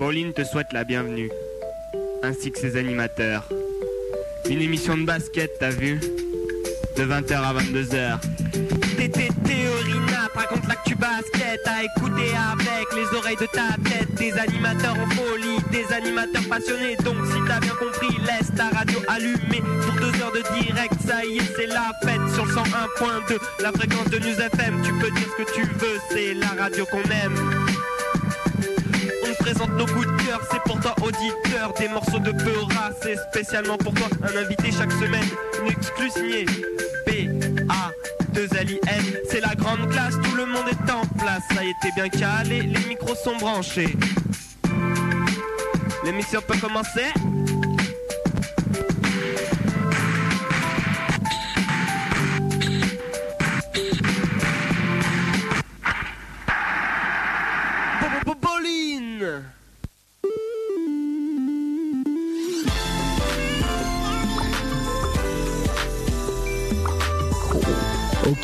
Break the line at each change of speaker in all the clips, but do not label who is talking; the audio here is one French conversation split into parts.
Pauline te souhaite la bienvenue, ainsi que ses animateurs. Une émission de basket, t'as vu? De 20h à 22h. TT Théorina te raconte l'actu basket à écouter avec les oreilles de ta tête. Des animateurs en folie, des animateurs passionnés. Donc si t'as bien compris, laisse ta radio allumée pour deux heures de direct. Ça y est, c'est la fête sur le 101.2, la fréquence de News FM. Tu peux dire ce que tu veux, c'est la radio qu'on aime. Présente nos coups de cœur, c'est pour toi auditeur Des morceaux de Peura, c'est spécialement pour toi Un invité chaque semaine, une exclus signée B-A 2 l i n C'est la grande classe, tout le monde est en place Ça y t'es bien calé, les micros sont branchés. L'émission peut commencer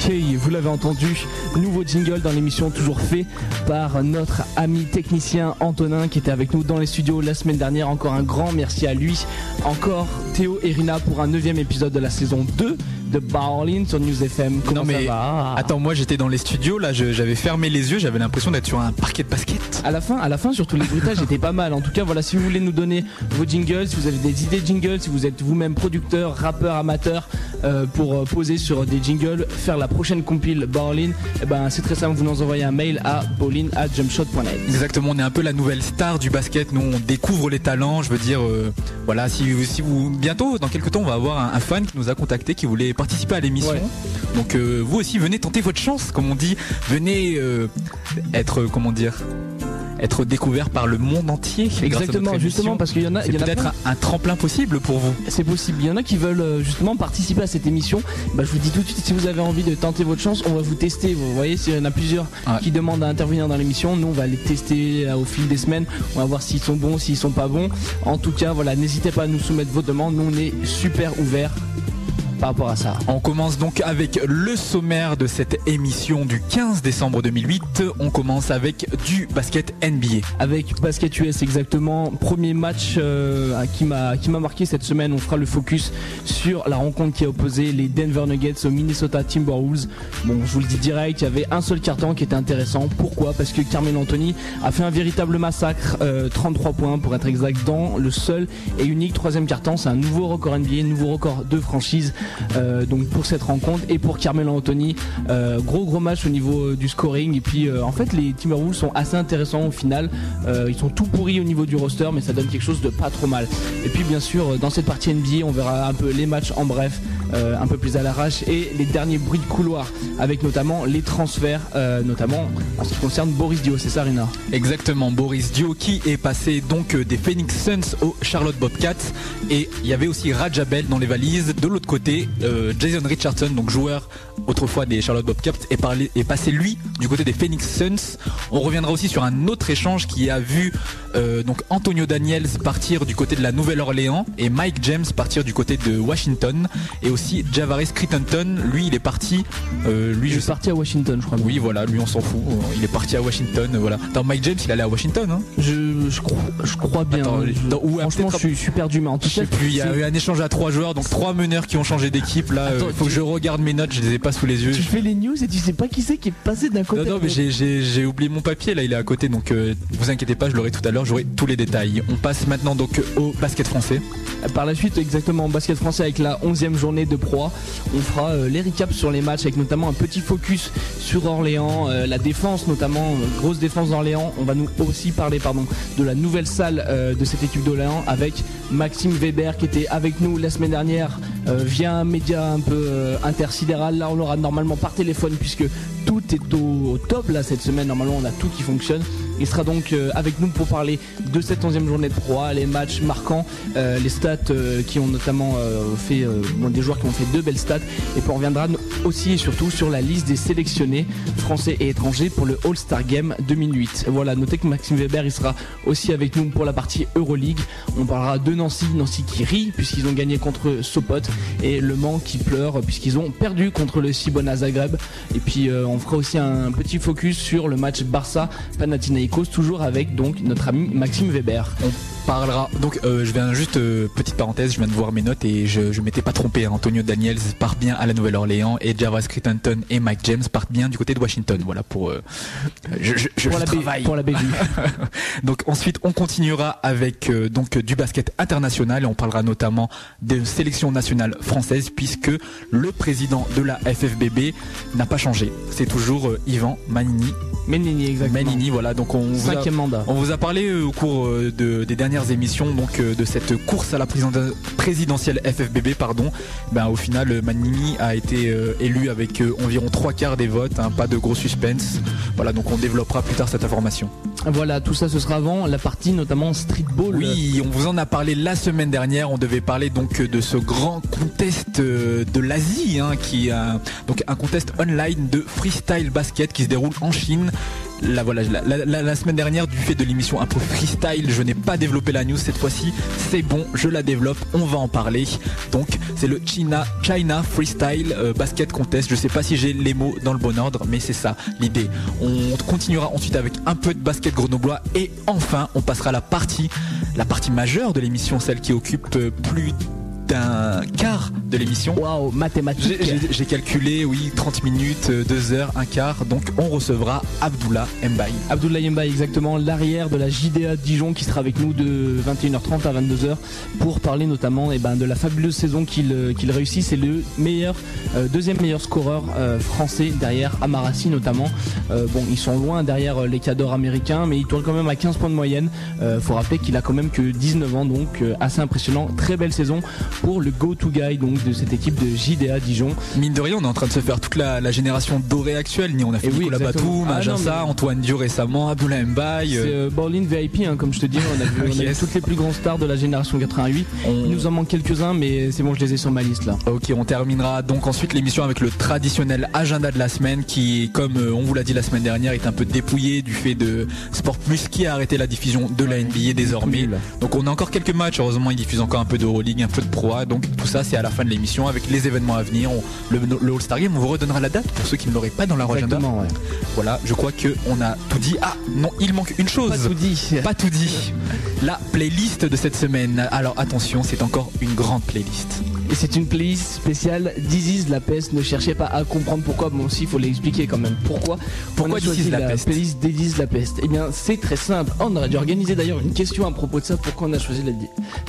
Ok, vous l'avez entendu, nouveau jingle dans l'émission toujours fait par notre ami technicien Antonin qui était avec nous dans les studios la semaine dernière. Encore un grand merci à lui. Encore Théo et Rina pour un neuvième épisode de la saison 2 de Barlin sur News FM. Comment
non mais
ça va?
attends, moi j'étais dans les studios là, j'avais fermé les yeux, j'avais l'impression d'être sur un parquet de basket.
À la fin, à la fin, surtout les bruitages étaient pas mal. En tout cas, voilà, si vous voulez nous donner vos jingles, si vous avez des idées de jingles, si vous êtes vous-même producteur, rappeur, amateur, euh, pour euh, poser sur des jingles, faire la prochaine compile Barlin, eh ben c'est très simple, vous nous envoyez un mail à bowling@jumpshot.net.
Exactement, on est un peu la nouvelle star du basket. Nous, on découvre les talents. Je veux dire, euh, voilà, si, si vous bientôt, dans quelques temps, on va avoir un, un fan qui nous a contacté, qui voulait participer à l'émission.
Ouais.
Donc, euh, vous aussi, venez tenter votre chance, comme on dit. Venez euh, être, comment dire, être découvert par le monde entier.
Exactement, justement, parce qu'il y en a,
c'est
il y en a
peut-être un, un tremplin possible pour vous.
C'est possible. Il y en a qui veulent euh, justement participer à cette émission. Bah, je vous dis tout de suite, si vous avez envie de tenter votre chance, on va vous tester. Vous voyez, s'il y en a plusieurs
Ouais.
qui demandent à intervenir dans l'émission, nous on va les tester euh, au fil des semaines. On va voir s'ils sont bons, s'ils sont pas bons. En tout cas, voilà, n'hésitez pas à nous soumettre vos demandes. Nous on est super ouverts par rapport à ça.
On commence donc avec le sommaire de cette émission du 15 décembre 2008. On commence avec du basket NBA.
Avec Basket US exactement, premier match euh, qui m'a qui m'a marqué cette semaine. On fera le focus sur la rencontre qui a opposé les Denver Nuggets aux Minnesota Timberwolves. Bon, je vous le dis direct, il y avait un seul carton qui était intéressant. Pourquoi? Parce que Carmelo Anthony a fait un véritable massacre, euh, 33 points pour être exact, dans le seul et unique troisième carton. C'est un nouveau record NBA, nouveau record de franchise. Euh, donc pour cette rencontre et pour Carmelo Anthony, euh, gros gros match au niveau euh, du scoring. Et puis en fait, les Timberwolves sont assez intéressants au final. Ils sont tout pourris au niveau du roster, mais ça donne quelque chose de pas trop mal. Et puis bien sûr, dans cette partie NBA, on verra un peu les matchs en bref, un peu plus à l'arrache, et les derniers bruits de couloir, avec notamment les transferts, notamment en ce qui concerne Boris Dio, c'est ça Rina?
Exactement, Boris Dio qui est passé donc des Phoenix Suns au Charlotte Bobcats et il y avait aussi Rajabel dans les valises. De l'autre côté, euh, Jason Richardson, donc joueur autrefois des Charlotte Bobcats, est, parlé- est passé lui du côté des Phoenix Suns. On reviendra aussi sur un autre échange qui a vu euh, donc Antonio Daniels partir du côté de la Nouvelle-Orléans et Mike James partir du côté de Washington et aussi Javaris Crittenton, lui il est parti, euh, lui
Il
je
est
sais
parti à Washington, je crois.
oui, voilà, lui on s'en fout. Il est parti à Washington, voilà. Dans Mike James, il allait à Washington, hein
Je, je, crois, je crois bien.
Attends,
Je-
dans-
franchement, je suis, je suis perdu, mais en tout
Je sais
cas,
plus. Il y a eu un échange à trois joueurs, donc trois meneurs qui ont changé d'équipe. Là,
Attends,
il faut
tu-
que je regarde mes notes. Je les ai pas sous les yeux.
tu fais les news et tu sais pas qui c'est qui est passé d'un côté.
Non, non, mais j'ai- j'ai j'ai oublié mon papier. Là, il est à côté, donc euh, vous inquiétez pas, je l'aurai tout à l'heure. J'aurai tous les détails. On passe maintenant donc au basket français.
Par la suite, exactement, en basket français avec la 11e journée de Pro A, on fera euh, les recaps sur les matchs avec notamment un petit focus sur Orléans, euh, la défense notamment, euh, grosse défense d'Orléans. On va nous aussi parler pardon, de la nouvelle salle euh, de cette équipe d'Orléans avec Maxime Weber qui était avec nous la semaine dernière euh, via un média un peu euh, intersidéral. Là, on l'aura normalement par téléphone puisque tout est au, top là cette semaine. Normalement, on a tout qui fonctionne. Il sera donc euh, avec nous pour parler de cette 11e journée de Pro les matchs marquants, euh, les stats qui ont notamment fait des joueurs qui ont fait deux belles stats. Et puis on reviendra aussi et surtout sur la liste des sélectionnés français et étrangers pour le All-Star Game 2008. Voilà, notez que Maxime Weber il sera aussi avec nous pour la partie Euroleague. On parlera de Nancy, Nancy qui rit puisqu'ils ont gagné contre Sopot et Le Mans qui pleure puisqu'ils ont perdu contre le Cibona Zagreb. Et puis on fera aussi un petit focus sur le match Barça Panathinaikos, toujours avec donc notre ami Maxime Weber
parlera. Donc euh, je viens juste euh, petite parenthèse, je viens de voir mes notes et je, je m'étais pas trompé. Hein. Antonio Daniels part bien à la Nouvelle-Orléans et Jarvis Crittenton et Mike James partent bien du côté de Washington. Voilà pour euh,
je, je, pour, la travaille. pour la
donc ensuite on continuera avec donc du basket international et on parlera notamment de sélection nationale française puisque le président de la FFBB n'a pas changé. C'est toujours Yvan Manini.
Manini exactement.
Manini voilà donc on vous a,
mandat.
on vous a parlé au cours de, des dernières émissions donc euh, de cette course à la présidentielle FFBB pardon, ben, au final Manini a été euh, élu avec euh, environ trois quarts des votes, hein, pas de gros suspense. Voilà donc on développera plus tard cette information.
Voilà, tout ça ce sera avant la partie notamment streetball.
Oui, on vous en a parlé la semaine dernière. On devait parler donc de ce grand contest de l'Asie, hein, qui est un, donc un contest online de freestyle basket qui se déroule en Chine la, semaine dernière, du fait de l'émission un peu freestyle, je n'ai pas développé la news. Cette fois-ci, c'est bon, je la développe, on va en parler. Donc, c'est le China, Freestyle euh, Basket Contest. Je sais pas si j'ai les mots dans le bon ordre, mais c'est ça l'idée. On continuera ensuite avec un peu de basket grenoblois et enfin, on passera à la partie, la partie majeure de l'émission, celle qui occupe euh, plus d'un quart de l'émission.
Waouh, mathématiques.
J'ai calculé, oui, 30 minutes, 2 euh, heures, un quart. Donc on recevra Abdullah Mbaye.
Abdullah Mbaye, exactement, l'arrière de la JDA Dijon qui sera avec nous de 21h30 à 22h pour parler notamment eh ben, de la fabuleuse saison qu'il euh, réussit. C'est le meilleur, euh, deuxième meilleur scoreur français derrière Amarassi notamment. bon, ils sont loin derrière les cadors américains, mais il tourne quand même à 15 points de moyenne. faut rappeler qu'il a quand même que 19 ans, donc assez impressionnant. Très belle saison pour le go-to guy donc de cette équipe de JDA Dijon.
Mine de rien, on est en train de se faire toute la, génération dorée actuelle. On a fait oui, Nicolas Batum, ah, Antoine Dieu récemment, Abdullah Mbaye.
C'est euh, Borlin VIP, hein, comme je te dis. On a vu, toutes les plus grandes stars de la génération 88. Il nous en manque quelques-uns, mais c'est bon, je les ai sur ma liste là.
Ok, on terminera donc ensuite l'émission avec le traditionnel agenda de la semaine qui, comme euh, on vous l'a dit la semaine dernière, est un peu dépouillé du fait de Sport Plus qui a arrêté la diffusion de la NBA désormais. Donc on a encore quelques matchs. Heureusement, il diffuse encore un peu de Euroleague, un peu de Pro donc tout ça, c'est à la fin de l'émission avec les événements à venir. le, All-Star Game, on vous redonnera la date pour ceux qui ne l'auraient pas dans leur agenda. Voilà, je crois que on a tout dit. Ah non, il manque une chose.
Pas tout dit.
Pas tout dit. La playlist de cette semaine. Alors attention, c'est encore une grande playlist.
Et c'est une playlist spéciale Disease la peste. Ne cherchez pas à comprendre pourquoi. Bon, aussi, il faut l'expliquer quand même. Pourquoi?
Pourquoi Disease la, peste
playlist Disease la peste? Eh bien, c'est très simple. On aurait dû organiser d'ailleurs une question à propos de ça. Pourquoi on a choisi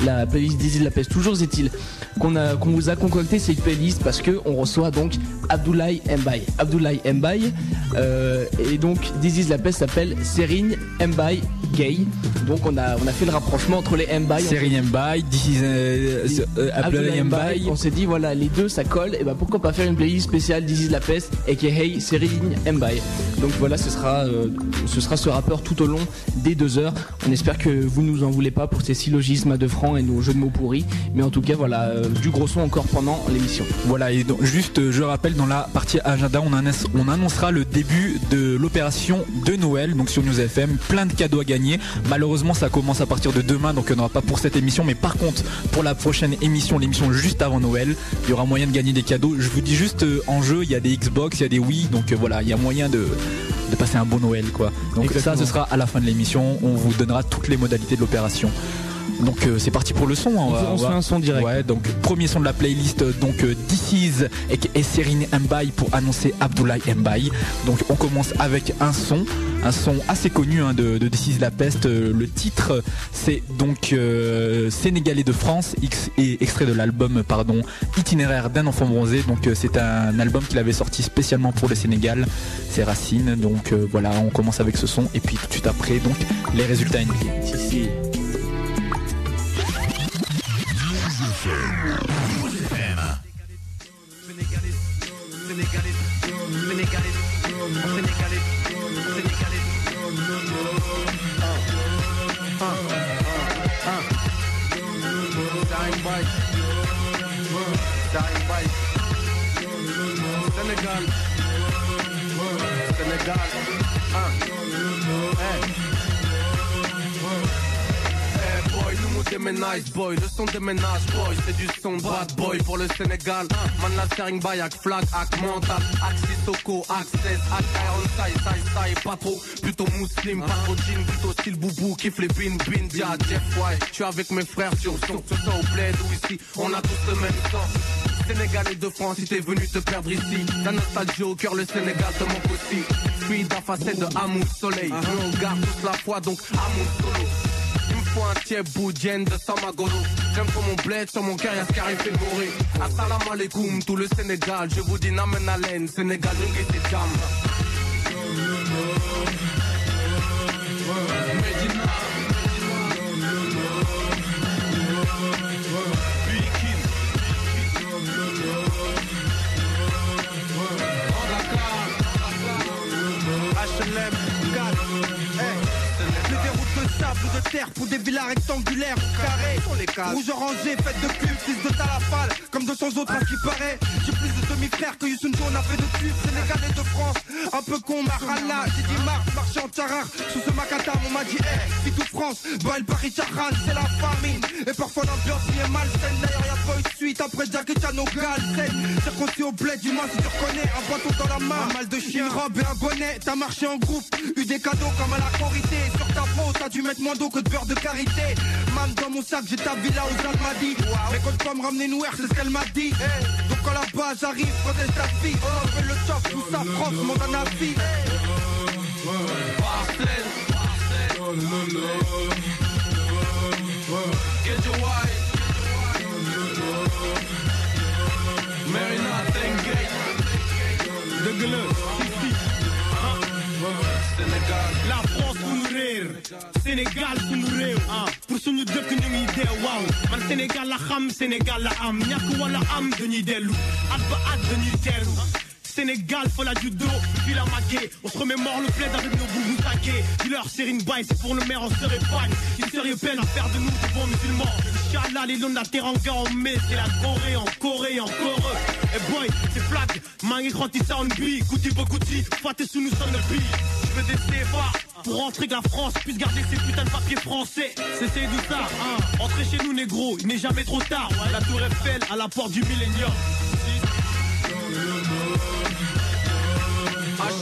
la, la playlist Disease la peste? Toujours est-il qu'on a qu'on vous a concocté cette playlist parce que on reçoit donc Abdoulaye Mbaye. Abdoulaye Mbaye euh, et donc Disease la peste s'appelle Serine Mbaye Gay. Donc on a on a fait le rapprochement entre les Mbaye.
Serine Mbaye, Disease euh, euh, Abdoulaye Mbaye
on s'est dit voilà les deux ça colle et bah pourquoi pas faire une playlist spéciale This la peste et qui Hey Céline Mbaye. Donc voilà ce sera euh, ce sera ce rappeur tout au long des deux heures. On espère que vous nous en voulez pas pour ces syllogismes à deux francs et nos jeux de mots pourris. Mais en tout cas voilà euh, du gros son encore pendant l'émission.
Voilà et donc juste je rappelle dans la partie agenda on, on annoncera le début de l'opération de Noël donc sur News FM plein de cadeaux à gagner. Malheureusement ça commence à partir de demain donc on n'aura pas pour cette émission mais par contre pour la prochaine émission l'émission juste avant Noël. Il y aura moyen de gagner des cadeaux. Je vous dis juste euh, en jeu, il y a des Xbox, il y a des Wii, donc euh, voilà, il y a moyen de, passer un bon Noël quoi. Donc ça ce sera à la fin de l'émission, on vous donnera toutes les modalités de l'opération. Donc euh, c'est parti pour le son.
Hein, on, fait un son direct.
Ouais, donc premier son de la playlist, donc euh, This Is et, Serine Mbaye pour annoncer Abdoulaye Mbaye. Donc on commence avec un son, un son assez connu hein, de, de This Is la peste. Euh, le titre c'est donc Sénégalais de France, X, et extrait de l'album pardon Itinéraire d'un enfant bronzé. Donc c'est un album qu'il avait sorti spécialement pour le Sénégal. C'est Racine. Donc voilà, on commence avec ce son et puis tout de suite après donc les résultats NBA. Senegal. Senegal. Ah. Hey.
Le mot des nice boy, le son des ménages boy, c'est du son bad boy pour le Sénégal. Man la sharing by ak flag, ak mental, ak sisoko, access, ak iron sai, sai, sai, pas trop, plutôt muslim, pas trop jean, plutôt style boubou, kiffe les bin, bin, dia, Jeff White. Je suis avec mes frères sur son, ce son au bled où ici, on a tous le même sang. Sénégalais de France, si t'es venu te perdre ici, la nostalgie au cœur, le Sénégal te manque aussi. Puis d'un facette de amour soleil, on garde tous la foi, donc amour solo. Faut un boudjen de Samagolo J'aime mon bled, sur mon cœur ce qui fait Assalam alaikum, tout le Sénégal. Je vous dis namen haleine, Sénégal, jam
de terre pour des villas rectangulaires carrées.
Sur les cases.
Rouge orangé, faites de pub, fils de Talafal. Comme 200 autres à ce qui paraît. J'ai plus de demi-frères que Youssou on a fait de tubes Sénégalais de France, un peu con, Marala J'ai dit Mars, marché en Tcharar Sous ce macadam on m'a dit hey, si tout France Bail Paris Charan, c'est la famine. Et parfois l'ambiance y est malsaine. D'ailleurs y'a pas eu de suite après Jackie Chan au Galsen. Circoncis au bled du mal si tu reconnais Un bâton dans la main, un mal de chien. Une robe et un bonnet, t'as marché en groupe. Eu des cadeaux comme à la corité. Sur ta peau t'as dû mettre moins d'eau que de beurre de karité. Mam dans mon sac j'ai ta villa aux Almadies Mais quand pas me ramener noir c'est ce qu'elle m'a dit. Donc quand la base arrive protège ta fille On fait le top tout ça France monte un avis
Marcel Get your Sénégal
La France suñu réer Sénégal suñu réew ah pour suñu dëkk ñu ngi dee waaw. Man Sénégal la xam Sénégal la am. Ñàkk wala am dañuy dellu. At ba at dañuy teelu Sénégal, faut la judo, puis la maquée. On se remémore le plaid avec nos boubous taqués. Dis-leur, c'est une baille, c'est pour le maire, on se répagne. Il serait peine à faire de nous des bons musulmans. Inch'Allah, les lots de la teranga en mai, c'est la Corée, en Corée, en Corée. Et boy, c'est flat, mangi kranti sound bi, goutti bogouti, faté sous nous sonne le bi. Je veux des CFA pour rentrer que la France puisse garder ses putains de papiers français. C'est du ça, hein. Entrez chez nous, négro, il n'est jamais trop tard. Ouais, la tour Eiffel à la porte du millénium.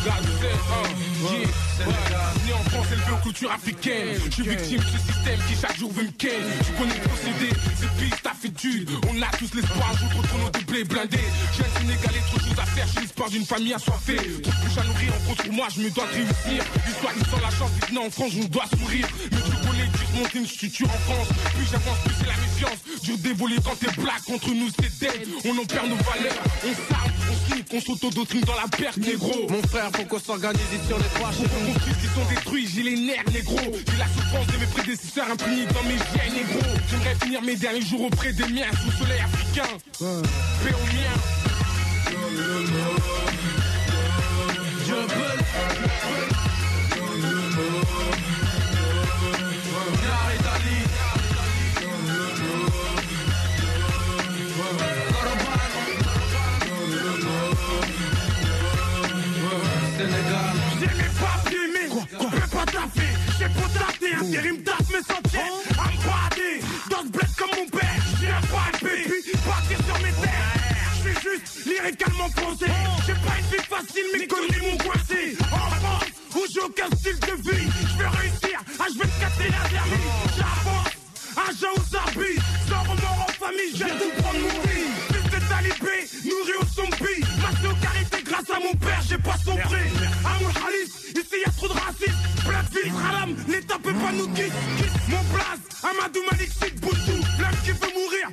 Né en France, élevé aux cultures africaines. Je suis victime de ce système qui chaque jour veut me ken. Tu connais le procédé, c'est piste affitude. On a tous l'espoir, je retourne au doublé blindé. J'ai un Sénégalais, trop de choses à faire. Je suis l'espoir d'une famille assoiffée. Trop de à nourrir, on contre moi, je me dois de réussir. L'histoire qui sent la chance, né en France, je me dois sourire. Mais tu connais, tu monter une structure en France. Plus j'avance, plus c'est la méfiance. Dur d'évoluer quand t'es black, contre nous c'est dead. On en perd nos valeurs, on s'arme, on slip, on s'autodoctrine dans la perte, négro.
Mon frère, faut qu'on s'organise ici, on est pas
Faut qu'on construise qui sont détruits, j'ai les nerfs négro J'ai la souffrance de mes prédécesseurs impunis dans mes gènes négro J'aimerais finir mes derniers jours auprès des miens sous le soleil africain. Paix aux miens
mes papiers, mais je peux pas taffer. J'ai pas taffer, intérim taf, mais. I'm body, dans ce bled comme mon père. J'ai un pipe, puis partir sur mes terres. Je suis juste lyricalement posé. J'ai pas une vie facile, mes conneries m'ont coincé. En France, où j'ai aucun style de vie. Je veux réussir, ah, je vais te casser la dernière. J'avance, agent aux habits. Sans remords en famille, j'ai tout prendre mon vie. Fils de talibé, nourri au zombie. Massé au carité grâce à mon père, j'ai pas sombré. Halis, ici fils, Ralam, l'État peut pas nous kiss. Mon place, Amadou Malik, Sid Boutou. L'homme qui veut mourir,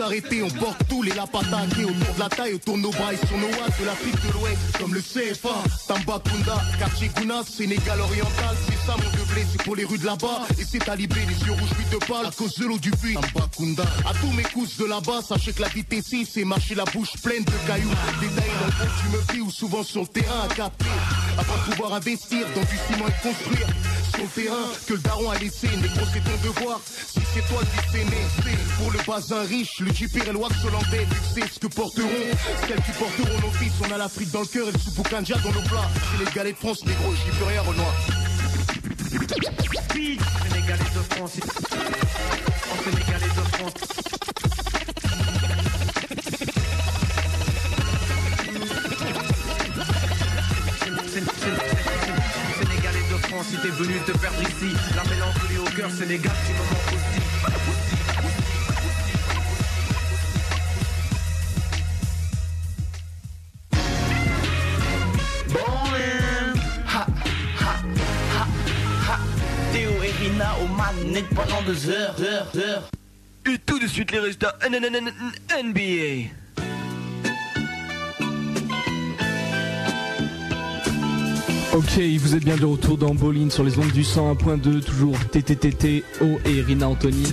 Arrêter. On porte tous les lapins attaqués autour de la taille, autour de nos bras et sur nos watts de l'Afrique de l'Ouest. Comme le CFA, Tambacounda, quartier Sénégal oriental. C'est ça mon blé, c'est pour les rues de là-bas. Et c'est talibé, les yeux rouges, huit de pâle. À cause de l'eau du puits, Tambacounda. À tous mes coups de là-bas, sachez que la ici, c'est marcher la bouche pleine de cailloux. Détaillé dans le fond, tu me fais ou souvent sur le terrain à capter. Afin de pouvoir investir dans du ciment et construire sur le terrain que le daron a laissé. Négro, c'est ton devoir. Si c'est toi qui sais né, pour le bazin riche, le jipir et le wax hollandais. Tu sais ce que porteront celles qui porteront nos fils. On a l'Afrique dans le cœur et le soupoukandia dans nos plats. C'est les galets de France, négro, j'y peux rien, Renoir.
Sénégalais de France. Sénégalais de France, si t'es venu te perdre ici, la mélancolie au cœur, Sénégal, tu me manques aussi.
Ha, ha, ha, ha. Théo et Rina aux manettes pendant deux heures, heures, heures.
Et tout de suite les résultats NBA.
Ok, vous êtes bien de retour dans Bolin sur les ondes du 101.2, toujours TTTT, O et Rina Anthony.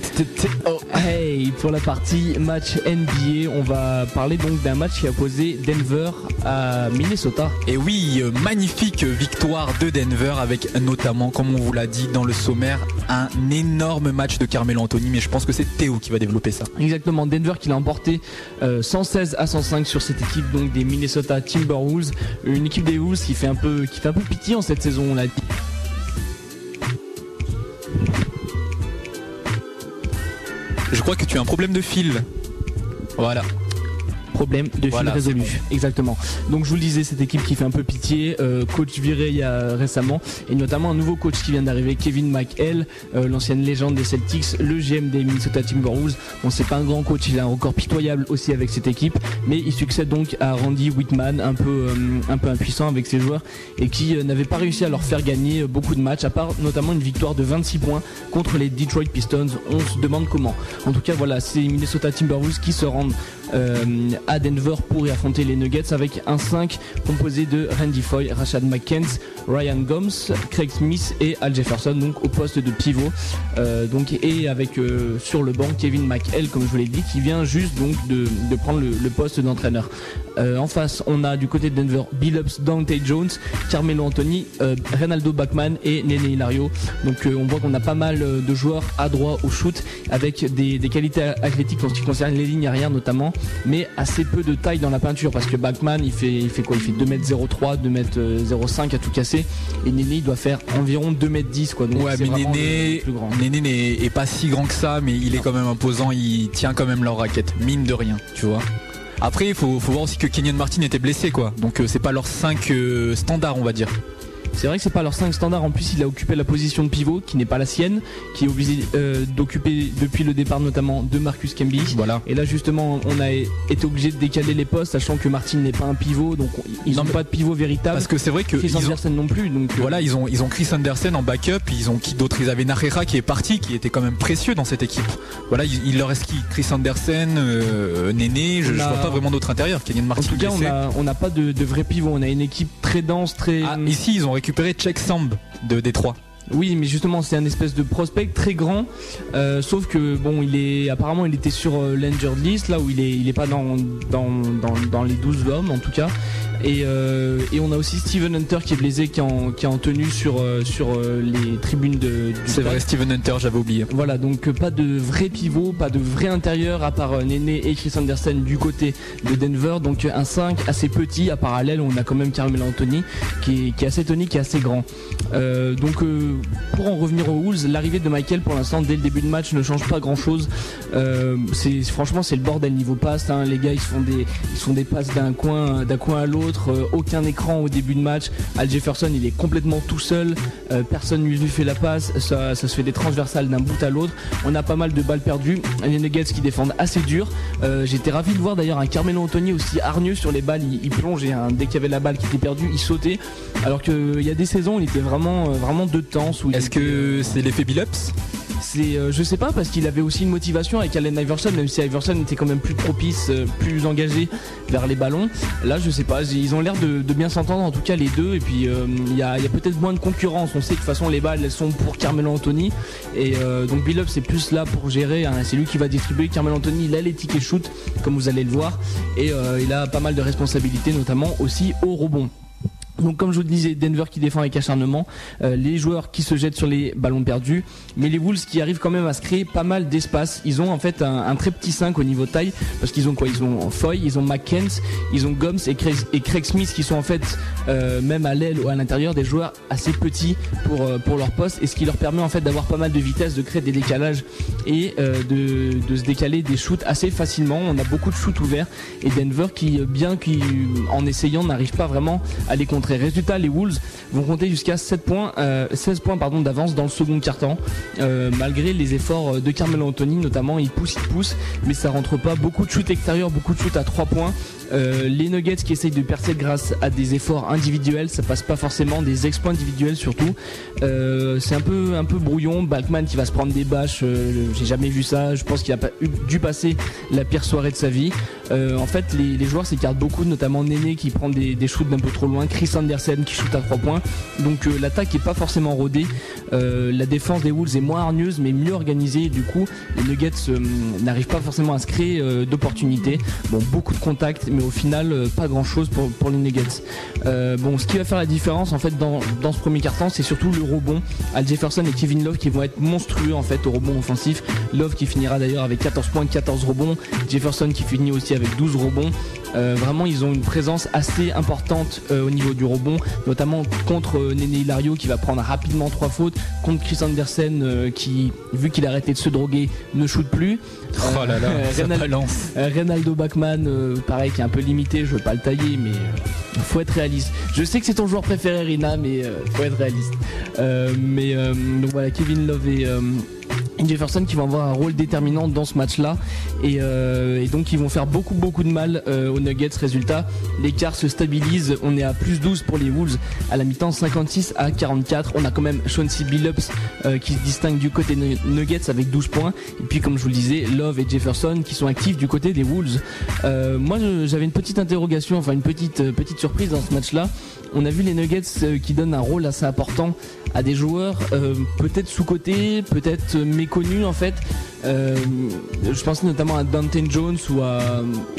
Hey, pour la partie match NBA, on va parler donc d'un match qui a opposé Denver à Minnesota.
Et oui, euh, magnifique victoire de Denver avec notamment, comme on vous l'a dit dans le sommaire, un énorme match de Carmelo Anthony. Mais je pense que c'est Théo qui va développer ça.
Exactement, Denver qui l'a emporté euh, 116 à 105 sur cette équipe donc des Minnesota Timberwolves, une équipe des Wolves qui fait un peu qui fait un peu en cette saison, on l'a dit.
Je crois que tu as un problème de fil. Voilà.
Problème de fil
Voilà,
résolu. Exactement. Donc je vous le disais, cette équipe qui fait un peu pitié, euh, coach viré il y a récemment, et notamment un nouveau coach qui vient d'arriver, Kevin McHale, euh, l'ancienne légende des Celtics, le GM des Minnesota Timberwolves. Bon, c'est pas un grand coach, il a un record pitoyable aussi avec cette équipe, mais il succède donc à Randy Whitman, un peu, euh, un peu impuissant avec ses joueurs, et qui euh, n'avait pas réussi à leur faire gagner euh, beaucoup de matchs, à part notamment une victoire de 26 points contre les Detroit Pistons. On se demande comment. En tout cas, voilà, c'est Minnesota Timberwolves qui se rendent à Denver pour y affronter les Nuggets avec un 5 composé de Randy Foy, Rashad McKenzie, Ryan Gomes, Craig Smith et Al Jefferson donc au poste de pivot. Euh, donc et avec euh, sur le banc Kevin McHale comme je vous l'ai dit qui vient juste donc de, prendre le, poste d'entraîneur. Euh, en face on a du côté de Denver Billups, Dante Jones, Carmelo Anthony, euh, Bachman et Nene Hilario. Donc euh, on voit qu'on a pas mal euh, de joueurs à droit au shoot avec des, des qualités athlétiques en ce qui concerne les lignes arrière notamment, mais assez peu de taille dans la peinture parce que Bachman il fait, il fait quoi? Il fait 2m03, 2m05 à tout casser et Nene il doit faire environ 2m10 quoi. Donc
Ouais,
c'est
mais Néné,
le plus grand.
Néné n'est est pas si grand que ça, mais il est quand même imposant, il tient quand même leur raquette, mine de rien, tu vois. Après, il faut, faut voir aussi que Kenyon Martin était blessé, quoi. Donc, euh, c'est pas leur 5 standard, on va dire.
C'est vrai que c'est pas leur 5 standard. En plus, il a occupé la position de pivot qui n'est pas la sienne, qui est obligé euh, d'occuper depuis le départ notamment de Marcus Camby.
Voilà.
Et là, justement, on a été obligé de décaler les postes, sachant que Martin n'est pas un pivot, donc ils
Non,
n'ont pas de pivot véritable.
Parce que c'est vrai que
Chris
ils ont-
Anderson non plus. Donc euh,
Voilà, ils ont, ils ont Chris Anderson en backup, ils ont qui d'autre? Ils avaient Narera qui est parti, qui était quand même précieux dans cette équipe. Voilà, il, il leur reste qui? Chris Anderson, euh, Néné, je, vois pas vraiment d'autres intérieurs. Kenyon
en tout cas, on
blessé.
a on n'a pas de, de vrai pivot. On a une équipe très dense, très.
Ah, ici, ils ont récupéré Check Samb de Détroit.
Oui, mais justement, c'est un espèce de prospect très grand. euh, sauf que bon, il est apparemment il était sur euh, list là où il est il est pas dans dans, dans, dans les 12 hommes en tout cas. Et, euh, et on a aussi Steven Hunter qui est blessé, qui est en, qui est en tenue sur euh, sur euh, les tribunes de.
C'est vrai. Steven Hunter, j'avais oublié.
Voilà, donc pas de vrai pivot, pas de vrai intérieur à part Néné et Chris Anderson du côté de Denver. Donc un 5 assez petit. À parallèle, on a quand même Carmelo Anthony qui est, qui est assez tonique, qui est assez grand. Euh, donc euh, pour en revenir aux Wolves, l'arrivée de Michael pour l'instant dès le début de match ne change pas grand chose. c'est franchement c'est le bordel niveau passe. hein. Les gars ils font des ils font des passes d'un coin d'un coin à l'autre. Euh, aucun écran au début de match. Al Jefferson il est complètement tout seul. euh, personne lui lui fait la passe. Ça, ça se fait des transversales d'un bout à l'autre. On a pas mal de balles perdues. Les Nuggets qui défendent assez dur. Euh, J'étais ravi de voir d'ailleurs un Carmelo Anthony aussi hargneux sur les balles. Il, il plongeait. hein. Dès qu'il y avait la balle qui était perdue, il sautait. Alors qu'il y a des saisons, il était vraiment, vraiment de temps.
Est-ce que c'est l'effet Billups?
C'est, euh, je sais pas, parce qu'il avait aussi une motivation avec Allen Iverson, même si Iverson était quand même plus propice, euh, plus engagé vers les ballons. Là, je sais pas, ils ont l'air de, bien s'entendre, en tout cas les deux. Et puis, euh, il y a, peut-être moins de concurrence. On sait que de toute façon, les balles, elles sont pour Carmelo Anthony. Et donc, Billups, c'est plus là pour gérer. hein. C'est lui qui va distribuer. Carmelo Anthony, il a les tickets shoot, comme vous allez le voir. Et il a pas mal de responsabilités, notamment aussi au rebond. Donc comme je vous le disais, Denver qui défend avec acharnement, euh, les joueurs qui se jettent sur les ballons perdus, mais les Wolves qui arrivent quand même à se créer pas mal d'espace. Ils ont en fait un, très petit 5 au niveau taille, parce qu'ils ont quoi? Ils ont Foy, ils ont McKenz, ils ont Gomes et Craig, Smith qui sont en fait euh, même à l'aile ou à l'intérieur des joueurs assez petits pour euh, pour leur poste, et ce qui leur permet en fait d'avoir pas mal de vitesse, de créer des décalages et de, de se décaler des shoots assez facilement. On a beaucoup de shoots ouverts et Denver qui bien qu'en essayant n'arrive pas vraiment à les contrer. Résultat, les Wolves vont compter jusqu'à 7 points, euh, 16 points pardon d'avance dans le second quart-temps, euh, malgré les efforts de Carmelo Anthony notamment. Il pousse, il pousse, mais ça rentre pas. Beaucoup de shoots extérieurs, beaucoup de shoots à 3 points. Euh, les Nuggets qui essayent de percer grâce à des efforts individuels, ça passe pas forcément des exploits individuels surtout. Euh, c'est un peu un peu brouillon. Balkman qui va se prendre des bâches, euh, j'ai jamais vu ça. Je pense qu'il a dû passer la pire soirée de sa vie. En fait, les, joueurs s'écartent beaucoup, notamment Néné qui prend des, shoots d'un peu trop loin, Chris Andersen qui shoot à 3 points. Donc l'attaque est pas forcément rodée. La défense des Wolves est moins hargneuse mais mieux organisée. Du coup, les Nuggets n'arrivent pas forcément à se créer d'opportunités. Bon, beaucoup de contacts, mais au final, euh, pas grand chose pour, les Nuggets. Euh, bon, ce qui va faire la différence en fait dans, ce premier quart-temps, c'est surtout le rebond. Al Jefferson et Kevin Love qui vont être monstrueux en fait au rebond offensif. Love qui finira d'ailleurs avec 14 points, 14 rebonds. Jefferson qui finit aussi avec 12 rebonds. Euh, vraiment, ils ont une présence assez importante euh, au niveau du rebond, notamment contre euh, Néné Hilario qui va prendre rapidement trois fautes, contre Chris Andersen euh, qui, vu qu'il a arrêté de se droguer, ne shoot plus.
Oh là là, ça
Reynal-
balance.
Reynaldo Bachman, pareil, qui est un peu limité, je veux pas le tailler, mais faut être réaliste. Je sais que c'est ton joueur préféré, Rina, mais faut être réaliste. Mais donc voilà, Kevin Love et, euh, et Jefferson qui vont avoir un rôle déterminant dans ce match-là, et, euh, et donc ils vont faire beaucoup beaucoup de mal euh, aux Nuggets. Résultat, l'écart se stabilise. On est à plus 12 pour les Wolves à la mi-temps, 56 à 44. On a quand même Chauncey Billups euh, qui se distingue du côté Nu- Nuggets avec 12 points. Et puis comme je vous le disais, Love et Jefferson qui sont actifs du côté des Wolves. Euh, moi j'avais une petite interrogation, enfin une petite petite surprise dans ce match-là. On a vu les Nuggets euh, qui donnent un rôle assez important à des joueurs euh, peut-être sous-cotés, peut-être méconnus en fait. Euh, je pense notamment à Dante Jones ou à,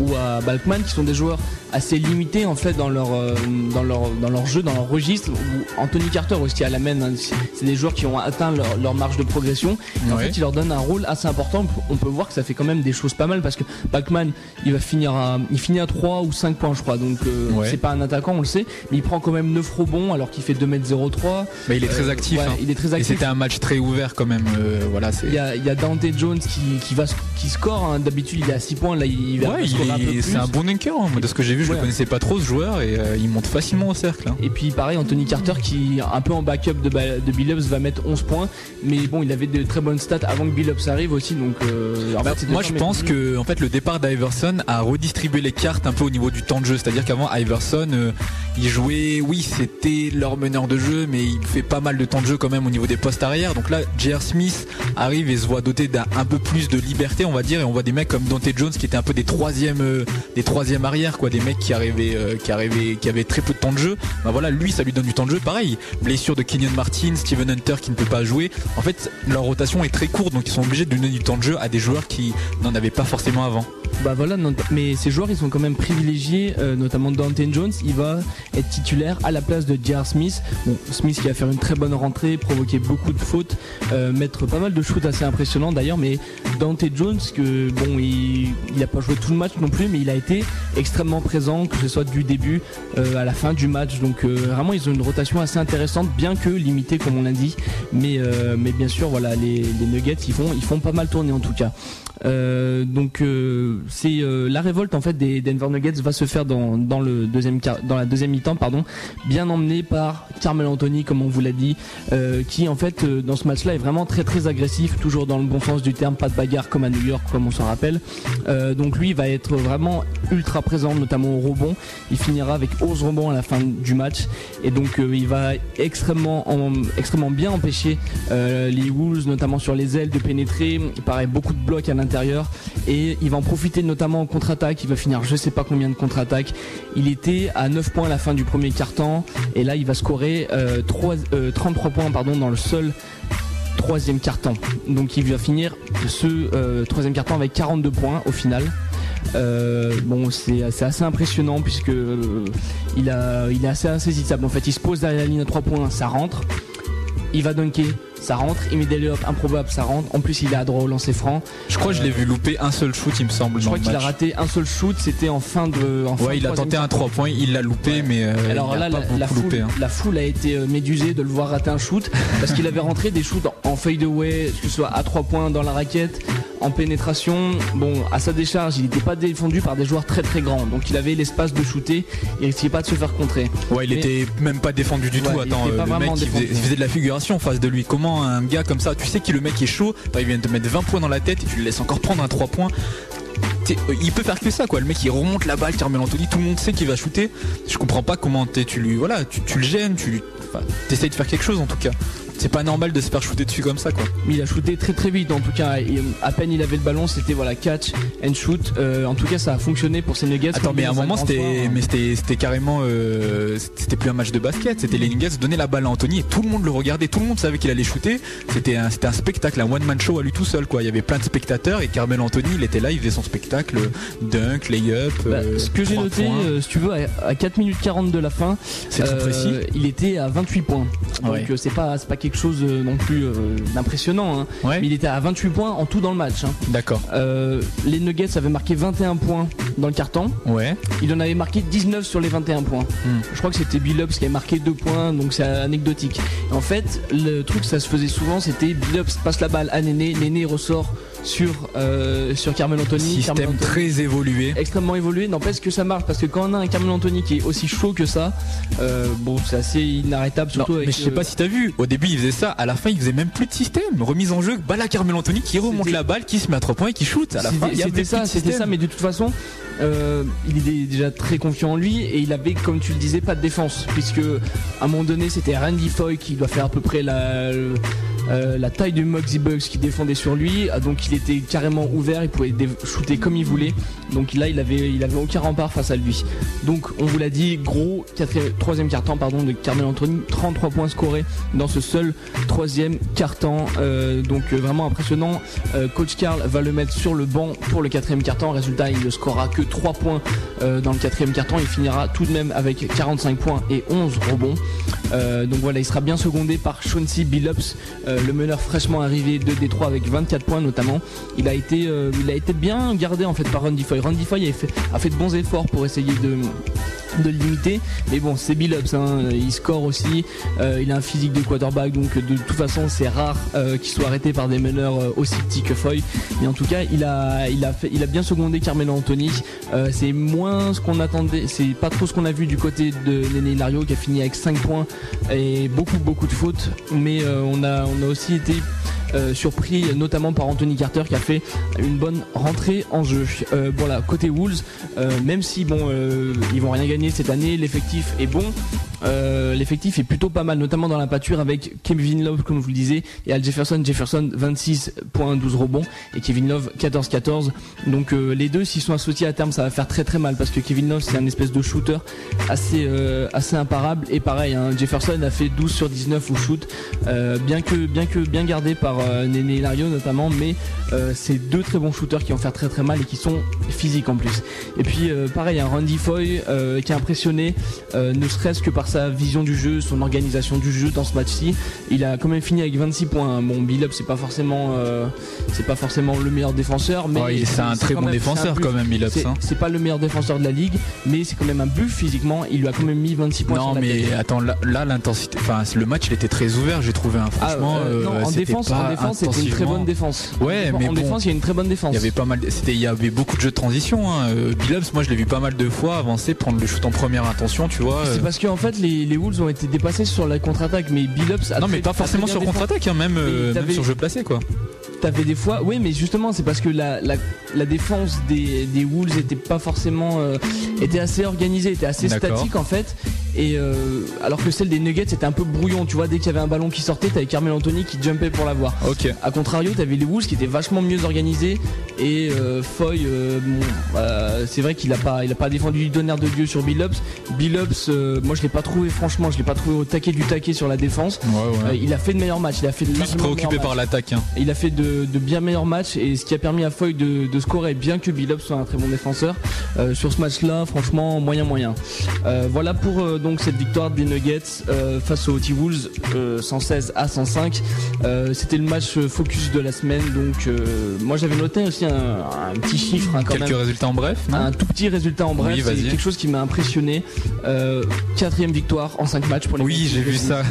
ou à Balkman qui sont des joueurs assez limités en fait dans leur, euh, dans leur, dans leur jeu, dans leur registre. Anthony Carter aussi à la main, hein, c'est- des joueurs qui ont atteint leur, leur marge de progression. Et En fait, il leur donne un rôle assez important. On peut voir que ça fait quand même des choses pas mal parce que Balkman, il va finir à, il finit à 3 ou 5 points je crois. Donc
Ouais.
c'est pas un attaquant, on le sait, mais il prend quand même 9 rebonds alors qu'il fait 2m03.
Mais il est très actif.
ouais,
hein.
il est très
Et
actif.
c'était un match très ouvert quand même. euh, voilà, c'est.
Il y a, il y a Dante Jones qui, qui va qui score. hein. D'habitude, il est à 6 points. Là, il va
Ouais, il
scorer un peu plus.
c'est un bon dunker. hein. De ce que j'ai vu, je
Ouais.
le connaissais pas trop ce joueur et euh, il monte facilement au cercle.
Et puis pareil, Anthony Carter qui un peu en backup de, de Billups va mettre 11 points. Mais bon, il avait de très bonnes stats avant que Billups arrive aussi. Donc euh, en
Bah,
fait,
moi, je pense que en fait le départ d'Iverson a redistribué les cartes un peu au niveau du temps de jeu. C'est-à-dire qu'avant Iverson, euh, il jouait, oui, c'était leur meneur de jeu, mais il fait pas mal de temps de jeu quand même au niveau des postes arrière. Donc là, J.R. Smith arrive et se voit doté d'un un peu plus de liberté, on va dire, et on voit des mecs comme Dante Jones qui étaient un peu des troisièmes, euh, des troisièmes arrière, quoi, des mecs qui arrivaient, euh, qui arrivaient, qui avaient très peu de temps de jeu. Bah voilà, lui, ça lui donne du temps de jeu. Pareil, blessure de Kenyon Martin, Steven Hunter qui ne peut pas jouer. En fait, leur rotation est très courte, donc ils sont obligés de donner du temps de jeu à des joueurs qui n'en avaient pas forcément avant.
Bah voilà, mais ces joueurs ils sont quand même privilégiés, euh, notamment Dante Jones, il va être titulaire à la place de J.R. Smith. Smith qui va faire une très bonne rentrée, provoquer beaucoup de fautes, euh, mettre pas mal de shoots assez impressionnants d'ailleurs, mais Dante Jones, que bon, il, il a pas joué tout le match non plus, mais il a été extrêmement présent, que ce soit du début euh, à la fin du match. Donc euh, vraiment, ils ont une rotation assez intéressante, bien que limitée comme on l'a dit. Mais, mais bien sûr, voilà, les, les Nuggets, ils font, ils font pas mal tourner en tout cas. Euh, donc euh, c'est euh, la révolte en fait des Denver Nuggets va se faire dans, dans le deuxième dans la deuxième mi-temps pardon, bien emmené par Carmel Anthony comme on vous l'a dit, qui en fait dans ce match-là est vraiment très très agressif, toujours dans le bon sens du terme, pas de bagarre comme à New York comme on s'en rappelle. Donc lui il va être vraiment ultra présent, notamment au rebond. Il finira avec 11 rebonds à la fin du match et donc il va extrêmement en- extrêmement bien empêcher les Wolves, notamment sur les ailes, de pénétrer. Pareil, beaucoup de blocs à l'intérieur et il va en profiter notamment en contre-attaque. Il va finir je sais pas combien de contre-attaques. Il était à 9 points à la fin du premier quart-temps et là il va scorer euh, trois- euh, 33 points pardon dans le seul troisième quart-temps. Donc il va finir ce euh, troisième quart-temps avec 42 points au final. Euh, bon, c'est assez impressionnant puisque euh, il, il est assez insaisissable. En fait, il se pose derrière la ligne à 3 points, ça rentre. Il va dunker, ça rentre. Des lay-ups improbables, ça rentre. En plus, il est à droit au lancer franc.
Je crois que je l'ai vu louper un seul shoot, il me semble.
Je crois qu'il a raté un seul shoot, c'était en fin de. En fin
Ouais,
de
il a tenté un 3 points, il l'a loupé, mais euh,
alors
il
là,
a
la,
pas
la
beaucoup
foule,
loupé. hein.
la foule a été euh, médusée de le voir rater un shoot parce qu'il avait rentré des shoots en, en fade away, que ce soit à 3 points dans la raquette, en pénétration. Bon, à sa décharge, il n'était pas défendu par des joueurs très très grands, donc il avait l'espace de shooter. Il risquait pas de se faire contrer.
Ouais, il était même pas défendu du tout.
il
Attends, euh,
pas
le mec, il faisait, il de la figuration en face de lui. Comment un gars comme ça, tu sais que le mec est chaud, il vient de te mettre 20 points dans la tête et tu le laisses encore prendre un 3 points. Euh, il peut faire que ça quoi, le mec il remonte la balle, Carmel Anthony, tout le monde sait qu'il va shooter. Je comprends pas comment tu lui voilà, tu, tu le gênes, tu lui- enfin, t'essayes de faire quelque chose en tout cas. C'est pas normal de se faire shooter dessus comme ça quoi.
Mais il a shooté très très vite en tout cas. À peine il avait le ballon, c'était voilà catch and shoot. Euh, en tout cas, ça a fonctionné pour ces Nuggets.
Attends, mais à un moment c'était,
hein.
mais c'était, c'était carrément, euh, c'était plus un match de basket, c'était les Nuggets donnaient la balle à Anthony et tout le monde le regardait, tout le monde savait qu'il allait shooter. C'était un, c'était un spectacle, un one man show à lui tout seul quoi. Il y avait plein de spectateurs et Carmel Anthony il était là, il faisait son spectacle, dunk, layup.
Bah,
euh,
ce que j'ai noté, si tu veux, à, à 4 minutes 40 de la fin,
C'est tout précis.
il était à 28 points. Donc
Ouais.
c'est pas c'est pas quelque chose euh, non plus euh, d'impressionnant. hein.
Ouais.
Mais il était à 28 points en tout dans le match. hein.
D'accord.
Euh, les Nuggets avaient marqué 21 points dans le carton.
Ouais.
Il en avait marqué 19 sur les 21 points.
Hmm.
Je crois que c'était Billups qui avait marqué 2 points, donc c'est anecdotique. En fait, le truc, ça se faisait souvent, c'était Billups passe la balle à Néné, Néné ressort sur, euh, sur Carmel Anthony. Carmel
Système
Anthony-
très évolué.
extrêmement évolué. N'empêche que ça marche parce que quand on a un Carmel Anthony qui est aussi chaud que ça, euh, bon, c'est assez inarrêtable.
Non,
Surtout avec,
mais je sais pas si t'as vu. Au début, il faisait ça. À la fin, il faisait même plus de système. Remise en jeu, balle à Carmel Anthony qui remonte la balle, qui se met à 3 points et qui shoot. À la fin,
C'était ça, c'était ça, mais de toute façon, euh, il est déjà très confiant en lui et il avait, comme tu le disais, pas de défense, puisque à un moment donné, c'était Randy Foy qui doit faire à peu près la, euh, la taille du Muggsy Bugs qui défendait sur lui, Ah, donc il était carrément ouvert, il pouvait shooter comme il voulait, donc là, il avait, il avait aucun rempart face à lui. Donc, on vous l'a dit, gros troisième quart-temps, pardon, de Carmel Anthony, 33 points scorés dans ce seul troisième quart-temps, euh, donc euh, vraiment impressionnant. Euh, Coach Carl va le mettre sur le banc pour le quatrième quart-temps. Résultat, il ne scorera que 3 points dans le quatrième quart-temps. Il finira tout de même avec 45 points et 11 rebonds. Donc voilà, il sera bien secondé par Chauncey Billups, le meneur fraîchement arrivé de Détroit avec 24 points notamment. Il a été, euh, il a été bien gardé en fait par Randy Foy. Randy Foy a fait, de bons efforts pour essayer de de le limiter. Mais bon c'est Billups hein. il score aussi. Euh, il a un physique de quarterback donc de toute façon c'est rare euh, qu'il soit arrêté par des meneurs aussi petits que Foy. Mais en tout cas il a il a fait il a bien secondé Carmelo Anthony. C'est moins ce qu'on attendait c'est pas trop ce qu'on a vu du côté de Nene Hilario qui a fini avec 5 points et beaucoup beaucoup de fautes. Mais on a on a aussi été euh, surpris notamment par Anthony Carter qui a fait une bonne rentrée en jeu. Euh, voilà, côté Wolves, euh, même si bon, euh, ils vont rien gagner cette année, l'effectif est bon. Euh, l'effectif est plutôt pas mal, notamment dans la pâture avec Kevin Love, comme vous le disais, et Al Jefferson. Jefferson 26 points, 12 rebonds, et Kevin Love 14-14. Donc euh, les deux, s'ils sont associés à terme, ça va faire très très mal parce que Kevin Love c'est un espèce de shooter assez euh, assez imparable. Et pareil, hein, Jefferson a fait 12 sur 19 au shoot, bien que bien que bien gardé par Nene Hilario notamment, mais c'est deux très bons shooters qui vont faire très très mal et qui sont physiques en plus. Et puis pareil, un Randy Foy qui a impressionné, ne serait-ce que par sa vision du jeu, son organisation du jeu dans ce match-ci. Il a quand même fini avec 26 points. Bon, Billup c'est pas forcément euh, c'est pas forcément le meilleur défenseur, mais
Ouais, c'est un très bon
même-
défenseur
un
quand même, Billups,
C'est-
hein.
C'est pas le meilleur défenseur de la ligue, mais c'est quand même un buff physiquement. Il lui a quand même mis 26 points
Non
sur
mais attends là, l'intensité enfin le match il était très ouvert j'ai trouvé trouvé. hein.
Ah,
Franchement,
euh, non,
euh,
en défense,
pas
en défense, c'était une très bonne défense.
Ouais,
En
mais
en
bon,
défense, il y a une très bonne défense.
Il y avait pas mal, c'était, il y avait beaucoup de jeux de transition. Hein. Billups, moi je l'ai vu pas mal de fois avancer, prendre le shoot en première intention, tu vois.
C'est parce qu'en fait les, les Wolves ont été dépassés sur la contre-attaque, mais Billups a
Non, mais pas forcément sur contre-attaque, hein, même, euh, même sur jeu placé, quoi.
T'avais des fois, oui, mais justement, c'est parce que la, la, la défense des, des Wolves était pas forcément, euh, était assez organisée, était assez statique en fait. Et euh, alors que celle des Nuggets était un peu brouillon, tu vois, dès qu'il y avait un ballon qui sortait, t'avais Carmel Anthony qui jumpait pour l'avoir.
Ok.
A contrario, t'avais les Wolves qui étaient vachement mieux organisés et euh, Foy, euh, bon, c'est vrai qu'il a pas, il a pas défendu du tonnerre de Dieu sur Billups. Billups, moi je l'ai pas trouvé, franchement, je l'ai pas trouvé au taquet du taquet sur la défense.
Ouais, ouais.
Euh, il a fait de meilleurs matchs, il a fait de
Plus préoccupé par l'attaque. hein.
Il a fait de, de bien meilleurs matchs et ce qui a permis à Foy de, de scorer, bien que Billups soit un très bon défenseur. Euh, sur ce match-là, franchement, moyen moyen. Euh, voilà pour euh, donc cette victoire des Nuggets euh, face aux T-Wolves, euh, 116 à 105. Euh, C'était le match focus de la semaine, donc euh, moi j'avais noté aussi un, un petit chiffre hein, quand
Quelques
même.
résultats en bref,
Un tout petit résultat en bref,
Oui,
c'est quelque chose qui m'a impressionné. Euh, victoire en 5 matchs pour les
Oui, j'ai vu ça.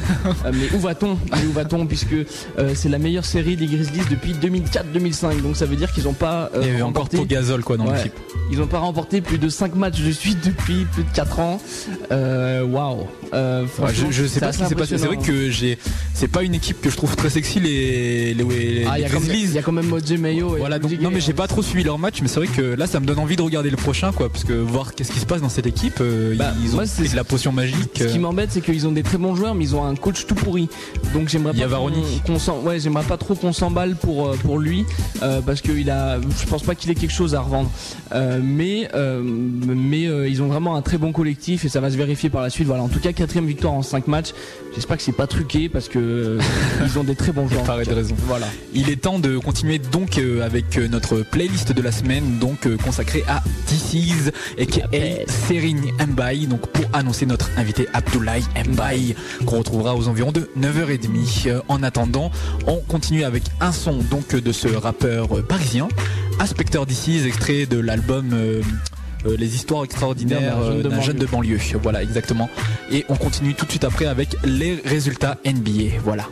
Euh, mais où va-t-on? Mais où va-t-on? Puisque euh, c'est la meilleure série des Grizzlies depuis 2004-2005. Donc ça veut dire qu'ils n'ont pas euh,
Il y avait encore
remporté-
Pogazol, quoi, dans
Ouais.
l'équipe.
Ils n'ont pas remporté plus de 5 matchs de suite depuis plus de 4 ans. Waouh. Euh,
Ouais, je, je sais pas ce qui s'est passé. C'est vrai que j'ai, c'est pas une équipe que je trouve très sexy les, les, les,
Ah,
les
a
Grizzlies.
il y a quand même Moje Mayo. et
Voilà, donc, non mais j'ai pas trop suivi leur match, mais c'est vrai que là ça me donne envie de regarder le prochain quoi, parce que voir qu'est-ce qui se passe dans cette équipe, euh,
Bah,
ils ont
moi, c'est-
pris de la potion magique.
Ce qui
euh,
m'embête, c'est qu'ils ont des très bons joueurs, mais ils ont un coach tout pourri. Donc j'aimerais
Il
pas qu'on- ouais, j'aimerais pas trop qu'on s'emballe pour euh, pour lui, euh, parce que il a, je pense pas qu'il ait quelque chose à revendre. Euh, mais euh, mais ils ont vraiment un très bon collectif et ça va se vérifier par la suite. Voilà, en tout cas quatrième victoire en 5 matchs. J'espère que c'est pas truqué parce que ils ont des très bons joueurs.
de raison.
Voilà.
Il est temps de continuer donc avec notre playlist de la semaine, donc consacrée à DC's et Serine Mbaye, donc pour annoncer notre invité Abdoulaye Mbaye, qu'on retrouvera aux environs de 9h30. Euh, en attendant, on continue avec un son donc de ce rappeur euh, parisien, Inspecteur DC's, extrait de l'album. euh, euh, les histoires extraordinaires
D'un jeune
euh,
de
d'un jeune de banlieue. Voilà, exactement. Et on continue tout de suite après avec les résultats NBA. Voilà.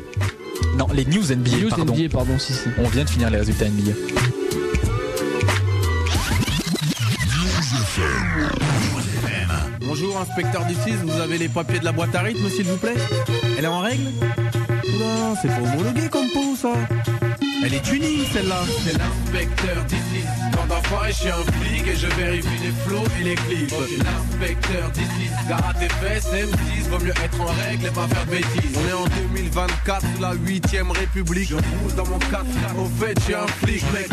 Non, les news NBA,
News
pardon.
NBA, pardon, si si.
On vient de finir les résultats NBA.
Inspecteur d'ici, vous avez les papiers de la boîte à rythme, s'il vous plaît Elle est en règle Non, c'est pas homologué comme peau, ça. Elle est tuning, celle-là.
C'est l'inspecteur d'ici. Quand d'enfoiré, je suis un flic et je vérifie les flots et les clips. L'inspecteur d'ici. Gare à tes fesses, M6, vaut mieux être en règle et pas faire de bêtises.
On est en 2024, sous la 8ème République.
Je roule dans mon 4 Au fait, je suis un flic, mec.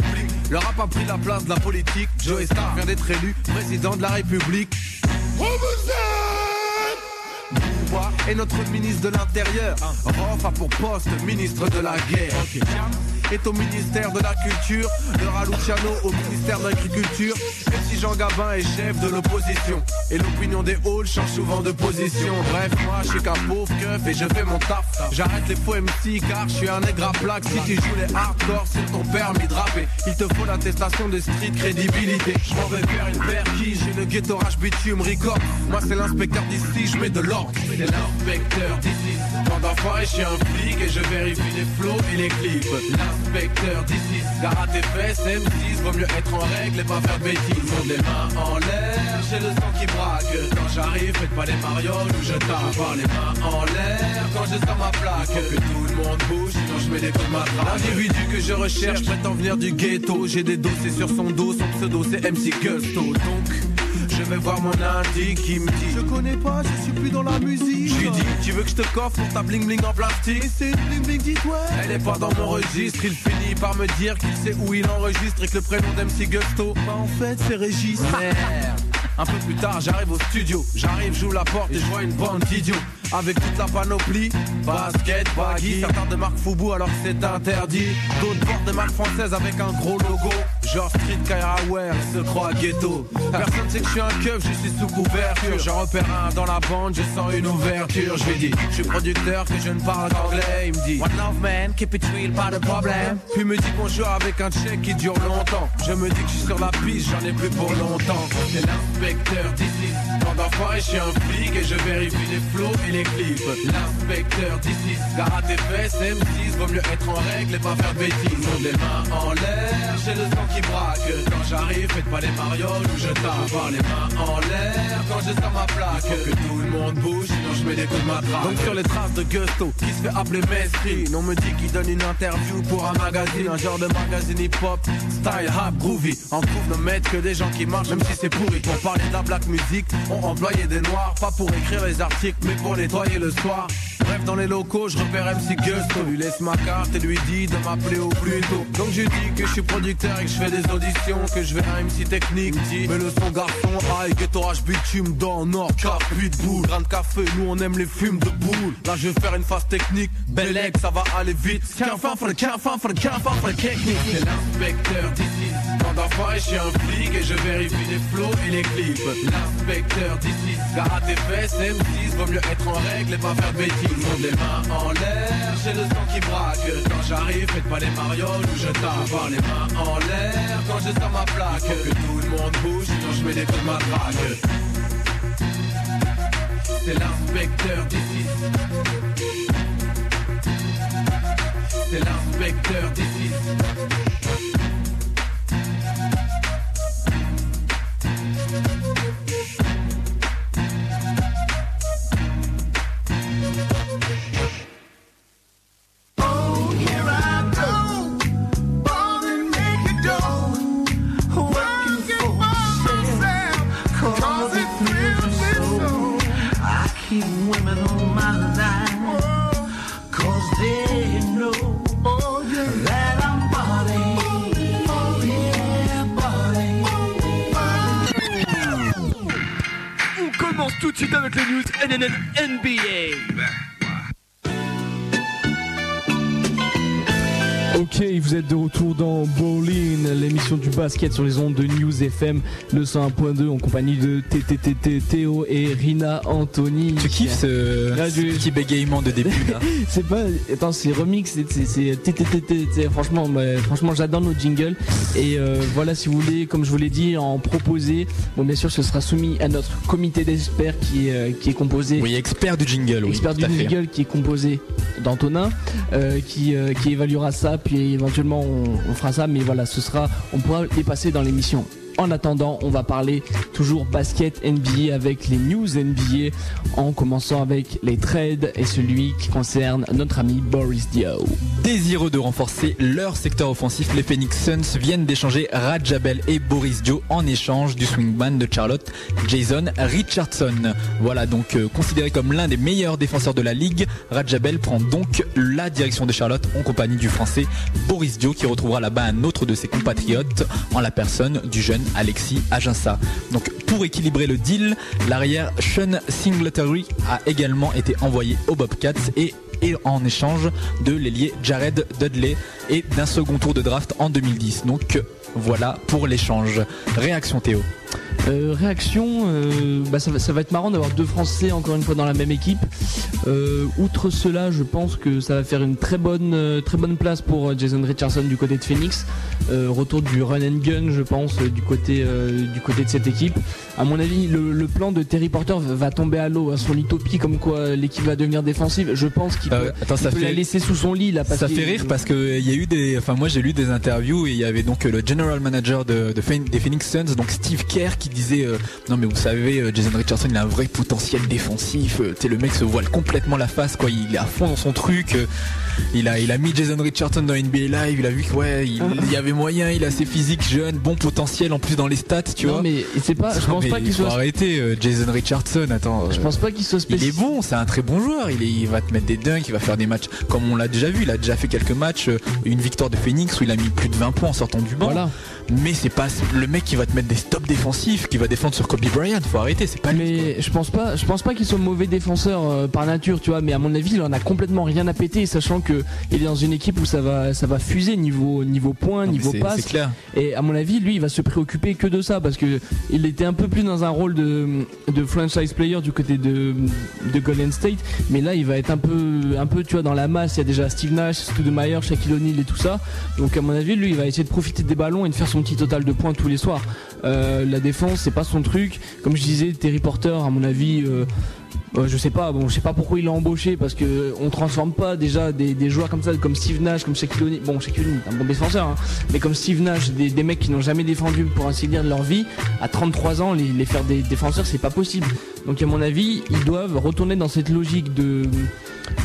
Le rap a pris la place de la politique. Joe Star vient d'être élu président de la République. Est notre ministre de l'Intérieur. Rof a pour poste ministre de la guerre. Est au ministère de la Culture. Le Raluciano au ministère de l'Agriculture. Et si Jean Gabin est chef de l'opposition. Et l'opinion des halls change souvent de position. Bref, moi je suis qu'un pauvre keuf et je fais mon taf. J'arrête les faux MC car je suis un nègre à plaque. Si tu joues les hardcore, c'est ton permis de. Il te faut l'attestation de street crédibilité. Je m'en vais faire une perquise, j'ai le ghettorage bitume record. Moi c'est l'inspecteur d'ici, je mets de l'ordre.
C'est l'inspecteur d'ici. Quand d'enfoiré, je suis un flic et je vérifie les flots et les clips. L'inspecteur d'ici. Gare à tes fesses, M6, vaut mieux être en règle et pas faire bêtises. Les mains en l'air, j'ai le sang qui braque. Quand j'arrive, faites pas les marioles ou je tape. Avoir les mains en l'air quand je sors ma plaque. Que tout le monde bouge, sinon je mets des coups de.
L'individu que je recherche prétend venir du ghetto. J'ai des dossiers sur son dos, son pseudo c'est MC Gusto. Donc, je vais voir mon indi qui me dit Je connais pas, je suis plus dans la musique. Je lui dis Tu veux que je te coffre pour ta bling bling en plastique? Et c'est bling bling, dis-toi. Elle est pas dans mon registre. Il finit par me dire qu'il sait où il enregistre et que le prénom d'MC Gusto, bah en fait c'est Régis. Merde. Un peu plus tard, j'arrive au studio. J'arrive, j'ouvre la porte et je vois une bande d'idiots. Avec toute la panoplie, basket, baggy, certains de marque Fubu alors que c'est interdit. D'autres portent des marques françaises avec un gros logo. Genre street Kairaware, se croit ghetto. Personne sait que je suis un keuf, je suis sous couverture. Je repère un dans la bande, je sens une ouverture. Je lui dis, je suis producteur, que je ne parle qu'anglais. Il me dit, One love man, keep it real, pas de problème. Puis me dit bonjour avec un check qui dure longtemps. Je me dis que je suis sur la piste, j'en ai plus pour longtemps. C'est l'inspecteur d'ici. Quand d'enfoiré, je suis un flic et je vérifie les flots et les clips. L'inspecteur d'ici. Gare à tes fesses, M6, vaut mieux être en règle et pas faire de bêtises. Des mains en l'air, j'ai le sang qui braque. Quand j'arrive, faites pas les marioles ou je tape. Les mains en l'air quand je sors ma plaque. Que tout le monde bouge, sinon je mets des coups de matraque. Donc sur les traces de Gusto, qui se fait appeler Mesri. On me dit qu'il donne une interview pour un magazine, un genre de magazine hip-hop, style rap groovy. En trouve ne mettre que des gens qui marchent, même si c'est pourri. Pour parler de la black music, on employait des noirs, pas pour écrire les articles, mais pour nettoyer le soir. Bref, dans les locaux, je repère MC Gusto. Lui laisse ma carte et lui dit de m'appeler au plus tôt. Donc je dis que je suis producteur et que je fais des auditions, que je vais un MC technique. Dit, mais le son garçon, aïe, ghetto H bitume dans nord, cap, boule. Grain de café, nous on aime les fumes de boule. Là je vais faire une phase technique, bel ex, ça va aller vite. Qu'un fin, le qu'un fin, technique. C'est l'inspecteur d'ici. Quand d'enfoiré, je suis un flic et je vérifie les flots et les clips. L'inspecteur d'ici. Gare à tes fesses, M6, vaut mieux être en règle et pas faire de bêtises. On des mains en l'air, j'ai le sang qui braque. Quand j'arrive, faites pas les marioles ou je tape. Les mains en l'air, quand je sors ma plaque. Que tout le monde bouge, sinon je mets des coups de matraque. C'est l'inspecteur d'ici. C'est l'inspecteur d'ici.
News NNN NBA.
Ok, vous êtes de retour dans Bowling, l'émission du basket sur les ondes de News FM, le 101.2 en compagnie de TTTT Théo et Rina Anthony.
Tu kiffes ce,
Là,
ce
je-
petit bégaiement de début là
C'est pas, attends, c'est remix, c'est- TTTT, franchement, bah, franchement, j'adore nos jingles. Et euh, voilà, si vous voulez, comme je vous l'ai dit, en proposer, bon, bien sûr, ce sera soumis à notre comité d'experts qui est, euh, qui est composé.
Oui, expert du jingle, oui.
expert du
fait.
jingle qui est composé d'Antonin, euh, qui, qui évaluera ça, puis éventuellement on, on fera ça, mais voilà, ce sera, on pourra les passer dans l'émission. En attendant, on va parler toujours basket NBA avec les news NBA, en commençant avec les trades et celui qui concerne notre ami Boris Dio.
Désireux de renforcer leur secteur offensif, les Phoenix Suns viennent d'échanger Rajabel et Boris Dio en échange du swingman de Charlotte, Jason Richardson. Voilà donc euh, considéré comme l'un des meilleurs défenseur de la ligue, Rajabel prend donc la direction de Charlotte en compagnie du français Boris Dio qui retrouvera là-bas un autre de ses compatriotes en la personne du jeune Alexis Aginsa. Donc pour équilibrer le deal, l'arrière Sean Singletary a également été envoyé aux Bobcats et et en échange de l'ailier Jared Dudley et d'un second tour de draft en 2010. Donc voilà pour l'échange. Réaction Théo.
Euh, réaction, euh, bah, ça, va, ça va être marrant d'avoir deux Français encore une fois dans la même équipe. Euh, outre cela, je pense que ça va faire une très bonne, très bonne place pour Jason Richardson du côté de Phoenix. Retour du run and gun, je pense, du côté, du côté de cette équipe. À mon avis, le, le plan de Terry Porter va tomber à l'eau, à son utopie, comme quoi l'équipe va devenir défensive. Je pense qu'il
Euh,
peut,
attends,
il
ça
peut la laisser sous son lit là. Parce
Ça fait rire parce que il y a eu des, enfin moi j'ai lu des interviews et il y avait donc le general manager de, des Phoenix Suns, donc Steve Kerr, qui disait euh, non mais vous savez euh, Jason Richardson il a un vrai potentiel défensif, euh, tu le mec se voile complètement la face quoi, il est à fond dans son truc, il a il a mis Jason Richardson dans NBA Live, il a vu que ouais il, il y avait moyen, il a assez physique, jeune, bon potentiel en plus dans les stats, tu
Non,
vois.
mais c'est pas, je pense
mais
pas qu'il soit.
arrêter euh, Jason Richardson, attends.
Je pense pas qu'il soit
il est bon, c'est un très bon joueur. Il, est- il va te mettre des dunks, il va faire des matchs comme on l'a déjà vu. Il a déjà fait quelques matchs, euh, une victoire de Phoenix où il a mis plus de 20 points en sortant du banc.
Voilà.
mais c'est pas le mec qui va te mettre des stops défensifs, qui va défendre sur Kobe Bryant. Faut arrêter, c'est pas.
Mais je pense pas, je pense pas qu'il soit mauvais défenseur euh, par nature, tu vois. Mais à mon avis, il en a complètement rien à péter, sachant il est dans une équipe où ça va, ça va fuser niveau niveau points, niveau passe.
clair.
Et à mon avis, lui, il va se préoccuper que de ça parce que il était un peu plus dans un rôle de, de franchise player du côté de, de Golden State, mais là, il va être un peu, un peu, tu vois, dans la masse. Il y a déjà Steve Nash, Stoudemire, Shaquille O'Neal et tout ça. Donc à mon avis, lui, il va essayer de profiter des ballons et de faire son petit total de points tous les soirs. Euh, la défense, c'est pas son truc. Comme je disais, Terry Porter, à mon avis. euh, euh, je sais pas, bon, je sais pas pourquoi il l'a embauché parce que on transforme pas déjà des, des joueurs comme ça, comme Steve Nash, comme Shaquille. Bon, Shaquille un bon défenseur, hein, mais comme Steve Nash, des, des mecs qui n'ont jamais défendu pour ainsi dire de leur vie, à 33 ans, les, les faire des défenseurs, c'est pas possible. Donc à mon avis, ils doivent retourner dans cette logique de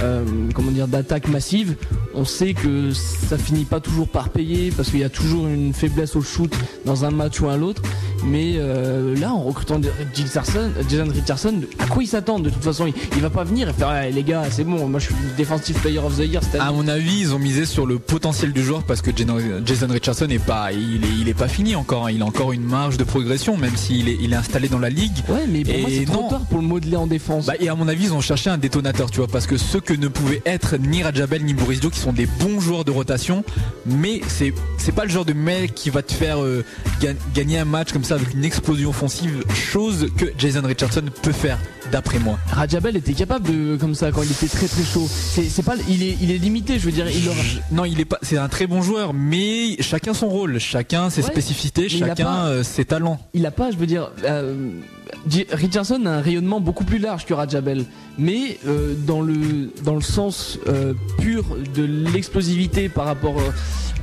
euh, comment dire d'attaque massive. On sait que ça finit pas toujours par payer parce qu'il y a toujours une faiblesse au shoot dans un match ou un l'autre. Mais euh, là, en recrutant Jason Richardson, à quoi il s'attend De toute façon, il, il va pas venir et faire Ah, les gars, c'est bon, moi je suis defensive player of the year.
À mon avis, ils ont misé sur le potentiel du joueur parce que Jason Richardson est pas, il est, il est pas fini encore. hein. Il a encore une marge de progression, même s'il est, il est installé dans la ligue.
Ouais, mais pour
Et
moi, c'est trop tard pour le modeler en défense.
Bah, et à mon avis, ils ont cherché un détonateur, tu vois, parce que ceux que ne pouvaient être ni Rajabel ni Boris Dio, qui sont des bons joueurs de rotation, mais c'est c'est pas le genre de mec qui va te faire euh, ga- gagner un match comme ça avec une explosion offensive, chose que Jason Richardson peut faire, d'après moi.
Rajabel était capable de comme ça quand il était très très chaud. C'est pas, il est, il est limité, je veux dire. Il aura...
Non, il est pas. C'est un très bon joueur, mais chacun son rôle, chacun ses
Ouais,
spécificités, chacun
pas-
euh, ses talents.
il a pas, je veux dire, euh, Richardson a un rayonnement beaucoup plus large que Rajabel, mais euh, dans le dans le sens euh, pur de l'explosivité par rapport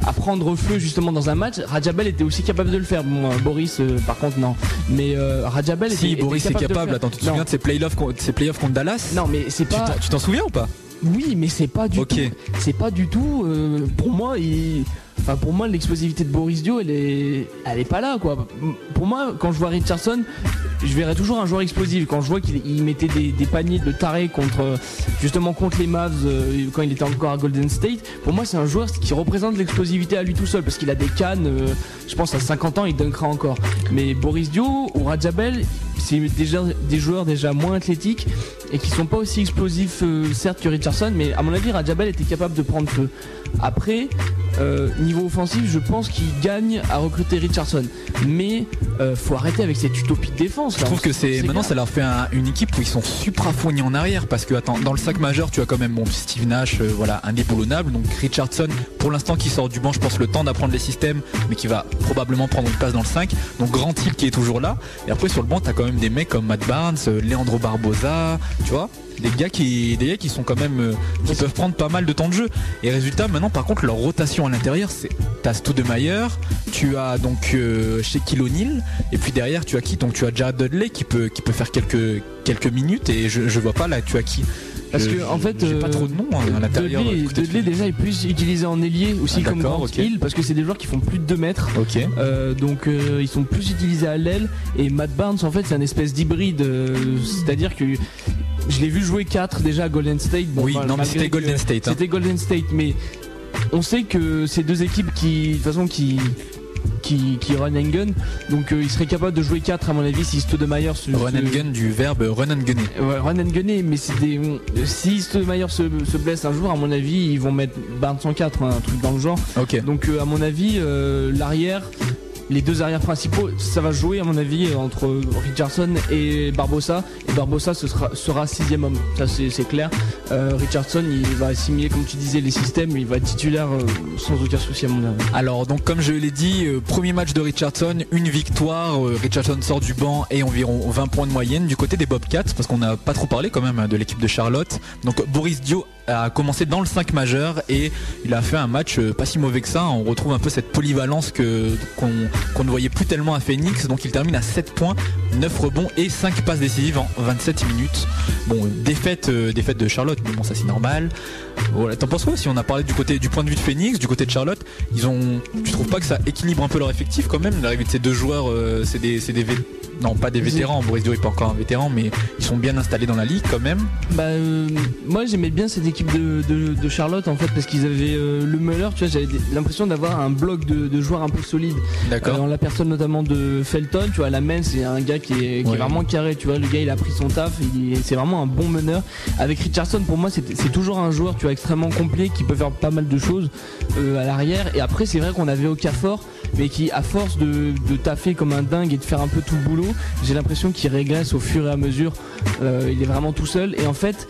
à prendre feu justement dans un match, Rajabel était aussi capable de le faire. Bon, euh, Boris, euh, par contre, non. Mais euh, Rajabel
Si
était,
Boris
était
est
capable.
attends, tu te
Non.
souviens de ses playoffs, contre Dallas?
Non, mais c'est pas.
Tu t'en souviens ou pas?
Oui, mais c'est pas du
Ok.
tout. C'est pas du tout. euh, pour moi, il. Enfin, pour moi, l'explosivité de Boris Dio, elle est, elle est pas là, quoi. Pour moi, quand je vois Richardson, je verrais toujours un joueur explosif. Quand je vois qu'il il mettait des, des paniers de taré contre, justement, contre les Mavs euh, quand il était encore à Golden State. Pour moi, c'est un joueur qui représente l'explosivité à lui tout seul, parce qu'il a des cannes. euh, je pense à 50 ans, il dunkera encore. Mais Boris Dio ou Rajabel, c'est déjà des joueurs déjà moins athlétiques et qui sont pas aussi explosifs, euh, certes, que Richardson. Mais à mon avis, Rajabel était capable de prendre feu. Après, euh, niveau offensif, je pense qu'il gagne à recruter Richardson. Mais euh, faut arrêter avec cette utopie de défense.
Je trouve que c'est maintenant ça leur fait un- une équipe où ils sont supra fournis en arrière parce que attends dans le sac majeur tu as quand même bon Steve Nash euh, voilà indéboulonnable donc Richardson pour l'instant qui sort du banc je pense le temps d'apprendre les systèmes mais qui va probablement prendre une place dans le 5 donc Grand Hill qui est toujours là et après sur le banc t'as quand même des mecs comme Matt Barnes euh, Leandro Barbosa tu vois. Des gars qui des gars qui sont quand même euh, qui peuvent prendre pas mal de temps de jeu. Et résultat maintenant par contre leur rotation à l'intérieur c'est t'as Stoudemire tu as donc euh, O'Neal et puis derrière tu as qui? Donc tu as Jared Dudley qui peut qui peut faire quelques quelques minutes et je, je vois pas là tu as qui?
Parce que en fait,
j'ai pas
euh,
trop de noms hein, à l'intérieur
Dudley, déjà est plus utilisé en ailier aussi
Ah,
comme Grant. Hill parce que c'est des joueurs qui font plus de 2 mètres.
Ok.
Euh, donc euh, ils sont plus utilisés à l'aile et Matt Barnes en fait c'est un espèce d'hybride, euh, c'est-à-dire que je l'ai vu jouer 4 déjà à Golden State. Bon,
Oui,
enfin,
non, mais c'était Golden State, hein.
C'était Golden State, mais on sait que c'est deux équipes qui de toute façon qui qui, qui run and gun donc euh, il serait capable de jouer 4 à mon avis si Stoudemire se,
run and gun du verbe run and gunner
Ouais, run and gunner, mais c'est des. Si Stoudemire se, se blesse un jour, à mon avis, ils vont mettre Barnes en 4, un truc dans le genre.
Ok.
Donc, euh, à mon avis, euh, l'arrière, les deux arrières principaux, ça va jouer, à mon avis, entre Richardson et Barbosa. Et Barbosa ce sera, sixième homme, ça c'est clair. Euh, Richardson, il va assimiler, comme tu disais, les systèmes, il va être titulaire euh, sans aucun souci, à mon avis.
Alors donc comme je l'ai dit, euh, premier match de Richardson, une victoire, Richardson sort du banc et environ 20 points de moyenne du côté des Bobcats parce qu'on n'a pas trop parlé quand même de l'équipe de Charlotte. Donc Boris Dio a commencé dans le 5 majeur et il a fait un match euh, pas si mauvais que ça. On retrouve un peu cette polyvalence qu'on ne voyait plus tellement à Phoenix. Donc il termine à 7 points, 9 rebonds et 5 passes décisives en 27 minutes. Bon, défaite, euh, défaite de Charlotte, mais bon ça c'est normal. Voilà, t'en penses quoi si on a parlé du côté du point de vue de Phoenix, du côté de Charlotte, ils ont tu trouves pas que ça équilibre un peu leur effectif quand même l'arrivée de ces deux joueurs euh, c'est des c'est des, Non, pas des vétérans. Boris Dio est pas encore un vétéran, mais ils sont bien installés dans la ligue quand même.
Bah, euh, moi j'aimais bien cette équipe de, de- de Charlotte en fait parce qu'ils avaient euh, le Muller, tu vois, j'avais l'impression d'avoir un bloc de, de joueurs un peu solides.
D'accord.
Euh, la personne notamment de Felton, tu vois, la main c'est un gars qui est, qui est
Ouais.
vraiment carré, tu vois, le gars il a pris son taf, c'est vraiment un bon meneur. Avec Richardson, pour moi c'est c'est toujours un joueur, tu vois, extrêmement complet qui peut faire pas mal de choses euh, à l'arrière. Et après c'est vrai qu'on avait Okafor, mais qui à force de, de taffer comme un dingue et de faire un peu tout le boulot, j'ai l'impression qu'il régresse au fur et à mesure. Euh, il est vraiment tout seul. Et en fait,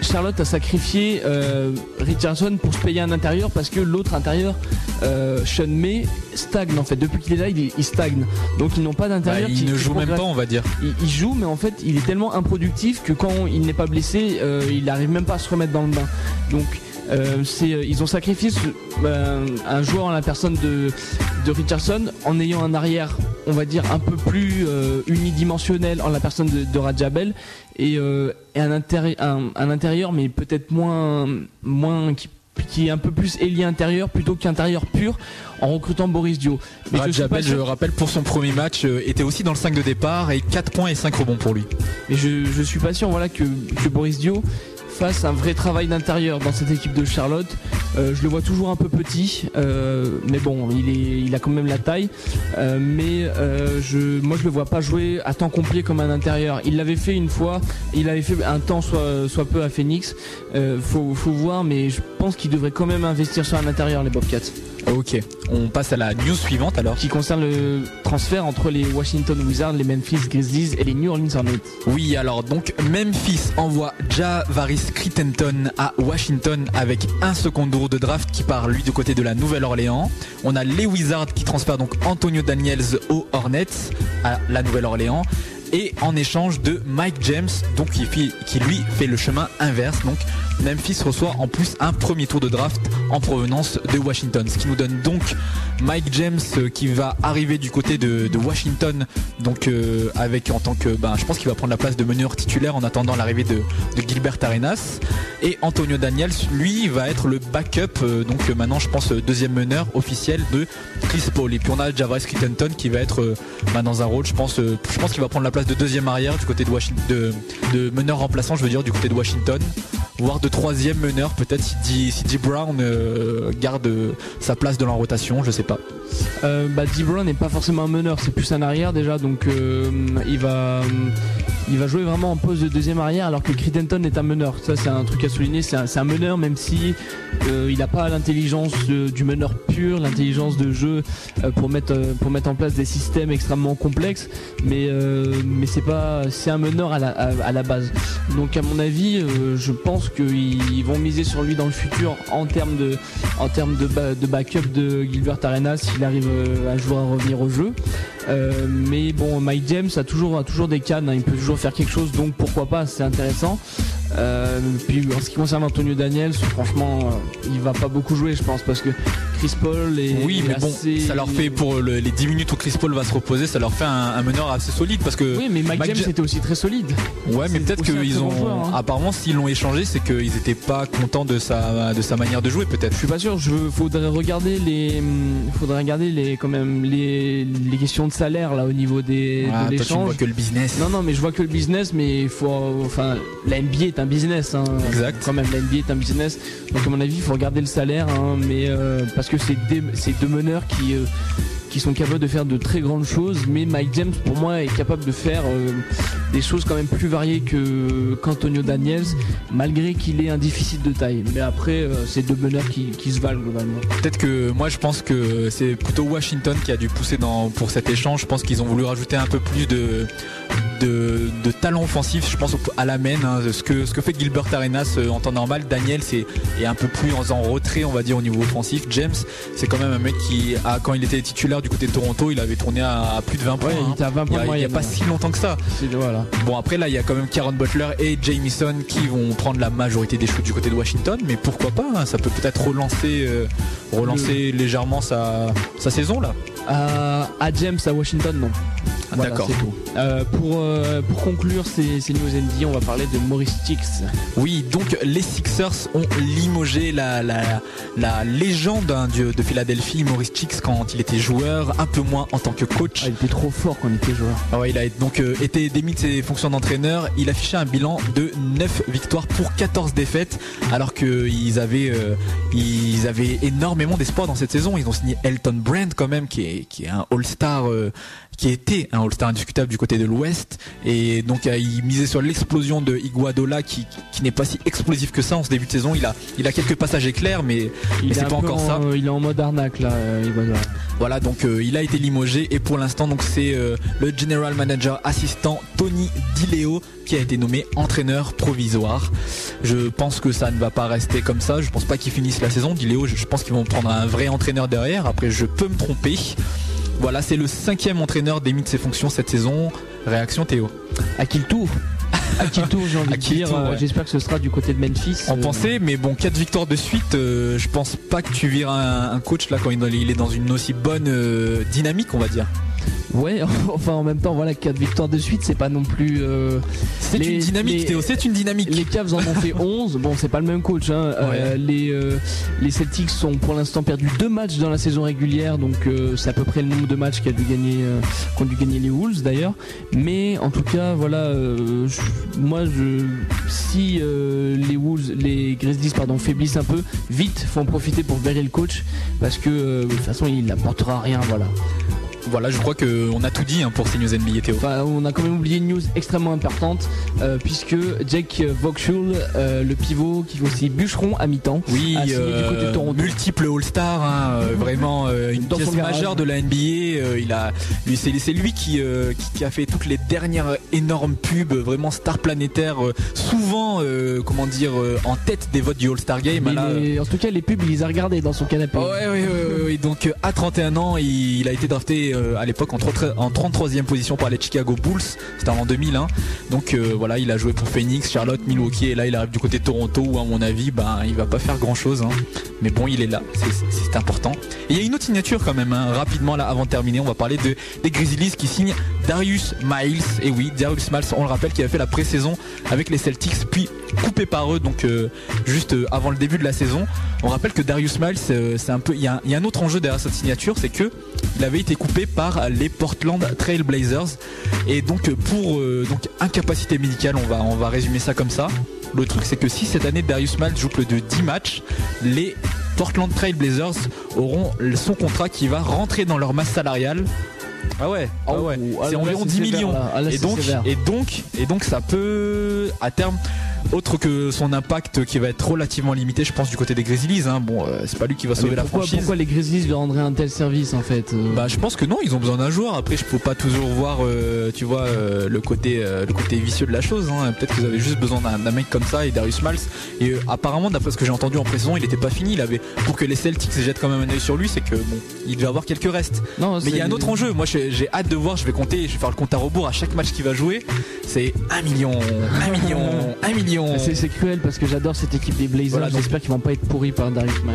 Charlotte a sacrifié euh, Richardson pour se payer un intérieur parce que l'autre intérieur, euh, Sean May, stagne en fait. Depuis qu'il est là, il, est- il stagne. Donc ils n'ont pas
Bah,
d'intérieur.
il
qui-
ne joue même pas, on va dire.
Il, il joue, mais en fait, il est tellement improductif que quand il n'est pas blessé, euh, il n'arrive même pas à se remettre dans le bain. Donc, euh, c'est, euh, ils ont sacrifié ben, un joueur en la personne de, de Richardson en ayant un arrière, on va dire, un peu plus euh, unidimensionnel en la personne de, de Rajabel et, euh, et un, intérie- un, un intérieur, mais peut-être moins, moins qui, qui est un peu plus ailier intérieur plutôt qu'intérieur pur en recrutant Boris Dio. Mais je
Rajabel, je rappelle, pour son premier match, euh, était aussi dans le 5 de départ et 4 points et 5 rebonds pour lui.
Mais je, je suis pas sûr voilà, que, que Boris Dio fasse un vrai travail d'intérieur dans cette équipe de Charlotte. Euh, je le vois toujours un peu petit, euh, mais bon, il, a quand même la taille. Euh, mais je, moi, je le vois pas jouer à temps complet comme un intérieur. Il l'avait fait une fois, il avait fait un temps soit, peu à Phoenix. Faut, faut voir, mais je pense qu'il devrait quand même investir sur un intérieur, les Bobcats.
Ok, on passe à la news suivante alors.
Qui concerne le transfert entre les Washington Wizards, les Memphis Grizzlies et les New Orleans Hornets.
Oui, alors donc Memphis envoie Javaris Crittenton à Washington avec un second tour de draft qui part lui du côté de la Nouvelle-Orléans. On a les Wizards qui transfèrent donc Antonio Daniels aux Hornets à la Nouvelle-Orléans. Et en échange de Mike James, donc qui, lui fait le chemin inverse. Donc Memphis reçoit en plus un premier tour de draft en provenance de Washington. Ce qui nous donne donc Mike James euh, qui va arriver du côté de, Washington, donc euh, avec en tant que, ben, je pense qu'il va prendre la place de meneur titulaire en attendant l'arrivée de, Gilbert Arenas. Et Antonio Daniels, lui, va être le backup, euh, donc maintenant je pense deuxième meneur officiel de Chris Paul. Et puis on a Javaris Crittenton qui va être ben, dans un rôle, je pense, je pense qu'il va prendre la place de deuxième arrière du côté de Washington, de, de meneur remplaçant, je veux dire, du côté de Washington voire de troisième meneur peut-être si si D. Brown euh, garde euh, sa place dans la rotation je sais pas
Euh, bah, D. Brown n'est pas forcément un meneur, c'est plus un arrière déjà, donc il va il va jouer vraiment en poste de deuxième arrière alors que Crittenton est un meneur. Ça c'est un truc à souligner, c'est un, meneur même si euh, il n'a pas l'intelligence du meneur pur, l'intelligence de jeu euh, pour mettre euh, pour mettre en place des systèmes extrêmement complexes, mais c'est pas c'est un meneur à la, à, à base. Donc à mon avis, je pense qu'ils vont miser sur lui dans le futur en termes de backup de Gilbert Arenas s'il arrive un jour à revenir au jeu. Mais bon, Mike James a toujours, a toujours des cannes, hein, faire quelque chose, donc pourquoi pas, c'est intéressant. Euh, puis en ce qui concerne Antonio Daniels, franchement, euh, il va pas beaucoup jouer, je pense, parce que Chris Paul est.
oui mais bon
assez-
ça leur fait pour le- les 10 minutes où Chris Paul va se reposer ça leur fait un, un meneur assez solide parce que
Oui, mais Mike, James
Ja-
était aussi très solide.
ouais mais peut-être qu'ils ont
joueur, hein.
apparemment s'ils l'ont échangé c'est qu'ils étaient pas contents de sa de sa manière de jouer peut-être
Je suis pas sûr. Je faudrait regarder les, hum, faudrait regarder les quand même les, les questions de salaire là au niveau des
Ah,
de l'échange.
que le business
Non non, mais je vois que le business, mais il faut, enfin, la NBA est un business. Hein,
Exact.
Quand même, la NBA est un business. Donc à mon avis, il faut regarder le salaire, hein, mais euh, parce que c'est des, deux meneurs qui euh, qui sont capables de faire de très grandes choses, mais Mike James pour moi est capable de faire euh, des choses quand même plus variées que qu'Antonio Daniels, malgré qu'il ait un déficit de taille. Mais après, euh, c'est deux meneurs qui, qui se valent globalement.
Peut-être que moi je pense que c'est plutôt Washington qui a dû pousser dans, pour cet échange. Je pense qu'ils ont voulu rajouter un peu plus de, de, de talent offensif. Je pense à la main. hein. ce, que, ce que fait Gilbert Arenas euh, en temps normal. Daniel c'est est un peu plus en, en retrait on va dire au niveau offensif. James c'est quand même un mec qui a, quand il était titulaire du côté de Toronto il avait tourné à, à plus de 20 points.
Ouais, il
hein.
était à 20
Il y
points
a- il y a, pas si longtemps que ça.
Voilà.
Bon après là il y a quand même Karen Butler et Jamison qui vont prendre la majorité des shoots du côté de Washington mais pourquoi pas hein, ça peut peut-être relancer euh, relancer légèrement sa, sa saison là
À, à James à Washington, non. Voilà,
D'accord.
Euh, pour, euh, pour conclure ces, ces news NBA, on va parler de Maurice Chicks.
Oui, donc les Sixers ont limogé la, la, la légende hein, du- de Philadelphie, Maurice Chicks, quand il était joueur, un peu moins en tant que coach.
il était trop fort quand il était joueur.
Ah ouais, il a donc euh, été démis de ses fonctions d'entraîneur. Il affichait un bilan de 9 victoires pour 14 défaites, alors qu'ils avaient, euh, ils avaient énormément d'espoir dans cette saison. Ils ont signé Elton Brand quand même, qui est, qui est un All-Star. Qui était un All-Star indiscutable du côté de l'Ouest et donc euh, il misait sur l'explosion de Iguadola qui, qui n'est pas si explosif que ça en ce début de saison il a, il a quelques passages éclairs mais, c'est pas encore
en-
ça
Il est en mode arnaque là. euh, Iguodala.
voilà, donc euh, il a été limogé et pour l'instant donc c'est euh, le general manager assistant Tony Dileo qui a été nommé entraîneur provisoire. Je pense que ça ne va pas rester comme ça. Je pense pas qu'il finisse la saison. Dileo, je, je pense qu'ils vont prendre un vrai entraîneur derrière. Après, je peux me tromper. Voilà, c'est le cinquième entraîneur démis de ses fonctions cette saison. Réaction Théo.
À qui le tour? À qui le tour, j'ai envie de dire.
ouais.
J'espère que ce sera du côté de Memphis.
On
Euh,
pensait, mais bon, 4 victoires de suite, euh, je pense pas que tu vires un, un coach là quand il il est dans une aussi bonne euh, dynamique, on va dire.
Ouais, enfin en même temps, voilà, 4 victoires de suite, c'est pas non plus. euh,
C'est une dynamique, Théo, c'est une dynamique.
Les Cavs en ont fait 11. Bon, c'est pas le même coach. Hein. Euh, les, euh, les Celtics sont pour l'instant perdu deux matchs dans la saison régulière, donc c'est à peu près le nombre de matchs qu'a dû gagner, qu'ont dû gagner les Wolves d'ailleurs. Mais en tout cas, voilà, je- moi, je, si les Wolves, les Grizzlies, pardon, faiblissent un peu, vite, faut en profiter pour virer le coach, parce que de toute façon, il n'apportera rien, voilà.
Voilà, je crois qu'on a tout dit hein, pour ces news NBA Théo.
Enfin, on a quand même oublié une news extrêmement importante euh, puisque Jake Vauxhall, euh, le pivot qui fait aussi bûcheron à mi-temps,
Oui,
a signé du côté de
euh,
Toronto.
multiple All-Star, hein, vraiment une
Dans
pièce majeure de la NBA. il a, lui, c'est, lui qui, qui, qui a fait toutes les dernières énormes pubs, vraiment star planétaire, souvent, comment dire, en tête des votes du All-Star Game.
Mais
là,
les- en tout cas, les pubs, il les a regardés dans son canapé.
Ouais, ouais, ouais, ouais, ouais. Donc à 31 ans, il, il a été drafté à l'époque en, 33 en 33e position par les Chicago Bulls. C'était en 2001. Donc euh, voilà, il a joué pour Phoenix, Charlotte, Milwaukee et là il arrive du côté Toronto où à mon avis, ben il va pas faire grand chose. Mais bon, il est là, c'est- important. Et il y a une autre signature quand même, hein. rapidement là avant de terminer, on va parler de, des Grizzlies qui signent Darius Miles. Et oui, Darius Miles, on le rappelle, qui a fait la pré-saison avec les Celtics, puis coupé par eux, donc euh, juste euh, avant le début de la saison. On rappelle que Darius Miles, euh, c'est un peu, il y, a un- y a un autre enjeu derrière cette signature, c'est que il avait été coupé par les Portland Trail Blazers, et donc pour euh, donc incapacité médicale, on va on va résumer ça comme ça. Le truc, c'est que si cette année Darius Miles joue plus de 10 matchs, les Portland Trail Blazers auront son contrat qui va rentrer dans leur masse salariale. Ah ouais, ah ouais.
ah
c'est environ
c'est
10
sévère,
millions.
Ah
et donc, et donc, et donc, ça peut, à terme, autre que son impact qui va être relativement limité, je pense du côté des Grizzlies. Hein. Bon, euh, c'est pas lui qui va
Ah,
sauver
mais
la franchise.
pourquoi les Grizzlies lui rendraient un tel service en fait euh
Bah, je pense que non, ils ont besoin d'un joueur. Après, je peux pas toujours voir, euh, tu vois, le côté, le côté vicieux de la chose. hein. Peut-être qu'ils avaient juste besoin d'un mec comme ça et Darius Miles. Et apparemment, d'après ce que j'ai entendu en pré-saison, il était pas fini. Il avait, pour que les Celtics jettent quand même un œil sur lui, c'est que bon, il devait avoir quelques restes.
Non,
Mais il y a un autre enjeu. Moi, j'ai j'ai hâte de voir. Je vais compter, je vais faire le compte à rebours à chaque match qu'il va jouer. C'est 1 million, 1 million, 1 million.
C'est c'est cruel parce que j'adore cette équipe des Blazers.
Voilà,
J'espère qu'ils vont pas être pourris par Darius Miles.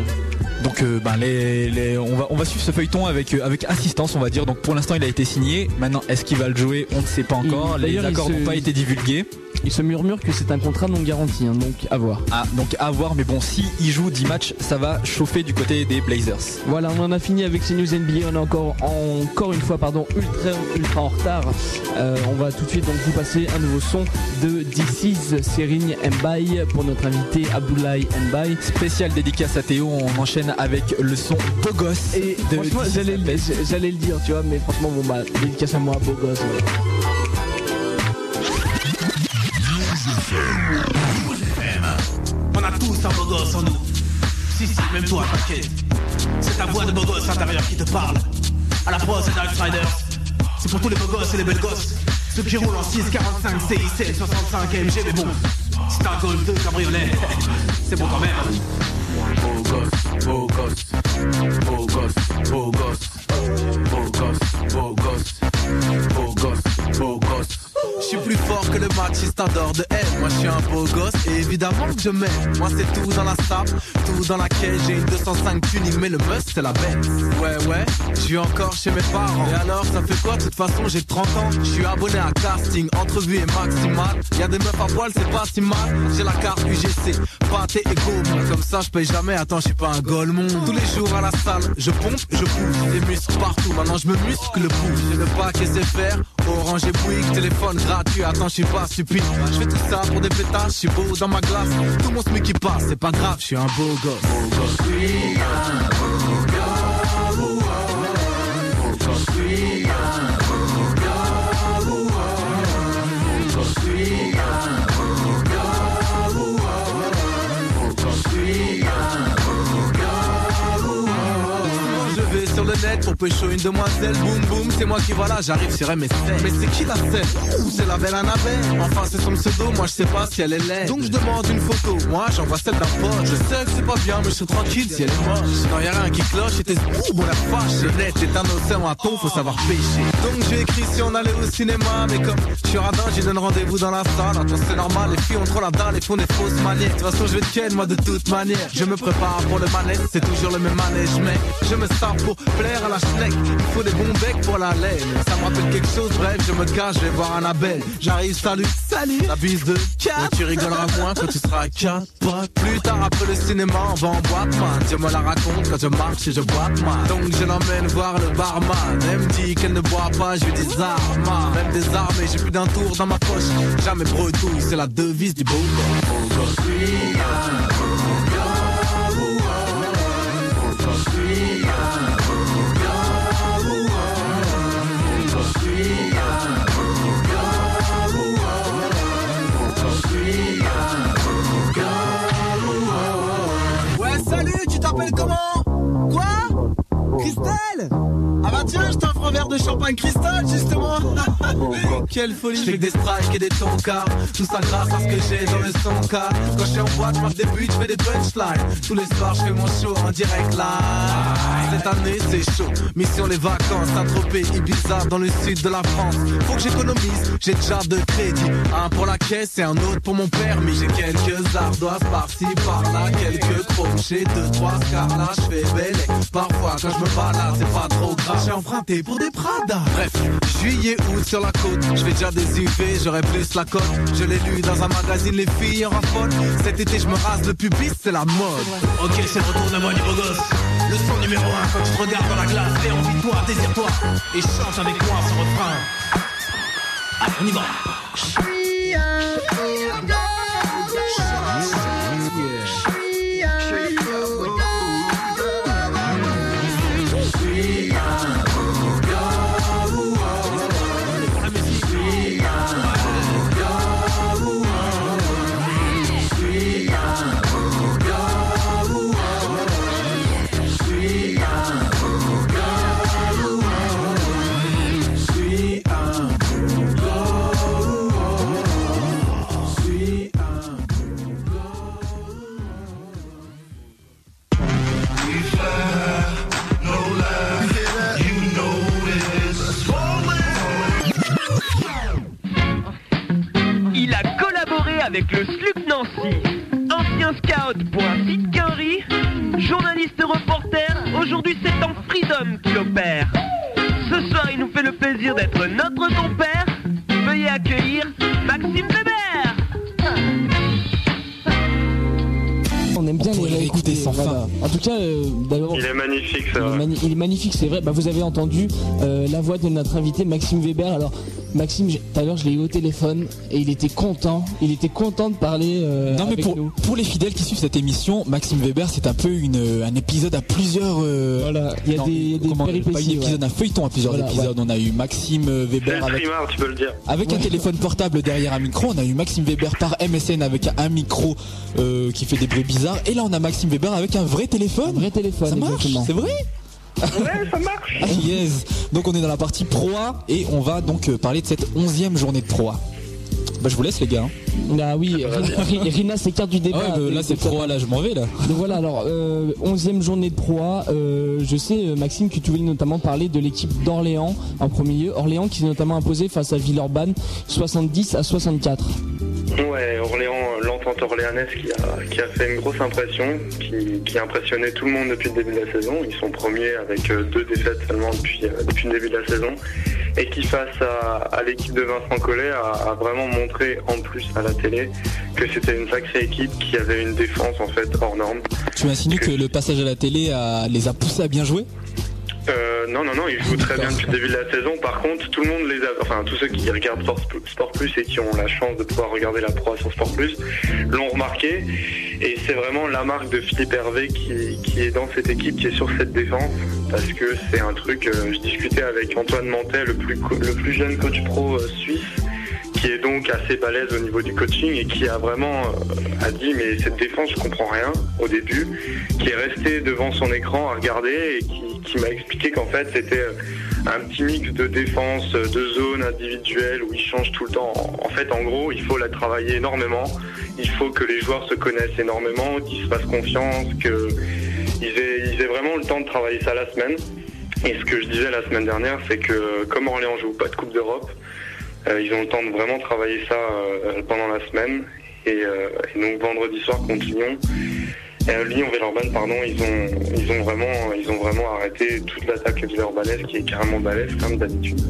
Donc euh, ben, les, les- on, va, on va suivre ce feuilleton avec, euh, avec insistance on va dire. Donc pour l'instant il a été signé. Maintenant est-ce qu'il va le jouer? On ne sait pas encore. Les accords
se-
n'ont pas été divulgués.
Il se murmure que c'est un contrat non garanti, hein, donc à voir.
Ah donc à voir mais bon si il joue 10 matchs ça va chauffer du côté des Blazers.
Voilà, on en a fini avec ces news NBA. On est encore, encore une fois, pardon, ultra, ultra en retard. Euh, on va tout de suite donc vous passer un nouveau son de DC's Serigne Mbaye pour notre invité Abdoulaye Mbaye.
Spécial dédicace à Théo, on enchaîne avec le son Beau Gosse
Et
de
franchement, le- j'allais le dire, tu vois, mais franchement, bon bah, dédicace à moi, beau gosse.
On a tous un beau gosse en nous. Si, si, même toi, t'inquiète. C'est ta voix de beau gosse intérieur qui te parle. À la prod, c'est Dark Riders. C'est pour tous les beaux gosses et les belles gosses. Ceux qui roulent en 645 CIC 65 AMG, mais bon, c'est un Golf 2 cabriolet. C'est bon quand même.
Beau gosse, beau gosse, beau gosse, beau
le machistador de elle. Moi je suis un beau gosse et évidemment que je m'aime. Moi c'est tout dans la sable, tout dans la caisse. J'ai une 205 tuning, mais le must c'est la bête. Ouais, ouais, je suis encore chez mes parents. Et alors, ça fait quoi? De toute façon, j'ai 30 ans. Je suis abonné à casting, entrevue et maximal. Y a des meufs à poil, c'est pas si mal. J'ai la carte UGC, pâté et gomme. Comme ça, je paye jamais. Attends, je suis pas un golemon. Tous les jours à la salle, je pompe, je pousse. Des muscles partout, maintenant je me muscle le pouce. J'ai le c'est faire. Orange et Bouygues, téléphone gratuit. Attends, je suis pas Je fais tout ça pour des pétasses. Je suis beau dans ma glace. Tout mon smic qui passe, c'est pas grave, je suis un beau beau gosse. Net pour pécho une demoiselle. Boum boum, c'est moi qui voilà, j'arrive sur MSN. Mais c'est qui la scène? Ouh, c'est la belle Annabelle. Enfin, c'est son pseudo, moi je sais pas si elle est laide. Donc je demande une photo, moi j'envoie celle d'un pote. Je sais que c'est pas bien, mais je suis tranquille si elle est moche. Sinon y'a rien qui cloche et t'es ouh, bon la fâche. Le net est un océan à ton, faut savoir pêcher. Donc j'ai écrit si on allait au cinéma, mais comme je suis radin, j'ai donne rendez-vous dans la salle. Attends, c'est normal, les filles ont trop la dalle et font des fausses manières. De toute façon, je vais te ken, moi de toute manière. Je me prépare pour le manège, c'est toujours le même manège, mais je me sors pour plaire à la schneck. Il faut des bons becs pour la laine. Ça me rappelle quelque chose, bref, je me cache, je vais voir Annabelle. J'arrive, salut, salut, la bise de 4. tu rigoleras moins quand tu seras à 4 Plus tard, après le cinéma, on va en boîte, man. Dieu me la raconte quand je marche et je boite, man. Donc je l'emmène voir le barman. Elle me dit qu'elle ne boit pas, je lui dis armes, même des armes, et j'ai plus d'un tour dans ma poche. Jamais bretouille, c'est la devise du beau gosse. T'appelles comment? Quoi? Christelle? Ah bah tiens, je t'offre un verre de champagne cristal justement. Quelle folie Je fais des strikes et des tonkas Tout ça grâce à ce que j'ai dans le son car. Quand je suis en boîte, je des buts, je fais des punchlines. Tous les soirs, je fais mon show en direct live. Cette année, c'est chaud. Mission les vacances, Saint-Tropez, Ibiza dans le sud de la France. Faut que j'économise, j'ai déjà deux crédits Un pour la caisse et un autre pour mon permis. J'ai quelques ardoises par-ci, par-là. Quelques crochets, deux, trois là Je fais belle. Parfois, quand je me balade, c'est pas trop grave. J'ai emprunté pour des Prada. Bref, juillet, août sur la côte. Je fais déjà des UV, j'aurais plus la cote. Je l'ai lu dans un magazine, les filles en raffolent Cet été, je me rase le pubis, c'est la mode.
Ok, c'est le retour de moi, niveau gosse Le son numéro 1 quand tu te regardes dans la glace. Fais envie toi, désire-toi. Et chante avec moi ce refrain. Allez, on y va.
Avec
Bah, vous avez entendu euh, la voix de notre invité Maxime Weber. Alors, Maxime, tout à l'heure, je l'ai eu au téléphone et il était content. Il était content de parler euh,
Non mais
avec
pour,
nous.
pour les fidèles qui suivent cette émission, Maxime Weber c'est un peu une, un épisode à plusieurs... euh,
Voilà, il y a
non,
des- il y a des
comment- Pas
péripéties,
une épisode,
ouais.
un feuilleton à plusieurs
Voilà,
épisodes. On a eu Maxime euh, Weber avec,
streamer, tu peux le dire.
avec un téléphone portable derrière un micro. On a eu Maxime Weber par MSN avec un micro euh, qui fait des bruits bizarres. Et là on a Maxime Weber avec un vrai téléphone.
Un vrai téléphone,
Ça marche, c'est vrai?
Ouais, ça marche.
Yes. Donc on est dans la partie Pro A et on va donc euh, parler de cette onzième journée de Pro A. Bah, je vous laisse, les gars.
Ah oui, Rina, Rina s'écarte du débat.
Ah ouais, bah, là, c'est Pro A, là, je m'en vais, là.
Donc voilà, alors, euh, 11e journée de Pro A. Euh, je sais, euh, Maxime, que tu voulais notamment parler de l'équipe d'Orléans en premier lieu. Orléans qui s'est notamment imposé face à Villeurbanne 70 à 64.
Ouais, Orléans, l'entente orléanaise qui a, qui a fait une grosse impression, qui, qui a impressionné tout le monde depuis le début de la saison. Ils sont premiers avec euh, deux défaites seulement depuis, euh, depuis le début de la saison. Et qui, face à, à l'équipe de Vincent Collet, a, a vraiment montré en plus à la télé que c'était une sacrée équipe qui avait une défense en fait hors norme.
Tu m'insinues que le passage à la télé a- les a poussés à bien jouer?
Euh, non, non, non, ils jouent très bien depuis le début de la saison. Par contre, tout le monde les a, enfin tous ceux qui regardent Sport, Sport Plus et qui ont la chance de pouvoir regarder la pro sur Sport Plus l'ont remarqué. Et c'est vraiment la marque de Philippe Hervé qui, qui est dans cette équipe, qui est sur cette défense, parce que c'est un truc. euh, je discutais avec Antoine Mantet, le plus le plus jeune coach pro euh, suisse qui est donc assez balèze au niveau du coaching et qui a vraiment euh, a dit mais cette défense je comprends rien au début, qui est resté devant son écran à regarder et qui, qui m'a expliqué qu'en fait c'était euh, un petit mix de défense, euh, de zones individuelles où ils changent tout le temps. En fait en gros il faut la travailler énormément, il faut que les joueurs se connaissent énormément, qu'ils se fassent confiance, qu'ils aient, ils aient vraiment le temps de travailler ça la semaine. Et ce que je disais la semaine dernière, c'est que comme Orléans joue pas de Coupe d'Europe, ils ont le temps de vraiment travailler ça euh, pendant la semaine. Et, euh, et donc vendredi soir contre Lyon, euh, Lyon Villeurbanne, pardon, ils ont ils ont vraiment ils ont vraiment arrêté toute l'attaque villeurbannaise qui est carrément balèze comme d'habitude.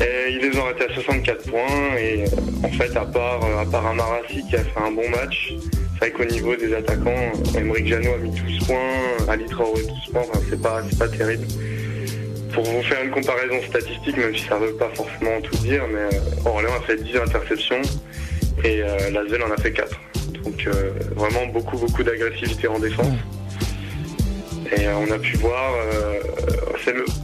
Et ils les ont arrêtés à 64 points et euh, en fait à part euh, à part Amarassi qui a fait un bon match, c'est vrai qu'au niveau des attaquants, Emeric Janot a mis 12 points, Ali Traoré 12 points, c'est pas c'est pas terrible. Pour vous faire une comparaison statistique, même si ça ne veut pas forcément tout dire, mais euh, Orléans a fait 10 interceptions et euh, Lasvel en a fait 4. Donc euh, vraiment beaucoup beaucoup d'agressivité en défense. Et euh, on a pu voir,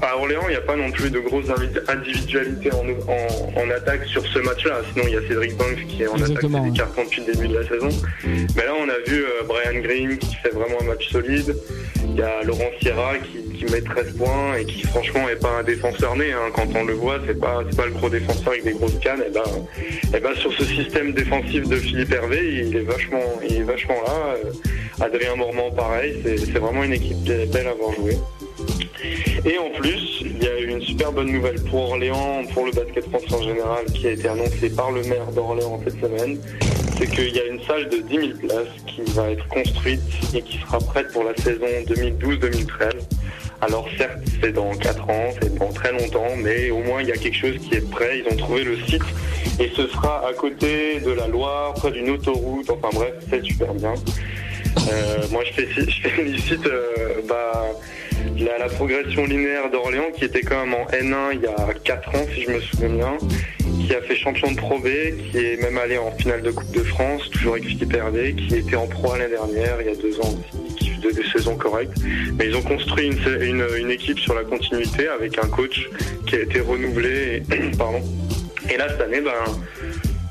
à Orléans, il n'y a pas non plus de grosses individualités en, en- en attaque sur ce match-là. Sinon, il y a Cédric Banks qui est en
Exactement,
attaque des depuis le début de la saison. Mais là, on a vu Brian Green qui fait vraiment un match solide. Il y a Laurent Sierra qui, qui met 13 points et qui, franchement, est pas un défenseur né. hein. Quand on le voit, c'est pas, c'est pas le gros défenseur avec des grosses cannes. Et ben, et ben, sur ce système défensif de Philippe Hervé, il est vachement, il est vachement là. Euh, Adrien Mormand, pareil. C'est, vraiment une équipe belle belle à avoir joué. Et en plus, il y a eu une super bonne nouvelle pour Orléans, pour le basket français en général, qui a été annoncée par le maire d'Orléans cette semaine. C'est qu'il y a une salle de 10 000 places qui va être construite et qui sera prête pour la saison 2012-2013. Alors certes, c'est dans 4 ans, c'est dans très longtemps, mais au moins il y a quelque chose qui est prêt. Ils ont trouvé le site et ce sera à côté de la Loire, près d'une autoroute. Enfin bref, c'est super bien. Euh, moi, je, félicite euh, bah, la, progression linéaire d'Orléans qui était quand même en N1 il y a 4 ans, si je me souviens bien, qui a fait champion de Pro B, qui est même allé en finale de Coupe de France, toujours avec Philippe Hervé, qui était en Pro l'année dernière, il y a deux ans aussi, qui faisait des saisons correctes. Mais ils ont construit une, une, une équipe sur la continuité avec un coach qui a été renouvelé. Et, pardon. Et là, cette année, ben,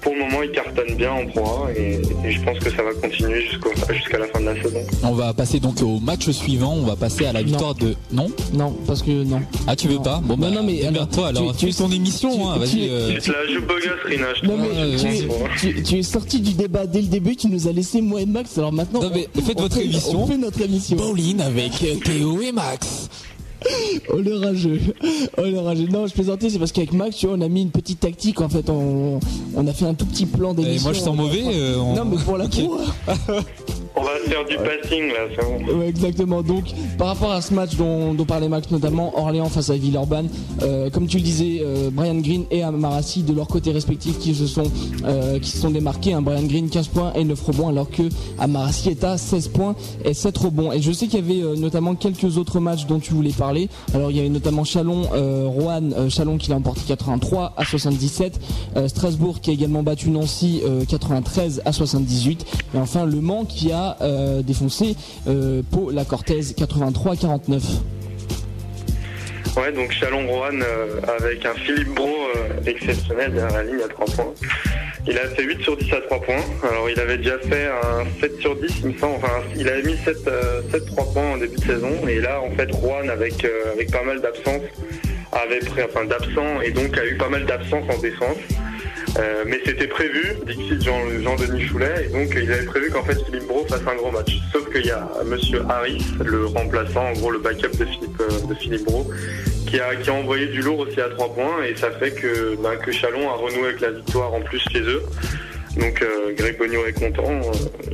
pour le moment, ils cartonnent bien en Pro A et, et je pense que ça va continuer jusqu'à la fin de la saison.
On va passer donc au match suivant. On va passer à la victoire de. Non?
Non, parce que non.
Ah, tu veux pas? Bon, bah,
non, mais alors,
toi alors.
tu-
Tu, fais ton émission,
tu-
hein,
tu-
vas-y. euh,
Tu te la joues beau gosse, Rina, je
Non
trouve.
mais tu, es- tu- tu es sorti du débat dès le début, tu nous as laissé moi et Max, alors maintenant
Non, mais
on-
faites
on
votre
fait-
émission.
On fait notre émission.
Bowling avec Théo et Max.
Oh le rageux, oh le rageux. Non, je plaisantais, c'est parce qu'avec Max, tu vois, on a mis une petite tactique en fait. On, on a fait un tout petit plan d'émission.
Et moi, je sens mauvais, euh, on-
Non, mais pour la pro.
On va faire du passing là, c'est bon.
Ouais, exactement. Donc, par rapport à ce match dont, dont parlait Max, notamment Orléans face à Villeurbanne, euh, comme tu le disais, euh, Brian Green et Amarassi de leur côté respectif qui se sont euh, qui se sont démarqués. hein. Brian Green 15 points et 9 rebonds, alors que Amarassi est à 16 points et 7 rebonds. Et je sais qu'il y avait notamment quelques autres matchs dont tu voulais parler. Alors, il y avait notamment Chalon, Rouen, euh, Chalon qui l'a emporté 83 à 77, euh, Strasbourg qui a également battu Nancy euh, 93 à 78, et enfin Le Mans qui a euh, défoncé euh, Pau la Cortez 83 à 49.
Ouais, donc Chalon-Roanne euh, avec un Philippe Bro euh, exceptionnel derrière la ligne à 3 points. Il a fait 8 sur 10 à 3 points. Alors il avait déjà fait un 7 sur 10, il me semble. Enfin, il avait mis 7, euh, 7 3 points en début de saison. Et là, en fait, Rouen, avec, avec pas mal d'absences, avait pris, enfin d'absents, et donc a eu pas mal d'absences en défense. Euh, mais c'était prévu, Dixit Jean, Jean-Denis Choulet, et donc ils avaient prévu qu'en fait Philippe Bro fasse un gros match. Sauf qu'il y a Monsieur Harris, le remplaçant, en gros le backup de Philippe, euh, de Philippe Bro, qui a, qui a envoyé du lourd aussi à 3 points, et ça fait que, ben, que Chalon a renoué avec la victoire en plus chez eux. Donc euh, Greg Bogno est content. euh,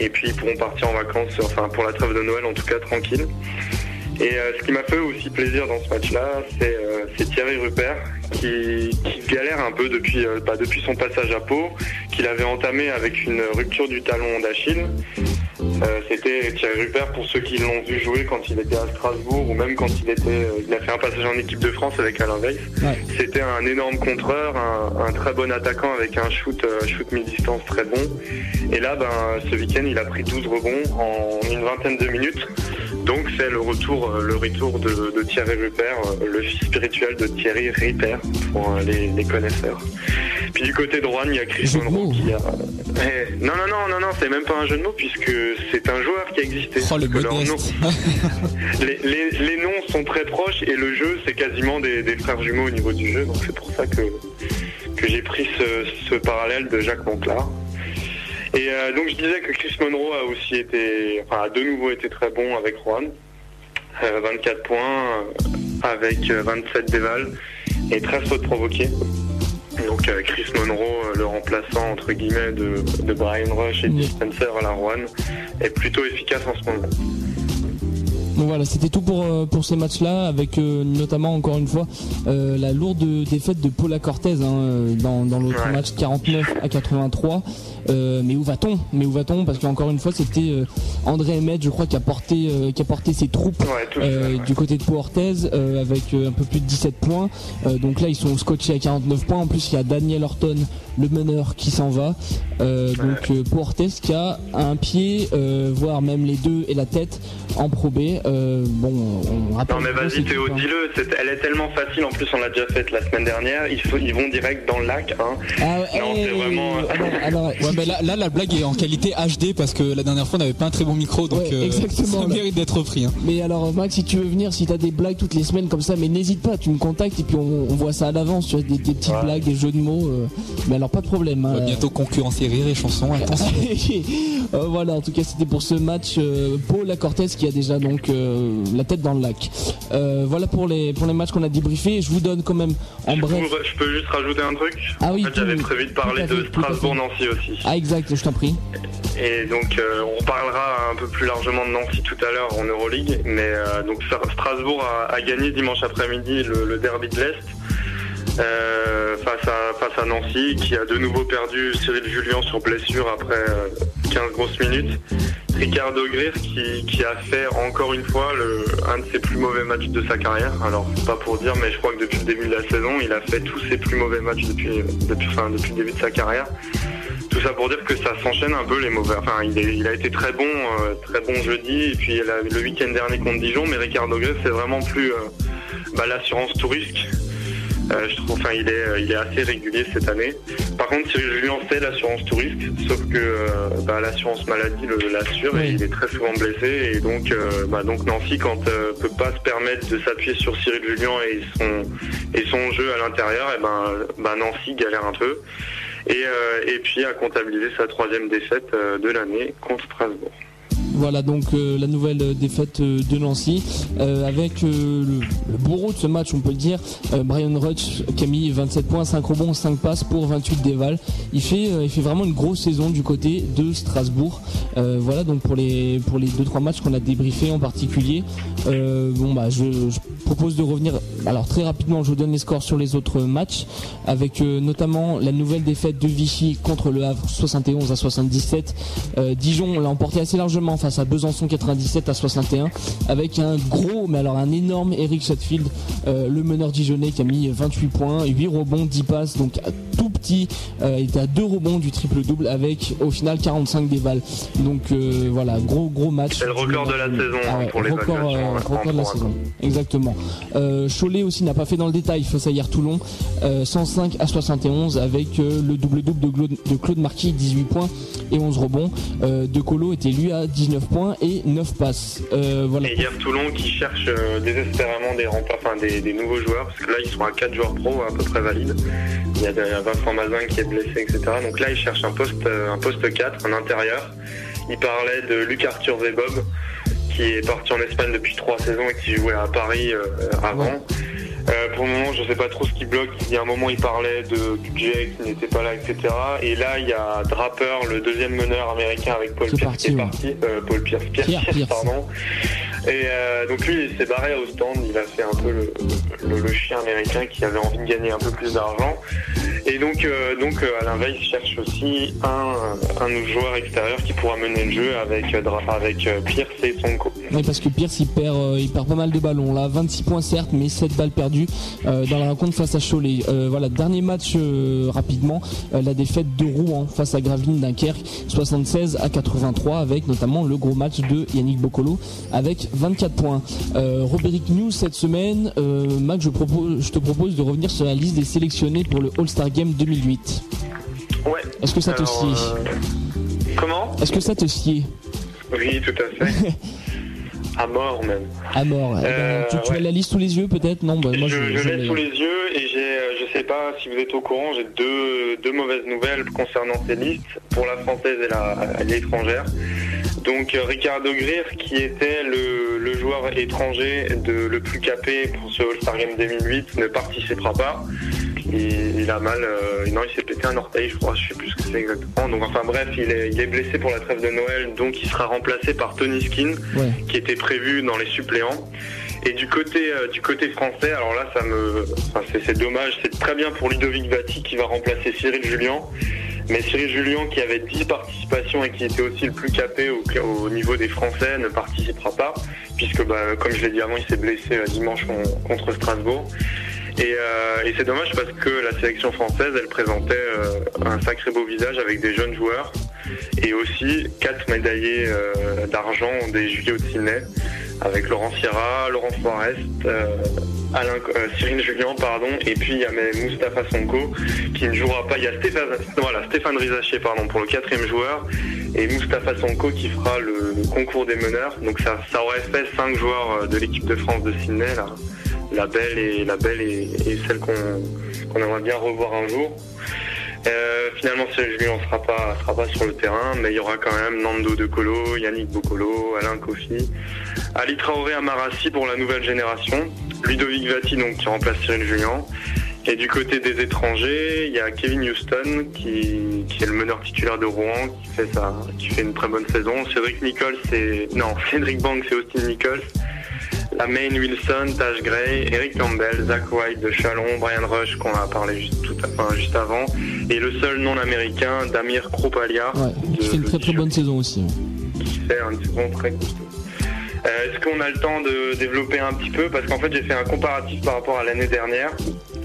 et puis ils pourront partir en vacances, enfin pour la trêve de Noël en tout cas tranquille. Et euh, ce qui m'a fait aussi plaisir dans ce match-là, c'est euh, Thierry Rupert qui, qui galère un peu depuis, euh, bah, depuis son passage à Pau, qu'il avait entamé avec une rupture du talon d'Achille. Euh, C'était Thierry Rupert pour ceux qui l'ont vu jouer quand il était à Strasbourg ou même quand il était, il a fait un passage en équipe de France avec Alain Weiss. C'était un énorme contreur, un, un très bon attaquant avec un shoot, shoot mi-distance très bon. Et là, ben, ce week-end, il a pris 12 rebonds en une vingtaine de minutes. Donc c'est le retour, euh, le retour de, de Thierry Rupert, euh, le fils spirituel de Thierry Ripert pour euh, les, les connaisseurs. Puis du côté de Rouen, il y a Chris Monroe qui a. Eh, non, non, non, non, non, c'est même pas un jeu de mots puisque c'est un joueur qui a existé.
Oh, le
les, les- les noms sont très proches et le jeu c'est quasiment des, des frères jumeaux au niveau du jeu, donc c'est pour ça que, que j'ai pris ce, ce parallèle de Jacques Monclar. Et euh, donc je disais que Chris Monroe a aussi été, enfin a de nouveau été très bon avec Juan. Euh, 24 points euh, avec euh, 27 dévals et 13 fautes provoquées. Donc euh, Chris Monroe, euh, le remplaçant entre guillemets de, de Brian Rush et de Spencer à la Juan, est plutôt efficace en ce moment.
Donc voilà, c'était tout pour, euh, pour ces matchs-là, avec euh, notamment encore une fois euh, la lourde défaite de Paula Cortez hein, dans, dans l'autre
Ouais.
match 49 à 83. Euh, mais où va-t-on? Mais où va-t-on? Parce qu'encore une fois, c'était euh, André Emmett, je crois, qui a porté, euh, qui a porté ses troupes euh, du côté de Pau Orthez euh, avec euh, un peu plus de 17 points. Euh, donc là, ils sont scotchés à 49 points. En plus, il y a Daniel Horton, le meneur, qui s'en va. Euh, donc euh, Pau Orthez qui a un pied, euh, voire même les deux et la tête en Pro B. Euh, bon, on rappelle.
Non mais vas-y Théo,
hein.
dis-le, c'est- elle est tellement facile, en plus on l'a déjà faite la semaine dernière, ils, faut- ils vont direct dans le lac. Hein.
Ah,
non, c'est vraiment...
Ouais, mais là, là, la blague est en qualité HD parce que la dernière fois, on n'avait pas un très bon micro, donc
Ouais,
euh, ça
là.
mérite d'être repris. hein.
Mais alors Max, si tu veux venir, si t'as des blagues toutes les semaines comme ça, mais n'hésite pas, tu me contactes et puis on, on voit ça à l'avance, tu vois, des, des petites blagues, des jeux de mots. euh, mais alors pas de problème.
On
hein.
va bientôt concurrencer rire et chanson. Attention.
Euh, voilà, en tout cas, c'était pour ce match. Euh, Paul Cortez qui a déjà donc euh, la tête dans le lac. Euh, voilà pour les pour les matchs qu'on a débriefés. Je vous donne quand même en bref.
Je peux juste rajouter un truc?
Ah oui,
En fait, j'avais prévu de parler de. Strasbourg-Nancy aussi.
Ah exact, je t'en prie.
Et donc euh, on parlera un peu plus largement de Nancy tout à l'heure en Euroleague, mais donc Stra- Strasbourg a, a gagné dimanche après-midi le, le derby de l'Est euh, face, à, face à Nancy, qui a de nouveau perdu Cyril Julien sur blessure après euh, 15 grosses minutes. Ricardo Gris qui, qui a fait encore une fois le, un de ses plus mauvais matchs de sa carrière. Alors pas pour dire, mais je crois que depuis le début de la saison, il a fait tous ses plus mauvais matchs depuis, depuis, enfin, depuis le début de sa carrière. Tout ça pour dire que ça s'enchaîne un peu les mauvais. Enfin, il, est- il a été très bon, euh, très bon jeudi, et puis le week-end dernier contre Dijon. Mais Ricardo Gris, c'est vraiment plus euh, bah, l'assurance tout risque. Euh, je trouve, enfin, il est, euh, il est assez régulier cette année. Par contre, Cyril Julien, c'est l'assurance tout risque, sauf que euh, bah, l'assurance maladie l'assure et il est très souvent blessé. Et donc, bah, donc Nancy, quand euh, peut pas se permettre de s'appuyer sur Cyril Julien et son et son jeu à l'intérieur, et ben, bah, Nancy galère un peu. Et, euh, et puis a comptabilisé sa troisième défaite de l'année contre Strasbourg.
Voilà donc euh, la nouvelle euh, défaite euh, de Nancy. Avec le, bourreau de ce match on peut le dire. Brian Rutsch qui a mis 27 points 5 rebonds 5 passes pour 28 déval. Il fait vraiment une grosse saison du côté de Strasbourg. Voilà donc pour les pour les deux trois matchs qu'on a débriefés en particulier. Bah je, propose de revenir alors très rapidement je vous donne les scores sur les autres matchs. Avec notamment la nouvelle défaite de Vichy contre le Havre 71 à 77 Euh, Dijon l'a emporté assez largement à Besançon 97 à 61 avec un gros mais alors un énorme Eric Chatfield euh, le meneur dijonnais qui a mis 28 points 8 rebonds 10 passes donc tout petit euh, il était à 2 rebonds du triple double avec au final 45 dévals donc euh, voilà gros gros match
C'est le record de la saison
Ah
hein, pour
record,
l'évaluation.
euh,
en
record de la saison. Exactement. Cholet aussi n'a pas fait dans le détail face à hier Toulon, euh, 105 à 71 avec le double-double de, Claude- de Claude Marquis, 18 points et 11 rebonds. De Colo était lui à 19 points et 9 passes. Voilà.
Et hier Toulon qui cherche désespérément des remparts, enfin des, des nouveaux joueurs, parce que là ils sont à 4 joueurs pro à peu près valides. Il y a des- Vincent Mazin qui est blessé, etc. Donc là, il cherche un poste, euh, un poste 4, un intérieur. Il parlait de Luc Arthur Zebob, qui est parti en Espagne depuis trois saisons et qui jouait à Paris euh, avant. Euh, pour le moment, je sais pas trop ce qui bloque. Il y a un moment, il parlait de budget qui n'était pas là, etc. Et là, il y a Draper, le deuxième meneur américain avec Paul Pierce,
parti,
qui est
ouais.
parti. Euh, Paul Pierce, Pierce,
Pierre
Pierce,
Pierce.
pardon. Et euh, donc lui, il s'est barré au stand. Il a fait un peu le, le- le chien américain qui avait envie de gagner un peu plus d'argent. Et donc, euh, donc euh, Alain Veil cherche aussi un, un joueur extérieur qui pourra mener le jeu avec, euh, avec euh, Pierce et Sonko.
Oui, parce que Pierce il perd, euh, il pas mal de ballons là, 26 points certes, mais 7 balles perdues euh, dans la rencontre face à Cholet. Euh, voilà, dernier match euh, rapidement, euh, la défaite de Rouen face à Gravelines Dunkerque, 76 à 83, avec notamment le gros match de Yannick Boccolo avec 24 points. Euh, Roberic News cette semaine, euh, propose, je te propose de revenir sur la liste des sélectionnés pour le All-Star Game 2008.
Ouais.
Est-ce que ça te sied?
euh, Comment?
Est-ce que ça te sied?
Oui, tout à fait. à mort même.
à mort Eh ben,
Euh,
Tu, tu as la liste sous les yeux peut-être? Non, bah, moi
je,
je,
l'ai sous les yeux et j'ai, euh, je sais pas si vous êtes au courant, j'ai deux, deux mauvaises nouvelles concernant ces listes pour la française et la- l'étrangère. Donc euh, Ricardo Greer, qui était le, le joueur étranger de, le plus capé pour ce All-Star Game 2008, ne participera pas. Il, il a mal, euh, non, il s'est pété un orteil, je crois, je sais plus ce que c'est exactement. Donc enfin bref, il est, il est blessé pour la trêve de Noël, donc il sera remplacé par Tony Skin,
Ouais.
qui était prévu dans les suppléants. Et du côté euh, du côté français, alors là, ça me, enfin, c'est, dommage. C'est très bien pour Ludovic Vati qui va remplacer Cyril Julien. Mais Cyril Julien, qui avait 10 participations et qui était aussi le plus capé au, au niveau des Français, ne participera pas, puisque, bah, comme je l'ai dit avant, il s'est blessé euh, dimanche con- contre Strasbourg. Et, euh, et c'est dommage parce que la sélection française, elle présentait euh, un sacré beau visage avec des jeunes joueurs et aussi quatre médaillés euh, d'argent des Juillet de Sydney avec Laurent Sierra, Laurent Forest, euh, Alain, euh, Cyril Julien, pardon, et puis il y a Moustapha Sonko qui ne jouera pas. Il y a Stéphane, voilà, Stéphane Rizaché, pardon, pour le quatrième joueur, et Moustapha Sonko qui fera le, le concours des meneurs. Donc ça, ça aurait fait cinq joueurs euh, de l'équipe de France de Sydney, là. La belle et la belle et, et celle qu'on qu'on aimerait bien revoir un jour. Euh, finalement, Cyril Julien ne sera pas, sera pas sur le terrain, mais il y aura quand même Nando De Colo, Yannick Bocolo, Alain Kofi, Ali Traoré Amarassi pour la nouvelle génération, Ludovic Vati donc qui remplace Cyril Julien. Et du côté des étrangers, il y a Kevin Houston qui, qui est le meneur titulaire de Rouen, qui fait ça, qui fait une très bonne saison. Cédric Nichols, c'est non, Cédric Banks, c'est Austin Nichols. La Main Wilson, Tash Gray, Eric Campbell, Zach White de Chalon, Brian Rush qu'on a parlé juste, tout à- enfin, juste avant, et le seul non américain, Damir Krupalia,
Ouais, qui fait une très très bonne saison aussi.
qui fait une saison très costaud. Euh, Est-ce qu'on a le temps de développer un petit peu? Parce qu'en fait, j'ai fait un comparatif par rapport à l'année dernière.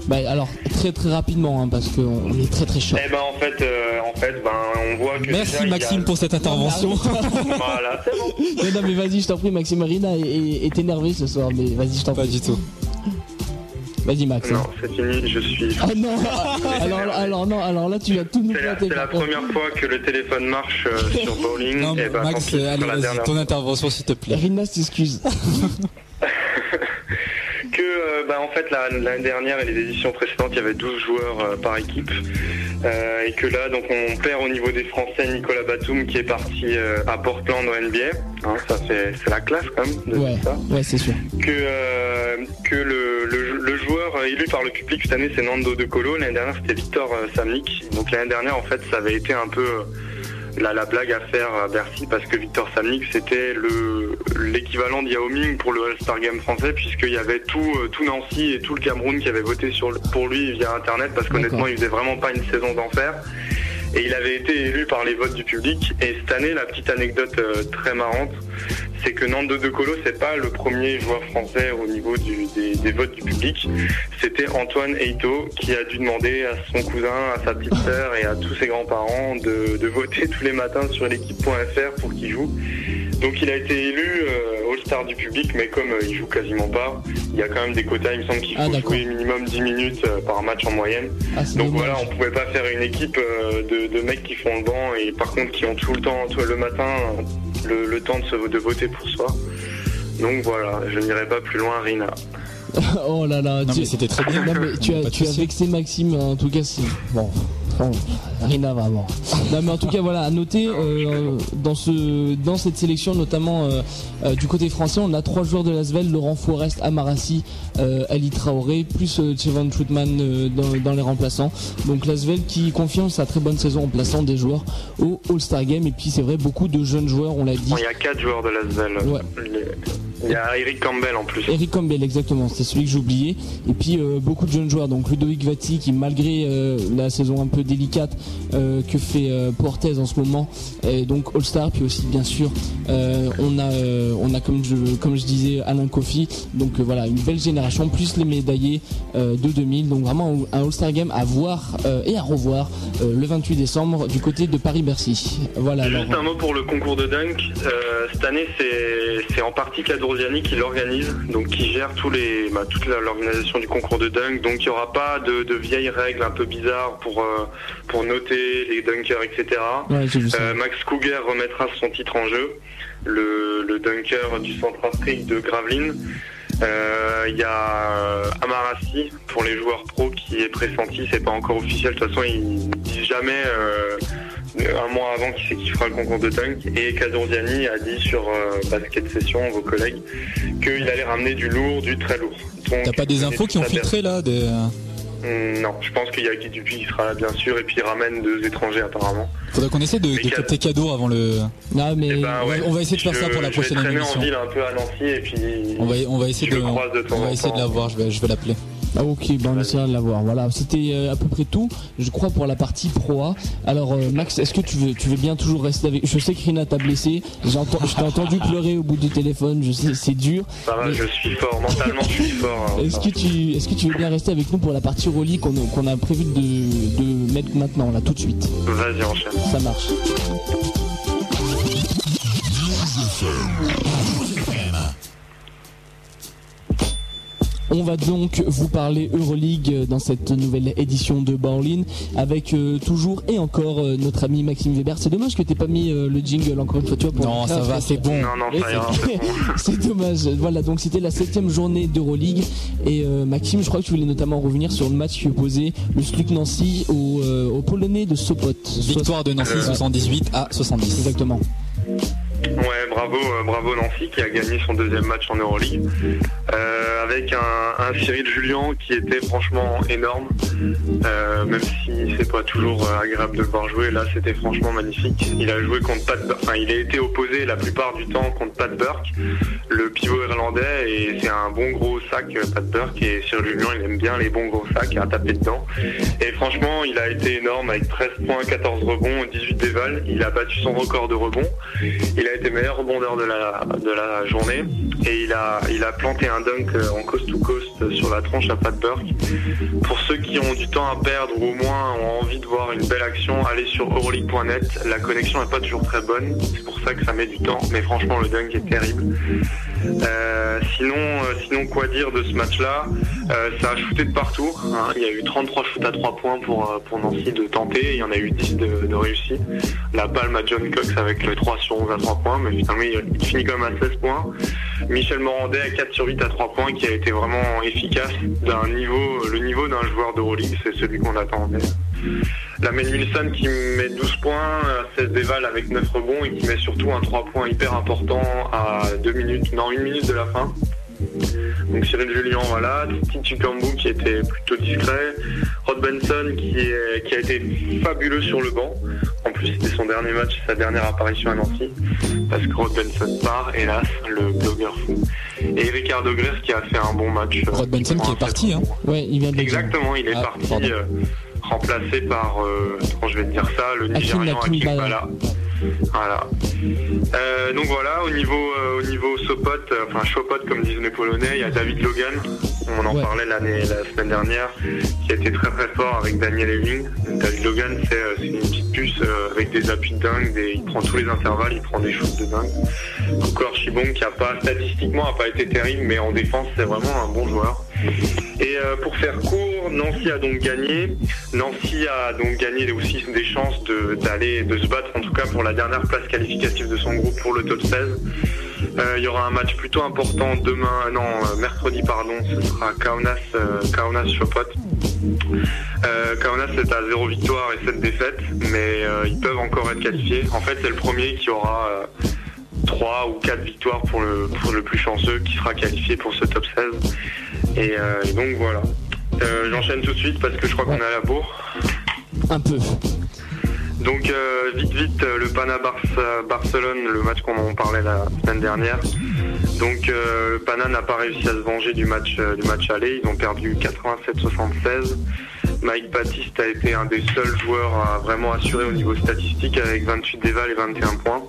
Bah alors très très rapidement hein, parce qu'on est très très chaud.
Eh ben, en fait, euh, en fait, ben, on voit que.
Merci
déjà, a-
Maxime pour cette intervention.
voilà, c'est bon.
Mais non mais vas-y je t'en prie Maxime Marina est, est- énervé ce soir mais vas-y je t'en prie.
Pas du tout.
Vas-y Max.
Non, c'est fini, je suis.
Ah non alors, alors non alors là tu vas tout nous
C'est la, première fois que le téléphone marche euh, sur bowling.
Non,
et ben, tant
Max,
pis, ce
allez, vas-y, ton intervention s'il te plaît.
Rina s'excuse.
Que euh, bah, en fait la- l'année dernière et les éditions précédentes il y avait 12 joueurs euh, par équipe. Euh, et que là donc on perd au niveau des Français Nicolas Batum qui est parti euh, à Portland au NBA Hein, ça c'est la classe quand même de
Ouais.
ça.
Ouais c'est sûr.
que euh, que le, le, le joueur élu par le public cette année c'est Nando De Colo. L'année dernière c'était Victor Samnik donc l'année dernière en fait ça avait été un peu euh, la, la blague à faire à Bercy parce que Victor Samnik c'était le l'équivalent de Yao Ming pour le All-Star Game français puisqu'il y avait tout euh, tout Nancy et tout le Cameroun qui avait voté sur pour lui via internet parce qu'honnêtement il faisait vraiment pas une saison d'enfer et il avait été élu par les votes du public et cette année la petite anecdote euh, très marrante c'est que Nando De Colo c'est pas le premier joueur français au niveau des votes du public c'était Antoine Eito qui a dû demander à son cousin, à sa petite sœur et à tous ses grands-parents de, de voter tous les matins sur l'équipe.fr pour qu'il joue. Donc il a été élu euh, All-Star du public, mais comme euh, il joue quasiment pas, il y a quand même des quotas. Il me semble qu'il
Ah,
faut jouer minimum 10 minutes euh, par match en moyenne.
Ah,
Donc
dommage.
voilà, on pouvait pas faire une équipe euh, de, de mecs qui font le banc et par contre qui ont tout le temps, tout le matin, le, le temps de, se, de voter pour soi. Donc voilà, je n'irai pas plus loin, Rina.
oh là là, tu-
c'était très bien.
Non, mais tu as, tu vexé Maxime, en tout cas, c'est. Bon. Bon, Rina vraiment. Non mais en tout cas voilà à noter euh, dans ce dans cette sélection notamment euh, euh, du côté français on a trois joueurs de l'Asvel Laurent Forest, Amarassi, euh, Ali Traoré plus euh, Chevan Troutman euh, dans, dans les remplaçants. Donc l'Asvel qui confirme sa très bonne saison en plaçant des joueurs au All-Star Game et puis c'est vrai beaucoup de jeunes joueurs on l'a dit.
Bon, il y a quatre joueurs de l'Asvel.
Ouais.
Il y a Eric Campbell en plus.
Eric Campbell, exactement, c'est celui que j'ai oublié. Et puis euh, beaucoup de jeunes joueurs, donc Ludovic Vatti qui malgré euh, la saison un peu délicate euh, que fait euh, Portez en ce moment, est donc All-Star. Puis aussi bien sûr, euh, on a, euh, on a comme je, comme je disais Alain Kofi. Donc voilà, une belle génération, plus les médaillés de 2000. Donc vraiment un All-Star Game à voir et à revoir le 28 décembre du côté de Paris-Bercy. Voilà. alors,
Juste un mot pour le concours de dunk. Cette année, c'est c'est en partie Cadorziani qui l'organise, donc qui gère tous les, bah, toute l'organisation du concours de dunk. Donc il n'y aura pas de, de vieilles règles un peu bizarres pour, euh, pour noter les dunkers, etc.
Ouais.
Euh, Max Cougar remettra son titre en jeu, le, le dunker du Centrafrique de Gravelines. Euh, Il y a euh, Amarassi pour les joueurs pro qui est pressenti, c'est pas encore officiel. De toute façon, ils disent jamais euh, un mois avant qui c'est qui fera le concours de dunk. Et Cadorziani a dit sur euh, Basket Session, vos collègues, qu'il allait ramener du lourd, du très lourd.
T'as pas des infos qui ont filtré là des...
Hum, Non, je pense qu'il y a Guy Dupuis qui sera là bien sûr, et puis il ramène deux étrangers apparemment.
Faudrait qu'on essaie de, de capter cadeau avant le.
Non mais
Ben
on, va, on essayer de faire
je-
ça pour la prochaine émission.
en ville un peu à Nancy et puis
On va, on va essayer
je
de,
le croise de temps
on va essayer de
temps.
la voir. Je vais, je vais l'appeler.
Ah ok, ben on essaiera de l'avoir. Voilà, c'était euh, à peu près tout, je crois, pour la partie Pro A. Alors euh, Max, est-ce que tu veux, tu veux bien toujours rester avec Je sais que Rina t'a blessé, je t'ai entendu pleurer au bout du téléphone, je sais, c'est dur.
Ça va,
Mais-
je suis fort, mentalement je suis fort. hein,
Est-ce que, tu, est-ce que tu veux bien rester avec nous pour la partie Rolly qu'on a, qu'on a prévu de, de mettre maintenant, là, tout de suite?
Vas-y, enchaîne.
Ça marche. On va donc vous parler Euroleague dans cette nouvelle édition de Berlin avec euh, toujours et encore euh, notre ami Maxime Weber. C'est dommage que t'aies pas mis euh, le jingle encore une fois, tu vois. Pour
Non, ça va, c'est bon.
Non, non,
c'est- C'est dommage. Voilà, donc c'était la septième journée d'Euroleague. Et euh, Maxime, je crois que tu voulais notamment revenir sur le match qui opposait le SLUK Nancy au, euh, au Polonais de Sopot.
Victoire de Nancy 78 à 70.
Exactement.
Ouais, bravo, euh, bravo Nancy qui a gagné son deuxième match en Euroleague. Euh, avec un, Cyril Julien qui était franchement énorme. Euh, même si c'est pas toujours agréable de le voir jouer, là c'était franchement magnifique. Il a joué contre Pat Burke, il a été opposé la plupart du temps contre Pat Burke, le pivot irlandais, et c'est un bon gros sac Pat Burke et Cyril Julien il aime bien les bons gros sacs à taper dedans. Et franchement il a été énorme avec 13 points, 14 rebonds, 18 dévals. Il a battu son record de rebonds. Été meilleur rebondeur de la, de la journée et il a, il a planté un dunk euh, en coast to coast sur la tronche à Pat Burke. Pour ceux qui ont du temps à perdre ou au moins ont envie de voir une belle action, allez sur euroleague.net. La connexion n'est pas toujours très bonne, c'est pour ça que ça met du temps, mais franchement le dunk est terrible. Euh, sinon, euh, sinon quoi dire de ce match-là Euh, Ça a shooté de partout. hein. Il y a eu 33 shoots à 3 points pour, Nancy de tenter. Il y en a eu 10 de, de. La palme à John Cox avec le 3 sur 11 à 3 points, mais finalement il, finit quand même à 16 points. Michel Morandet à 4 sur 8 à 3 points qui a été vraiment efficace d'un niveau, le niveau d'un joueur de Euroleague, c'est celui qu'on attendait. La Wilson qui met 12 points, à 16 déval avec 9 rebonds et qui met surtout un 3 points hyper important à 2 minutes, non 1 minute de la fin. Donc Cyril Julien, voilà, Titi Kambu qui était plutôt discret, Rod Benson qui, est- qui a été fabuleux sur le banc. En plus c'était son dernier match, sa dernière apparition à Nancy, parce que Rod Benson part, hélas, le blogueur fou. Et Ricardo Gress qui a fait un bon match. euh,
Rod Benson qui est parti. Hein.
Ouais, il vient de.
Exactement, il est
Ah,
parti euh, remplacé par, euh, comment je vais te dire ça, le Nigérian
Hakim
Hakim
Bala.
Bala. Voilà. Euh, donc voilà, au niveau, euh, au niveau Sopot, enfin Chopot comme disent les Polonais, il y a David Logan, on en
Ouais.
parlait l'année, la semaine dernière, qui a été très très fort avec Daniel Ewing. David Logan, c'est euh, c'est une petite puce euh, avec des appuis de dingue, des- il prend tous les intervalles, il prend des shoots de dingue. Encore Chibong qui a pas, statistiquement, a pas été terrible, mais en défense, c'est vraiment un bon joueur. Et euh, pour faire court, Nancy a donc gagné. Nancy a donc gagné aussi des chances de, d'aller, de se battre en tout cas pour la dernière place qualificative de son groupe pour le top 16. Euh, Il y aura un match plutôt important demain, non, euh, mercredi, pardon, ce sera Kaunas, euh, Kaunas Chopot. Euh, Kaunas est à 0 victoire et 7 défaites, mais euh, ils peuvent encore être qualifiés. En fait, c'est le premier qui aura euh, 3 ou 4 victoires pour le, pour le plus chanceux qui sera qualifié pour ce top 16. Et, euh, donc voilà. Euh, J'enchaîne tout de suite parce que je crois qu'on est à la bourre.
Un peu.
Donc euh, vite vite euh, le Pana Barça- Barcelone, le match qu'on en parlait la semaine dernière. Donc euh, le Pana n'a pas réussi à se venger du match euh, du match aller, ils ont perdu 87-76. Mike Baptiste a été un des seuls joueurs à vraiment assurer au niveau statistique avec 28 dévals et 21 points.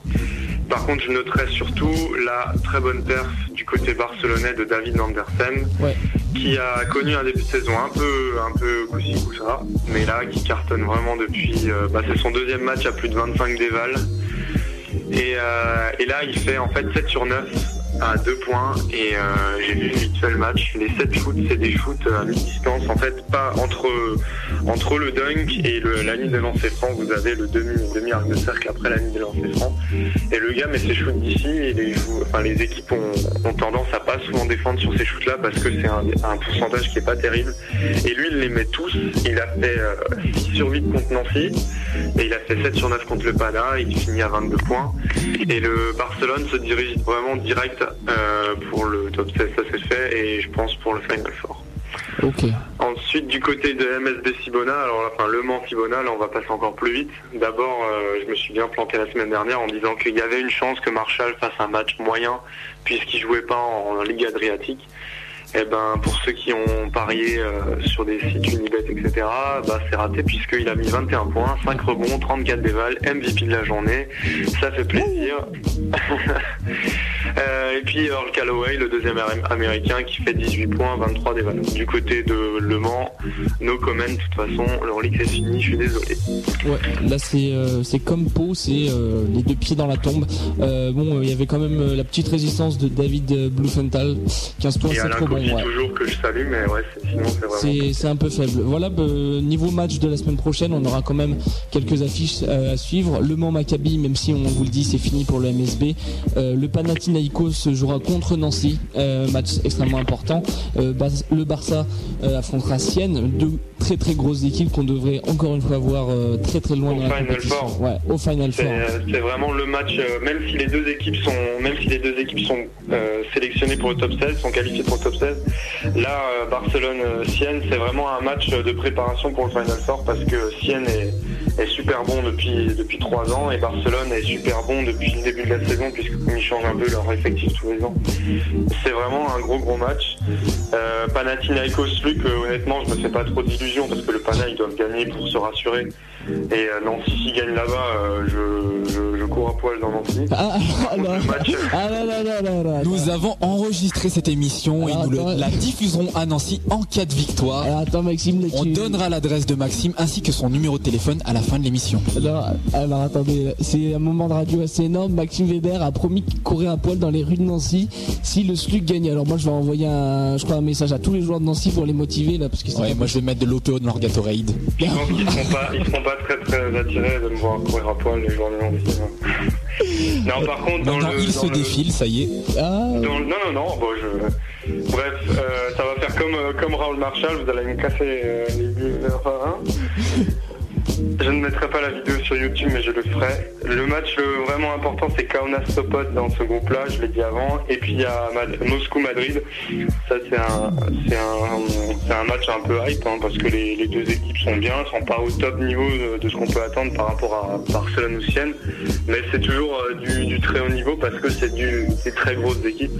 Par contre, je noterai surtout la très bonne perf du côté barcelonais de David Andersen, qui a connu un début de saison un peu, un peu coup-ci coup-ça, mais là qui cartonne vraiment depuis. euh, bah, c'est son deuxième match à plus de 25 dévals. Euh, et là, il fait en fait 7 sur 9 à 2 points. Et euh, j'ai vu vite fait le match. Les 7 shoots, c'est des shoots à mi-distance. En fait, pas entre, entre le dunk et la ligne de lancer franc. Vous avez le demi, demi arc de cercle après la ligne de lancer franc. Et le gars met ses shoots d'ici. Et les, enfin, les équipes ont, ont tendance à pas souvent défendre sur ces shoots-là parce que c'est un, pourcentage qui est pas terrible. Et lui, il les met tous. Il a fait euh, 6 sur 8 contre Nancy. Et il a fait 7 sur 9 contre le Pana. Il finit à 22 points. Et le Barcelone se dirige vraiment direct euh, pour le top 16. Ça c'est fait. Et je pense pour le Final Four. Ensuite, du côté de MSB Sibona, alors là, enfin Le Mans Sibona, là on va passer encore plus vite. D'abord, euh, je me suis bien planté la semaine dernière en disant qu'il y avait une chance que Marshall fasse un match moyen puisqu'il jouait pas en, en Ligue Adriatique. Et ben pour ceux qui ont parié euh, sur des sites Unibet, etc., bah, c'est raté puisqu'il a mis 21 points, 5 rebonds, 34 dévals, MVP de la journée. Ça fait plaisir. Euh, et puis Earl Calloway, le deuxième am- américain, qui fait 18 points, 23 dévals. Du côté de Le Mans, no comment, de toute façon, leur ligue c'est fini, je suis désolé.
Ouais, là c'est euh, comme Pau, c'est les deux pieds dans la tombe. Bon, il y avait quand même la petite résistance de David Blumenthal, 15 points,
Et
7
Alain
rebonds. Ouais.
toujours que je salue, mais ouais, sinon c'est vraiment...
C'est un peu faible. Voilà, niveau match de la semaine prochaine, on aura quand même quelques affiches euh, à suivre. Le Mans Maccabi, même si on vous le dit, c'est fini pour le MSB. Euh, le Panathinaikos jouera contre Nancy, euh, match extrêmement important. Bas- le Barça affrontera Sienne, deux très très grosses équipes qu'on devrait encore une fois voir très très loin
Au
dans la
Final
compétition.
Four.
Ouais, au Final
C'est
Four.
c'est vraiment le match, même si les deux équipes sont, même si les deux équipes sont sélectionnées pour le top 16, sont qualifiées pour le top 16. Là, euh, Barcelone-Sienne, c'est vraiment un match de préparation pour le Final Four parce que Sienne est, super bon depuis depuis trois ans et Barcelone est super bon depuis le début de la saison puisqu'ils changent un peu leur effectif tous les ans. C'est vraiment un gros gros match. Euh, Panathinaikos Luc, euh, honnêtement, je me fais pas trop d'illusions parce que le Pana ils doivent gagner pour se rassurer. Et euh, Nancy s'ils gagnent là-bas, euh, je, je, je cours à poil dans Nancy.
Ah, ah, là. Ah, là, là, là.
Nous avons enregistré cette émission et nous
attends.
la diffuserons à Nancy en cas de victoire.
Alors, attends Maxime, là,
On
tu-
donnera l'adresse de Maxime ainsi que son numéro de téléphone à la fin de l'émission.
Alors, alors attendez, c'est un moment de radio assez énorme. Maxime Weber a promis qu'il courait à poil dans les rues de Nancy si le SLUC gagnait. Alors moi je vais envoyer un, je crois un message à tous les joueurs de Nancy pour les motiver là parce que
Ouais, moi je vais mettre de l'OPO dans leur Gatorade.
Je pense qu'ils seront pas, ils seront pas très très attirés de me voir courir à poil les Nancy. hein. Non, par contre, dans le,
il
dans
se
le-
défile, ça y est.
Ah,
dans le- non, non, non, bon, je... Bref, euh, ça va faire comme, euh, comme Raoul Marshall, vous allez me casser euh, les bulles un par un. Je ne mettrai pas la vidéo sur YouTube, mais je le ferai. Le match vraiment important, c'est Kaunas Sopot dans ce groupe-là, je l'ai dit avant. Et puis il y a Mad- Moscou-Madrid. Ça, c'est un, match un peu hype, hein, parce que les, deux équipes sont bien, sont pas au top niveau de, ce qu'on peut attendre par rapport à Barcelone ou Sienne. Mais c'est toujours euh, du, très haut niveau parce que c'est des très grosses équipes.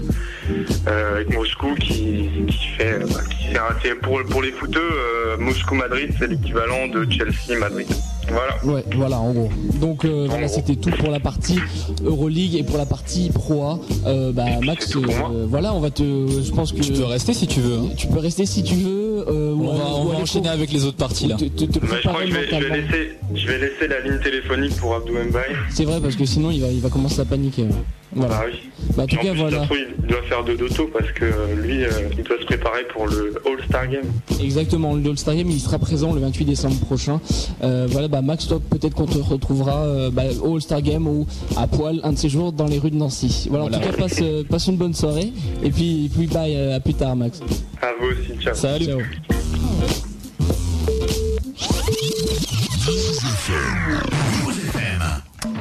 Euh, avec Moscou qui, fait, euh, pour, les footeux, Moscou-Madrid, c'est l'équivalent de Chelsea-Madrid. Voilà.
Ouais, voilà, en gros. Donc euh, voilà, c'était tout pour la partie Euroleague et pour la partie Pro A. Euh, bah, Max, euh, voilà, on va te. Je pense que
Tu peux rester si tu veux. hein.
tu peux rester si tu veux. euh,
On va, on enchaîner avec les autres parties là.
te- te- te
Mais je crois que je vais, je vais
mentalement.
laisser, je vais laisser la ligne téléphonique pour Abdou Mbaye.
C'est vrai parce que sinon il va, il va commencer à paniquer. ouais. Voilà.
Bah oui.
Bah, en tout cas,
plus,
voilà.
il doit faire deux d'auto parce que lui, euh, il doit se préparer pour le All-Star Game.
Exactement, le All-Star Game, il sera présent le 28 décembre prochain. Euh, voilà, bah Max, toi, peut-être qu'on te retrouvera euh, bah, au All-Star Game ou à poil un de ces jours dans les rues de Nancy. Voilà,
Voilà.
en tout cas, passe, euh, passe une bonne soirée. Et puis, puis bye, à plus tard, Max.
À vous aussi, ciao.
Salut. Ciao.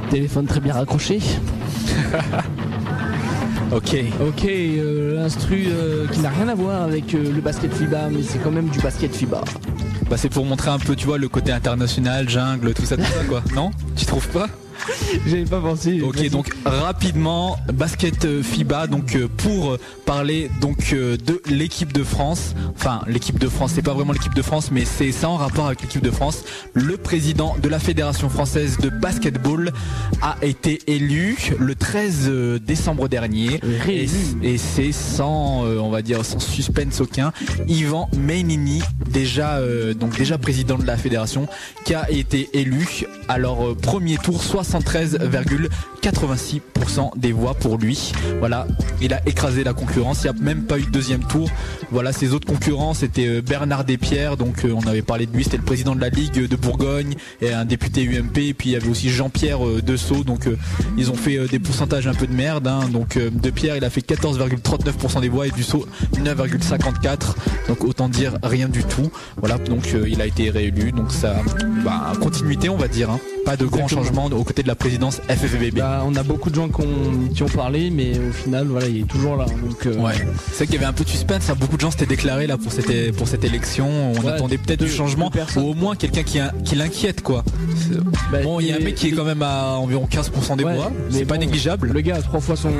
Téléphone très bien raccroché.
Ok.
Ok, euh, l'instru euh, qui n'a rien à voir avec euh, le basket FIBA, mais c'est quand même du basket FIBA.
Bah c'est pour montrer un peu, tu vois, le côté international, jungle, tout ça, tout ça, quoi. Non? Tu trouves pas?
J'avais pas pensé.
Ok, donc rapidement, basket euh, FIBA, donc euh, pour euh, parler donc de l'équipe de France. Enfin, l'équipe de France, c'est pas vraiment l'équipe de France, mais c'est ça en rapport avec l'équipe de France. Le président de la Fédération française de basketball a été élu le 13 euh, décembre dernier. Et, et c'est sans, on va dire, sans suspense aucun. Yvan Mainini, déjà, donc déjà président de la fédération, qui a été élu. Alors premier tour, 73,86% des voix pour lui. Voilà, il a écrasé la concurrence. Il n'y a même pas eu de deuxième tour. Voilà, ses autres concurrents, c'était euh, Bernard Despierres. Donc euh, on avait parlé de lui, c'était le président de la Ligue de Bourgogne et un député UMP. Et puis il y avait aussi Jean-Pierre euh, Dessau. Donc euh, ils ont fait euh, des pourcentages un peu de merde. hein. Donc euh, De Pierre, il a fait 14,39% des voix et Dussault 9,54. Donc autant dire rien du tout. Voilà, donc euh, il a été réélu. Donc ça, bah, continuité, on va dire. hein. Pas de grands changements aux de la présidence FFVB.
Bah, on a beaucoup de gens qui ont, qui ont parlé, mais au final, voilà, il est toujours là. Donc, euh,
Ouais, c'est vrai qu'il y avait un peu de suspense, hein. beaucoup de gens s'étaient déclarés là pour cette, pour cette élection, on
Ouais,
attendait peut-être du changement, ou au moins quelqu'un qui, l'inquiète quoi.
Bah,
bon, il y a un mec qui est quand même à environ 15% des
Ouais,
voix,
mais
c'est pas
bon,
négligeable.
Le gars a trois fois son,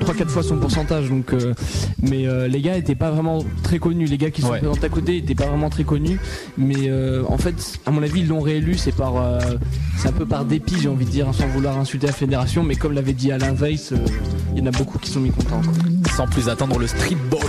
trois quatre fois son pourcentage, donc. euh, mais euh, les gars étaient pas vraiment très connus. Les gars qui sont
Ouais.
présents à côté étaient pas vraiment très connus. Mais en fait, à mon avis, ils l'ont réélu. C'est par, c'est un peu par dépit, j'ai envie de dire, hein, sans vouloir insulter la fédération. Mais comme l'avait dit Alain Weiss, euh, il y en a beaucoup qui sont mécontents. quoi.
Sans plus attendre le streetball.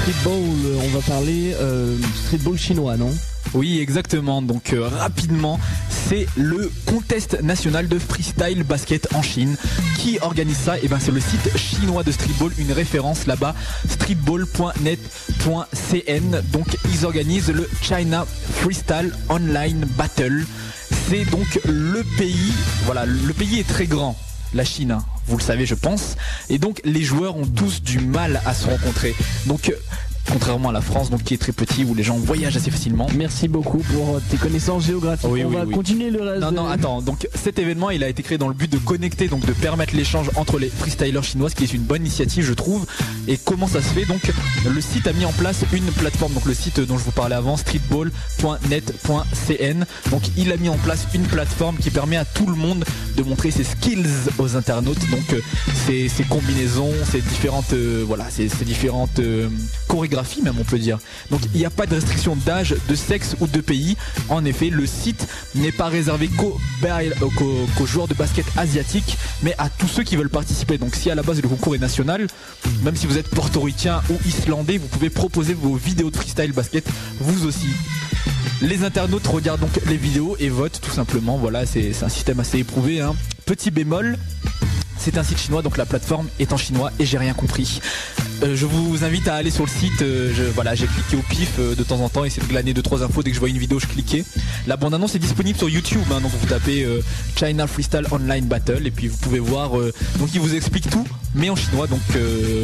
Streetball, euh, on va parler euh, streetball chinois, non?
Oui, exactement. Donc euh, rapidement, c'est le contest national de freestyle basket en Chine. Qui organise ça? Et ben c'est le site chinois de streetball, une référence là-bas, streetball.net.cn. Donc ils organisent le China Freestyle Online Battle. C'est donc le pays, voilà, le pays est très grand. La Chine, hein, vous le savez je pense. Et donc les joueurs ont tous du mal à se rencontrer. Donc contrairement à la France, donc qui est très petit où les gens voyagent assez facilement.
Merci beaucoup pour euh, tes connaissances géographiques.
Oui,
on
oui,
va
oui.
continuer le reste.
Non, non, attends. Donc cet événement, il a été créé dans le but de connecter, donc de permettre l'échange entre les freestylers chinois, ce qui est une bonne initiative, je trouve. Et comment ça se fait? Donc le site a mis en place une plateforme, donc le site dont je vous parlais avant, streetball.net.cn. Donc il a mis en place une plateforme qui permet à tout le monde de montrer ses skills aux internautes. Donc euh, ses, ses combinaisons, ses différentes, euh, voilà, ses, ses différentes euh, chorégraphies, même on peut dire. Donc il n'y a pas de restriction d'âge, de sexe ou de pays. En effet, le site n'est pas réservé euh, qu'aux- joueurs de basket asiatiques, mais à tous ceux qui veulent participer. Donc si à la base le concours est national, même si vous êtes portoricain ou islandais, vous pouvez proposer vos vidéos de freestyle basket, vous aussi. Les internautes regardent donc les vidéos et votent tout simplement. Voilà, c'est c'est un système assez éprouvé. hein. Petit bémol, c'est un site chinois, donc la plateforme est en chinois et j'ai rien compris. Euh, je vous invite à aller sur le site. euh, je, voilà, j'ai cliqué au pif euh, de temps en temps, essayer de glaner deux trois infos. Dès que je vois une vidéo, je cliquais. La bande annonce est disponible sur YouTube, hein, donc vous tapez China Freestyle Online Battle et puis vous pouvez voir. donc il vous explique tout, mais en chinois. Donc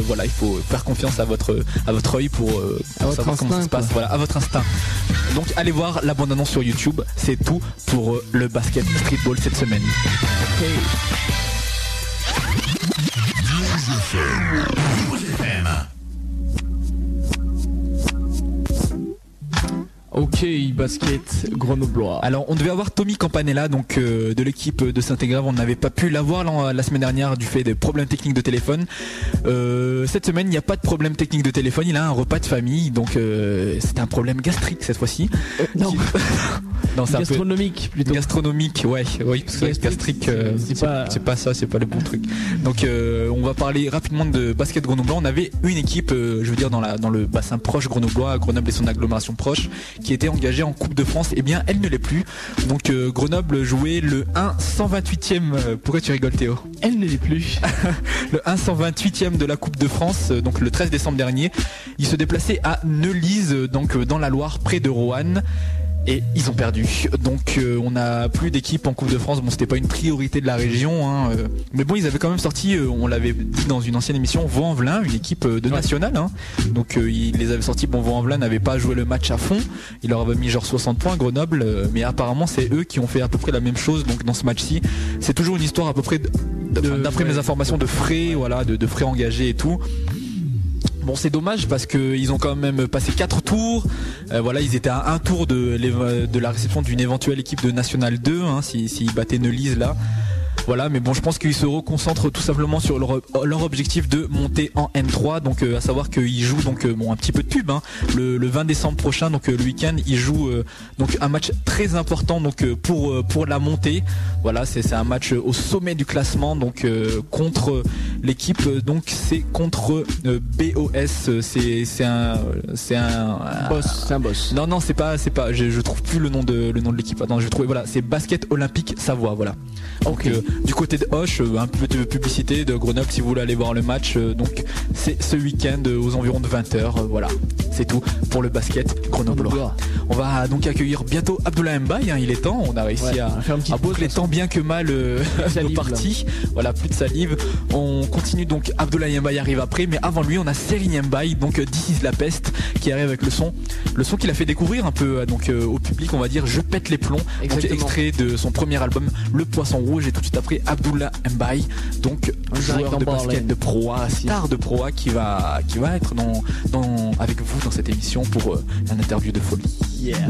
voilà, il faut faire confiance à votre à votre œil pour, pour
À votre
savoir comment ça se passe.
quoi.
Voilà, à votre instinct. Donc allez voir la bande annonce sur YouTube. C'est tout pour le basket streetball cette semaine. Rouge FM. Rouge FM.
Ok, basket grenoblois.
Alors, on devait avoir Tommy Campanella, donc euh, de l'équipe de Saint-Égrave. On n'avait pas pu l'avoir la, la semaine dernière du fait des problèmes techniques de téléphone. Euh, cette semaine, il n'y a pas de problème technique de téléphone. Il a un repas de famille, donc euh, c'est un problème gastrique cette fois-ci.
non.
non c'est un peu-
Gastronomique plutôt.
Gastronomique, ouais, oui, parce que
Gastrique,
euh,
c'est pas-
ça, c'est pas le bon truc. Donc, euh, on va parler rapidement de basket grenoblois. On avait une équipe, euh, je veux dire, dans, la, dans le bassin proche grenoblois, Grenoble et son agglomération proche, qui était engagée en Coupe de France. Eh bien, elle ne l'est plus. Donc, euh, Grenoble jouait le 1 128e. euh, pourquoi tu rigoles, Théo?
Elle ne l'est plus.
le 1 128e de la Coupe de France, euh, donc le 13 décembre dernier. Il se déplaçait à Neulise, donc dans la Loire, près de Roanne. Et ils ont perdu. Donc euh, on n'a plus d'équipe en Coupe de France. Bon, c'était pas une priorité de la région, hein, euh, mais bon, ils avaient quand même sorti. euh, on l'avait dit dans une ancienne émission, Vaux-en-Velin, une équipe de nationale. hein. Donc ils les avaient sortis. Bon, Vaux-en-Velin n'avait pas joué le match à fond. Il leur avait mis genre 60 points Grenoble, mais apparemment c'est eux qui ont fait à peu près la même chose. Donc dans ce match-ci, c'est toujours une histoire à peu près, d'après mes informations, de frais, voilà, de, de frais engagés et tout. Bon, c'est dommage parce qu'ils ont quand même passé quatre tours. Euh, voilà, ils étaient à un tour de, de la réception d'une éventuelle équipe de National 2, hein, s'ils s'ils battaient Neulise là. Voilà, mais bon, je pense qu'ils se reconcentrent tout simplement sur leur, leur objectif de monter en N3. Donc, euh, à savoir qu'ils jouent donc euh, bon un petit peu de pub. hein. le, le 20 décembre prochain, donc euh, le week-end, ils jouent donc un match très important donc pour pour la montée. Voilà, c'est un match au sommet du classement donc contre l'équipe. Donc c'est contre BOS. C'est c'est un c'est un
boss. C'est un boss.
Non non c'est pas c'est pas. Je, je trouve plus le nom de le nom de l'équipe. Attends, je. Voilà, c'est Basket Olympique Savoie. Voilà. Donc euh, du côté de Hoche, euh, un peu de publicité de Grenoble si vous voulez aller voir le match. euh, donc c'est ce week-end aux environs de 20h. voilà, c'est tout pour le basket grenoblois. On va donc accueillir bientôt Abdoulaye Mbaye. hein, il est temps. On a réussi
Ouais,
à, à boucler tant bien que mal euh, nos parties. Voilà, plus de salive. On continue donc. Abdoulaye Mbaye arrive après, mais avant lui, on a Serigne Mbaye, donc This is la peste, qui arrive avec le son, le son qu'il a fait découvrir un peu donc euh, au public, on va dire. Je pète les plombs. Donc extrait de son premier album, Le Poisson Rouge, et tout de suite après Abdoulaye Mbaye, donc
En
joueur de basket
Barley.
de proa, star de proa, qui va qui va être dans, dans avec vous dans cette émission pour euh, un interview de folie.
Yeah.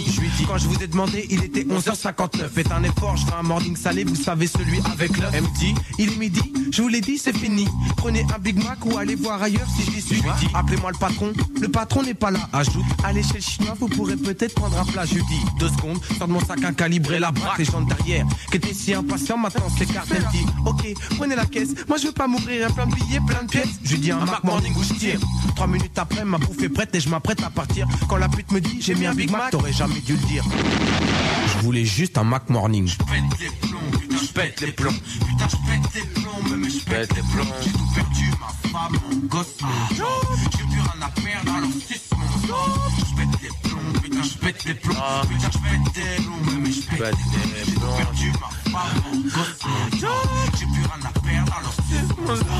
Je lui dis, quand je vous ai demandé, il était 11h59. Faites un effort, je fais un morning salé, vous savez celui avec le Elle me dit, il est midi, je vous l'ai dit, c'est fini. Prenez un Big Mac ou allez voir ailleurs si je suis. Appelez-moi le patron, le patron n'est pas là. Ajoute, allez chez le chinois, vous pourrez peut-être prendre un plat. Je lui dis, deux secondes, sors de mon sac un calibré, la braque, les gens derrière, qui étaient si impatients, maintenant s'écarte. Elle dit, ok, prenez la caisse, moi je veux pas m'ouvrir un plein de billets, plein de pièces. Je lui dis, un Mac Morning où je tire. Trois minutes après, ma bouffe est prête et je m'apprête à partir. Quand la pute me dit, j'ai mis un Big Mac, t'aurais jamais dû le dire. Je voulais juste un Mac Morning. Je pète les plombs, putain, je pète les plombs. Putain, je pète les plombs, mais je pète les plombs. J'ai tout perdu, ma femme, mon gosse, mon job. J'ai plus rien à perdre, alors c'est mon. Je pète les plombs, putain, je pète plombs. Putain, je pète mais je pète les plombs. J'ai perdu, ma. J'ai plus rien à perdre, alors.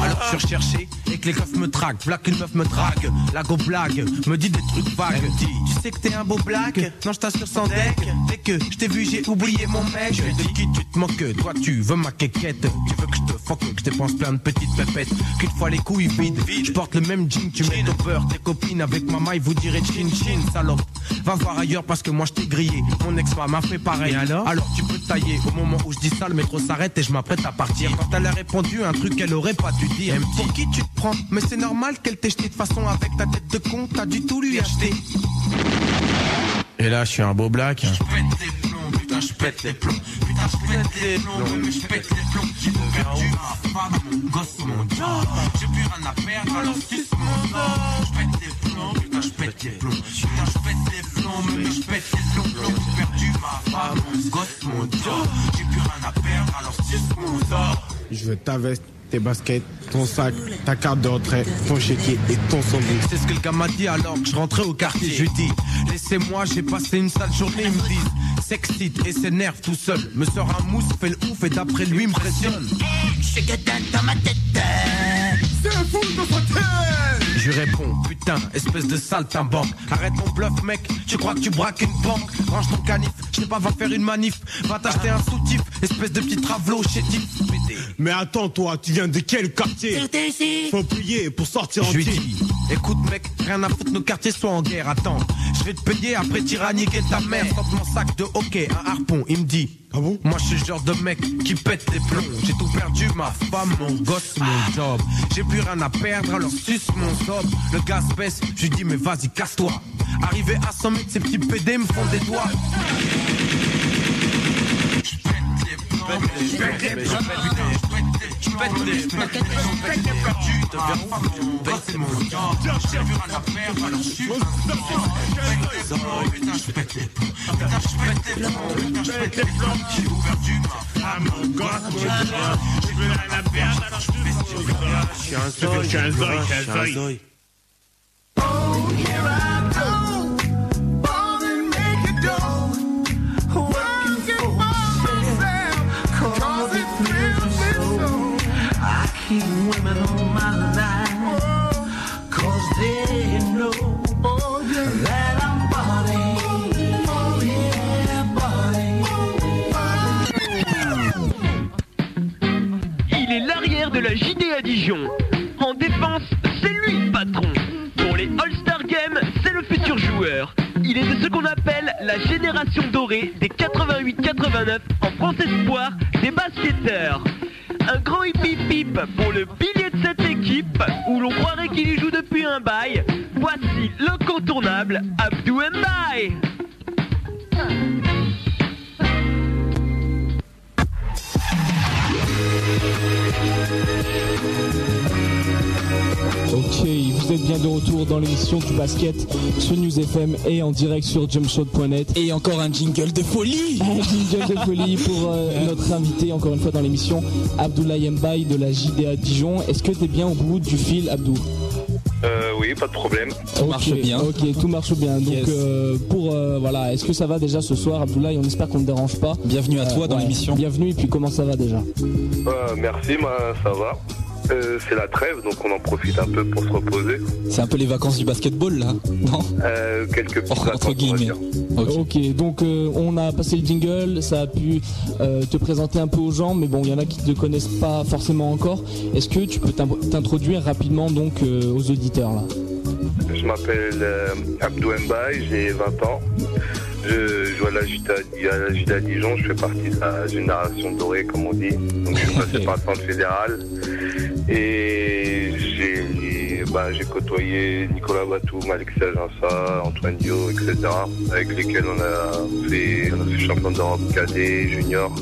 Alors je suis recherché et que les keufs me traquent. V'là qu'une meuf me drague. La go blague, me dit des trucs vagues. Tu sais que t'es un beau black Non, je t'assure sans deck. Dès que je t'ai vu, j'ai oublié mon mec. Je de qui tu te moques Toi, tu veux ma quéquette. Tu veux que je te fuck, que je dépense plein de petites pépettes. Qu'une fois les couilles vides, je porte le même jean. Tu mets au beurre, tes copines avec ma maille, vous direz chin chin, salope. Va voir ailleurs parce que moi je t'ai grillé. Mon ex-femme m'a fait pareil. alors Alors tu peux tailler. Au moment où je dis ça, le métro s'arrête et je m'apprête à partir. Quand elle a répondu un truc qu'elle aurait pas dû dire. Pour qui tu te prends Mais c'est normal qu'elle t'ait jeté de façon avec ta tête de con. T'as du tout lui acheter. Et là, je suis un beau black. Je pète les plombs, putain, je pète les plombs. Je pète les plombs, mais je pète les plombs. J'ai tout perdu, ma femme, mon gosse, mon job. J'ai plus rien à perdre, alors suce mon dos. Je pète les plombs, putain, je pète les plombs. Putain, je pète les plombs, mais je pète les plombs. J'ai perdu, ma femme, mon gosse, mon job. J'ai plus rien à perdre, alors suce mon dos.
Je veux ta veste, tes baskets, ton sac, ta carte de retrait, ton chéquier et ton sandwich.
C'est ce que le gars m'a dit alors que je rentrais au quartier. Je lui dis, laissez-moi, j'ai passé une sale journée. Ils me disent, s'excite et s'énerve tout seul. Me sort un mousse, fait le ouf et d'après lui impressionne.
Je que dans ma tête.
C'est fou de sa tête Je lui réponds, putain, espèce de saltimbanque. Arrête ton bluff, mec, tu crois que tu braques une banque. Range ton canif, je sais pas, va faire une manif. Va t'acheter un soutif, espèce de petit travelot chétif.
Mais attends, toi, tu viens de quel quartier? Faut payer pour sortir en
Je lui dis, écoute mec, rien à foutre, nos quartiers sont en guerre, attends. Je vais te payer après tyranniquer ta mère. Sors mon sac de hockey, un harpon, il me dit.
Ah bon?
Moi je suis le genre de mec qui pète les plombs. J'ai tout perdu, ma femme, mon gosse, mon job. J'ai plus rien à perdre, alors suce mon sob. Le gaz baisse, je lui dis mais vas-y, casse-toi. Arrivé à 100 mètres, ces petits PD me font des doigts. Je pète les plombs, je pète les plombs, je pète les je je pète plombs, je pète je pète je je je je suis un zoï.
La JDA Dijon. En défense, c'est lui le patron. Pour les All-Star Games, c'est le futur joueur. Il est de ce qu'on appelle la génération dorée des 88-89 en France Espoir des basketteurs. Un grand hip hip hip pour le pilier de cette équipe où l'on croirait qu'il y joue depuis un bail. Voici l'incontournable Abdou Mbaye.
Ok, vous êtes bien de retour dans l'émission du basket sur News FM et en direct sur jumpshot.net.
Et encore un jingle de folie
Un jingle de folie pour euh, notre invité, encore une fois dans l'émission, Abdoulaye Mbaye de la JDA Dijon. Est-ce que tu es bien au bout du fil, Abdou?
Euh, oui, pas de problème.
Tout marche bien.
Ok, tout marche bien. Donc
Yes.
euh, pour euh, voilà, est-ce que ça va déjà ce soir, Abdoulaye? On espère qu'on ne te dérange pas.
Bienvenue à toi dans l'émission.
Bienvenue et puis comment ça va déjà?
Euh, merci, moi, ça va. Euh, c'est la trêve, donc on en profite un peu pour se reposer.
C'est un peu les vacances du basketball là, non
Euh, quelques petites
Entre,
vacances, on va
guillemets.
Ok, donc euh, on a passé le jingle, ça a pu euh, te présenter un peu aux gens, mais bon, il y en a qui ne te connaissent pas forcément encore. Est-ce que tu peux t'in- t'introduire rapidement donc euh, aux auditeurs là?
Je m'appelle euh, Abdou Mbaye, j'ai 20 ans. Je joue à la Gita Dijon, je fais partie de la génération dorée, comme on dit. Donc je suis passé par le centre fédéral. Et j'ai bah, côtoyé Nicolas Batou, Alexia Jansa, Antoine Dio, etc. Avec lesquels on a fait, on a fait champion d'Europe cadet, junior.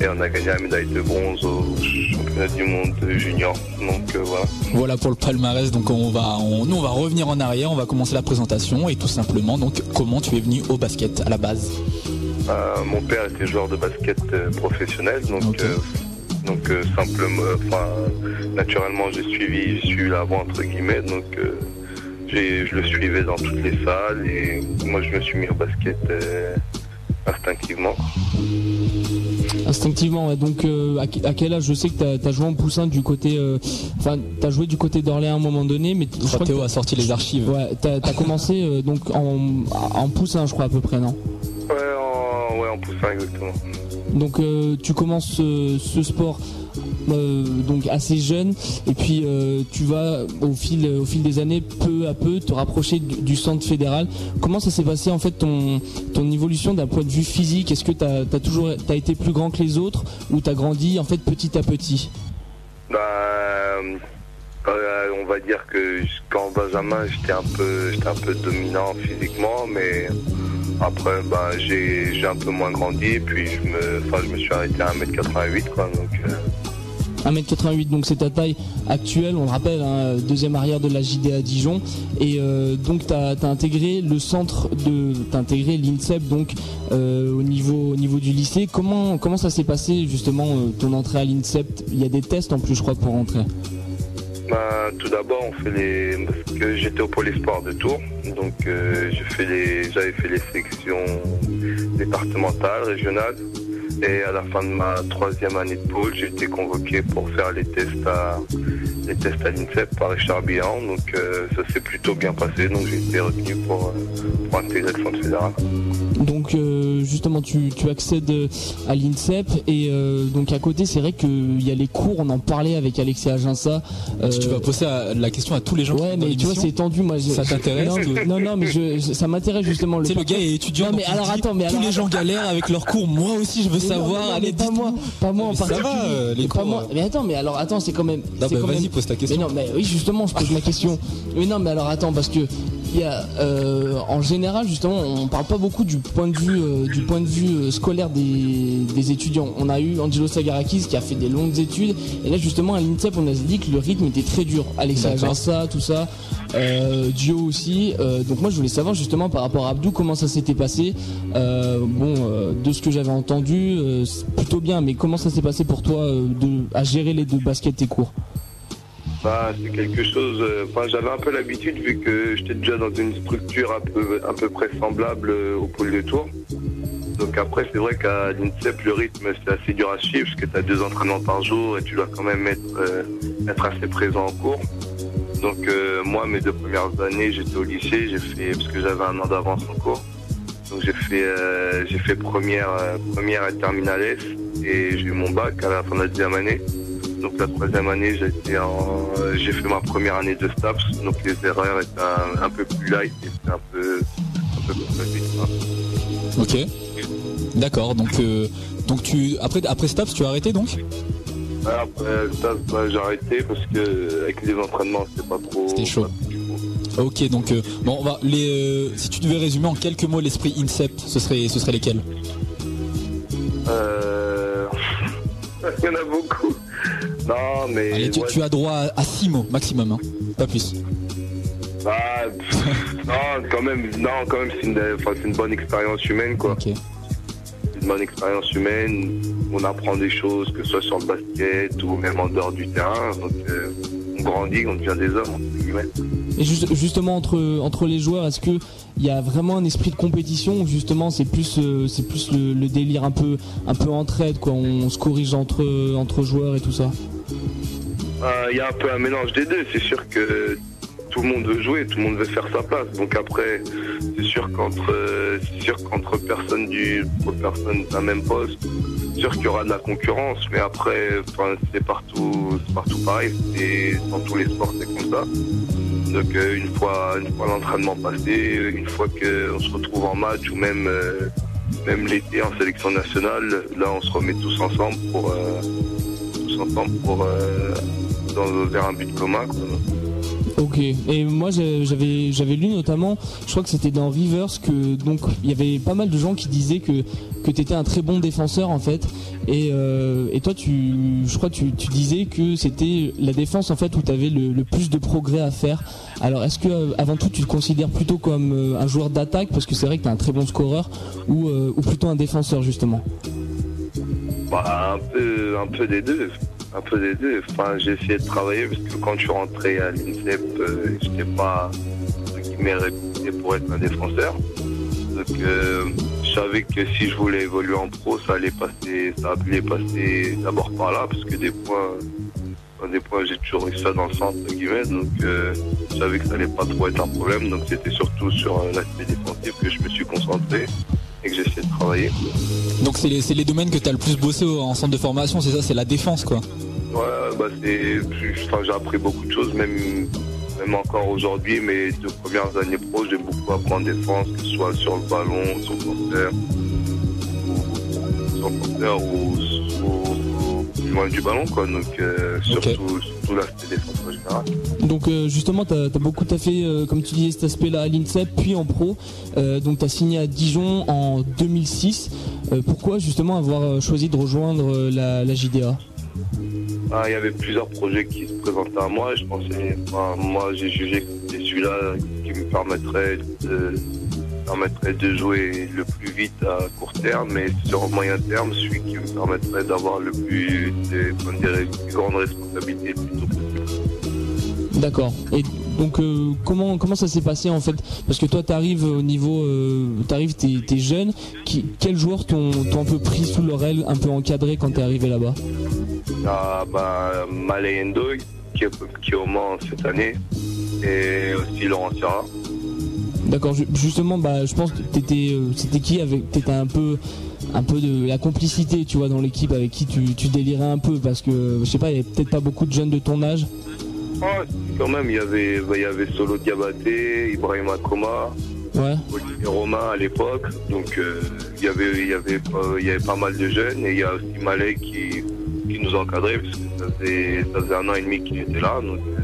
Et on a gagné la médaille de bronze au championnat du monde junior. Donc euh, voilà.
Voilà pour le palmarès. Donc on va, on, nous on va revenir en arrière, on va commencer la présentation et tout simplement donc comment tu es venu au basket à la base?
Euh, mon père était joueur de basket euh, professionnel, donc, euh, donc euh, simplement, euh, enfin, naturellement, j'ai suivi, suivi la voie entre guillemets, donc euh, j'ai- je le suivais dans toutes les salles et moi je me suis mis au basket euh, instinctivement.
Instinctivement, ouais. donc euh, à, que- à quel âge Je sais que tu as, joué en poussin du côté. euh, Enfin, tu as joué du côté d'Orléans à un moment donné, mais. Je
crois Théo a sorti les archives.
Ouais, tu as, commencé euh, donc en, en poussin, je crois, à peu près, non?
Ouais, en, ouais, en poussin exactement.
Donc euh, tu commences euh, ce sport euh, donc assez jeune. Et puis tu vas au fil des années peu à peu te rapprocher du, centre fédéral. Comment ça s'est passé en fait ton évolution d'un point de vue physique? Est-ce que tu as, toujours été plus grand que les autres ou tu as grandi en fait petit à petit?
Bah, on va dire que jusqu'en Benjamin, j'étais un j'étais un peu dominant physiquement, mais Après, bah, j'ai un peu moins grandi, puis je me, je me suis arrêté à 1m88, quoi. Donc, euh,
1m88, donc c'est ta taille actuelle, on le rappelle, hein, deuxième arrière de la JDA Dijon. Et euh, donc tu as, intégré le centre de. Intégré l'INSEP donc euh, au, niveau, au niveau du lycée. Comment, comment ça s'est passé justement euh, ton entrée à l'INSEP? Il y a des tests en plus, je crois, pour rentrer.
Bah, tout d'abord, on fait les. Parce que j'étais au pôle espoir de Tours, donc euh, fait les, j'avais fait les sections départementales, régionales. Et à la fin de ma troisième année de pôle, j'ai été convoqué pour faire les tests à, les tests à l'INSEP par Richard Bihan. Donc euh, ça s'est plutôt bien passé, donc j'ai été retenu pour, euh, pour intégrer le fédéral.
Donc euh, justement tu, tu accèdes à l'INSEP et euh, donc à côté c'est vrai qu'il y a les cours, on en parlait avec Alexis Aginsa. Euh,
Tu vas poser à- la question à tous les gens.
Ouais mais tu vois c'est tendu moi. je-
Ça t'intéresse
Non, non non mais je, ça m'intéresse justement.
Tu sais, le gars est étudiant.
Non mais alors
dit,
attends mais
tous
alors,
les gens galèrent avec leurs cours. Moi aussi, je veux
Mais
savoir.
non,
Allez,
pas moi, pas moi en
va,
particulier.
euh, les
pas
cours,
moi.
euh.
Mais attends, mais alors attends, c'est quand même. C'est
bah, vas-y,
même-
pose ta question.
Mais non, mais oui, justement, je pose ma question. Mais non, mais alors attends, parce que il y a, euh, en général, justement, on parle pas beaucoup du point de vue, euh, du point de vue euh, scolaire des, des étudiants. On a eu Angelo Sagarakis qui a fait des longues études, et là justement à l'INSEP, on a dit que le rythme était très dur. Aginsa, tout ça, euh, Dio aussi. Euh, donc moi, je voulais savoir justement par rapport à Abdou comment ça s'était passé. Euh, bon, euh, de ce que j'avais entendu, euh, c'est plutôt bien, mais comment ça s'est passé pour toi euh, de, à gérer les deux baskets et cours?
C'est quelque chose. euh, Enfin, j'avais un peu l'habitude vu que j'étais déjà dans une structure un peu, à peu près semblable euh, au pôle de Tours. Donc après, c'est vrai qu'à l'INSEP, le rythme c'est assez dur à suivre parce que tu as deux entraînements par jour et tu dois quand même être, euh, être assez présent en cours. Donc moi, mes deux premières années, j'étais au lycée, j'ai fait parce que j'avais un an d'avance en cours. Donc j'ai fait fait première première et terminale S et j'ai eu mon bac à la fin de la deuxième année. Donc la troisième année, j'ai en euh, fait ma première année de STAPS, donc les erreurs étaient un, un peu plus light et c'était un peu un peu plus facile.
Ok. D'accord. Donc, euh, donc tu après après Staps, tu as arrêté donc?
Après STAPS, bah, j'ai arrêté parce que avec les entraînements, c'était pas trop.
C'était chaud. Ok. Donc euh, bon, on va les. euh, si tu devais résumer en quelques mots l'esprit Incept, ce serait ce serait lesquels?
Euh... Il y en a beaucoup. Non, mais.
Allez, tu,
ouais,
tu as droit à, à six mots maximum, hein. pas plus.
Bah, pff, non, quand même, non, quand même, c'est une, bonne expérience humaine, quoi.
Ok.
Une bonne expérience humaine. On apprend des choses, que ce soit sur le basket ou même en dehors du terrain. Donc, euh, on grandit, on devient des hommes, entre guillemets.
Et juste- justement entre entre les joueurs, est-ce que il y a vraiment un esprit de compétition ou justement c'est plus euh, c'est plus le, délire un peu un peu quoi, on se corrige entre entre joueurs et tout ça?
Euh, Il y a un peu un mélange des deux. C'est sûr que tout le monde veut jouer, tout le monde veut faire sa place. Donc après, c'est sûr qu'entre euh, c'est qu'entre personnes du d'un même poste, c'est sûr qu'il y aura de la concurrence. Mais après, c'est partout, c'est partout pareil. Et dans tous les sports, c'est comme ça. Donc une fois, une fois l'entraînement passé, une fois qu'on se retrouve en match ou même euh, même l'été en sélection nationale, là on se remet tous ensemble pour euh, tous ensemble pour euh, dans, vers un but commun.
Ok. Et moi j'avais j'avais lu notamment, je crois que c'était dans Rivers que donc il y avait pas mal de gens qui disaient que que t'étais un très bon défenseur en fait. Et euh, et toi tu je crois tu tu disais que c'était la défense en fait où t'avais le, le plus de progrès à faire. Alors est-ce que euh, avant tout tu te considères plutôt comme euh, un joueur d'attaque? Parce que c'est vrai que t'es un très bon scoreur ou euh, ou plutôt un défenseur justement?
Bah, un peu, un peu des deux. Un peu des deux. Enfin, j'ai essayé de travailler parce que quand je suis rentré à l'INSEP, euh, j'étais pas, entre guillemets, réputé pour être un défenseur. Donc, euh, je savais que si je voulais évoluer en pro, ça allait passer, ça allait passer d'abord par là parce que des points, des points, j'ai toujours eu ça dans le centre, guillemets. Donc, euh, je savais que ça allait pas trop être un problème. Donc, c'était surtout sur euh, l'aspect défensif que je me suis concentré et que j'ai essayé de travailler.
Donc c'est les, les domaines que tu as le plus bossé au- en centre de formation, c'est ça, c'est la défense quoi.
Ouais, bah c'est, enfin, j'ai appris beaucoup de choses, même, même encore aujourd'hui. Mes deux premières années pro, j'ai beaucoup appris en défense, que ce soit sur le ballon, sur le porteur, ou, sur le porteur ou, plus loin du ballon, quoi. Donc, euh, surtout, surtout l'aspect défense en général.
Donc euh, justement, tu as, beaucoup taffé, euh, comme tu disais, cet aspect-là à l'INSEP, puis en pro. Donc tu as signé à Dijon en 2006. Euh, pourquoi justement avoir choisi de rejoindre la, la JDA
Ah, Il y avait plusieurs projets qui se présentaient à moi et je pensais, enfin, moi j'ai jugé que c'était celui-là qui me permettrait de, permettrait de jouer le plus vite à court terme, mais sur moyen terme, celui qui me permettrait d'avoir le plus, des, les plus grandes responsabilités le plus tôt possible.
D'accord. Et donc euh, comment comment ça s'est passé en fait? Parce que toi t'arrives au niveau, euh, t'arrives t'es t'es jeune. Qui, quels joueurs t'ont t'ont un peu pris sous leur aile, un peu encadré quand t'es arrivé là-bas?
Ah, bah, Malay Ndoye, qui, qui est au Mans cette année, et aussi Laurent Sierra.
D'accord. ju- Justement, bah je pense que t'étais euh, c'était qui avec t'étais un peu un peu de la complicité, tu vois, dans l'équipe avec qui tu, tu délirais un peu parce que je sais pas, il y avait peut-être pas beaucoup de jeunes de ton âge.
Ah, quand même, il y avait, bah, il y avait Solo Diabaté, Ibrahim Akoma,
Ouais.
Olivier Romain à l'époque. Donc euh, il y avait, il y avait, pas- il y avait pas mal de jeunes et il y a aussi Malek qui, qui nous encadrait parce que ça faisait, ça faisait un an et demi qu'il était là. Donc, euh,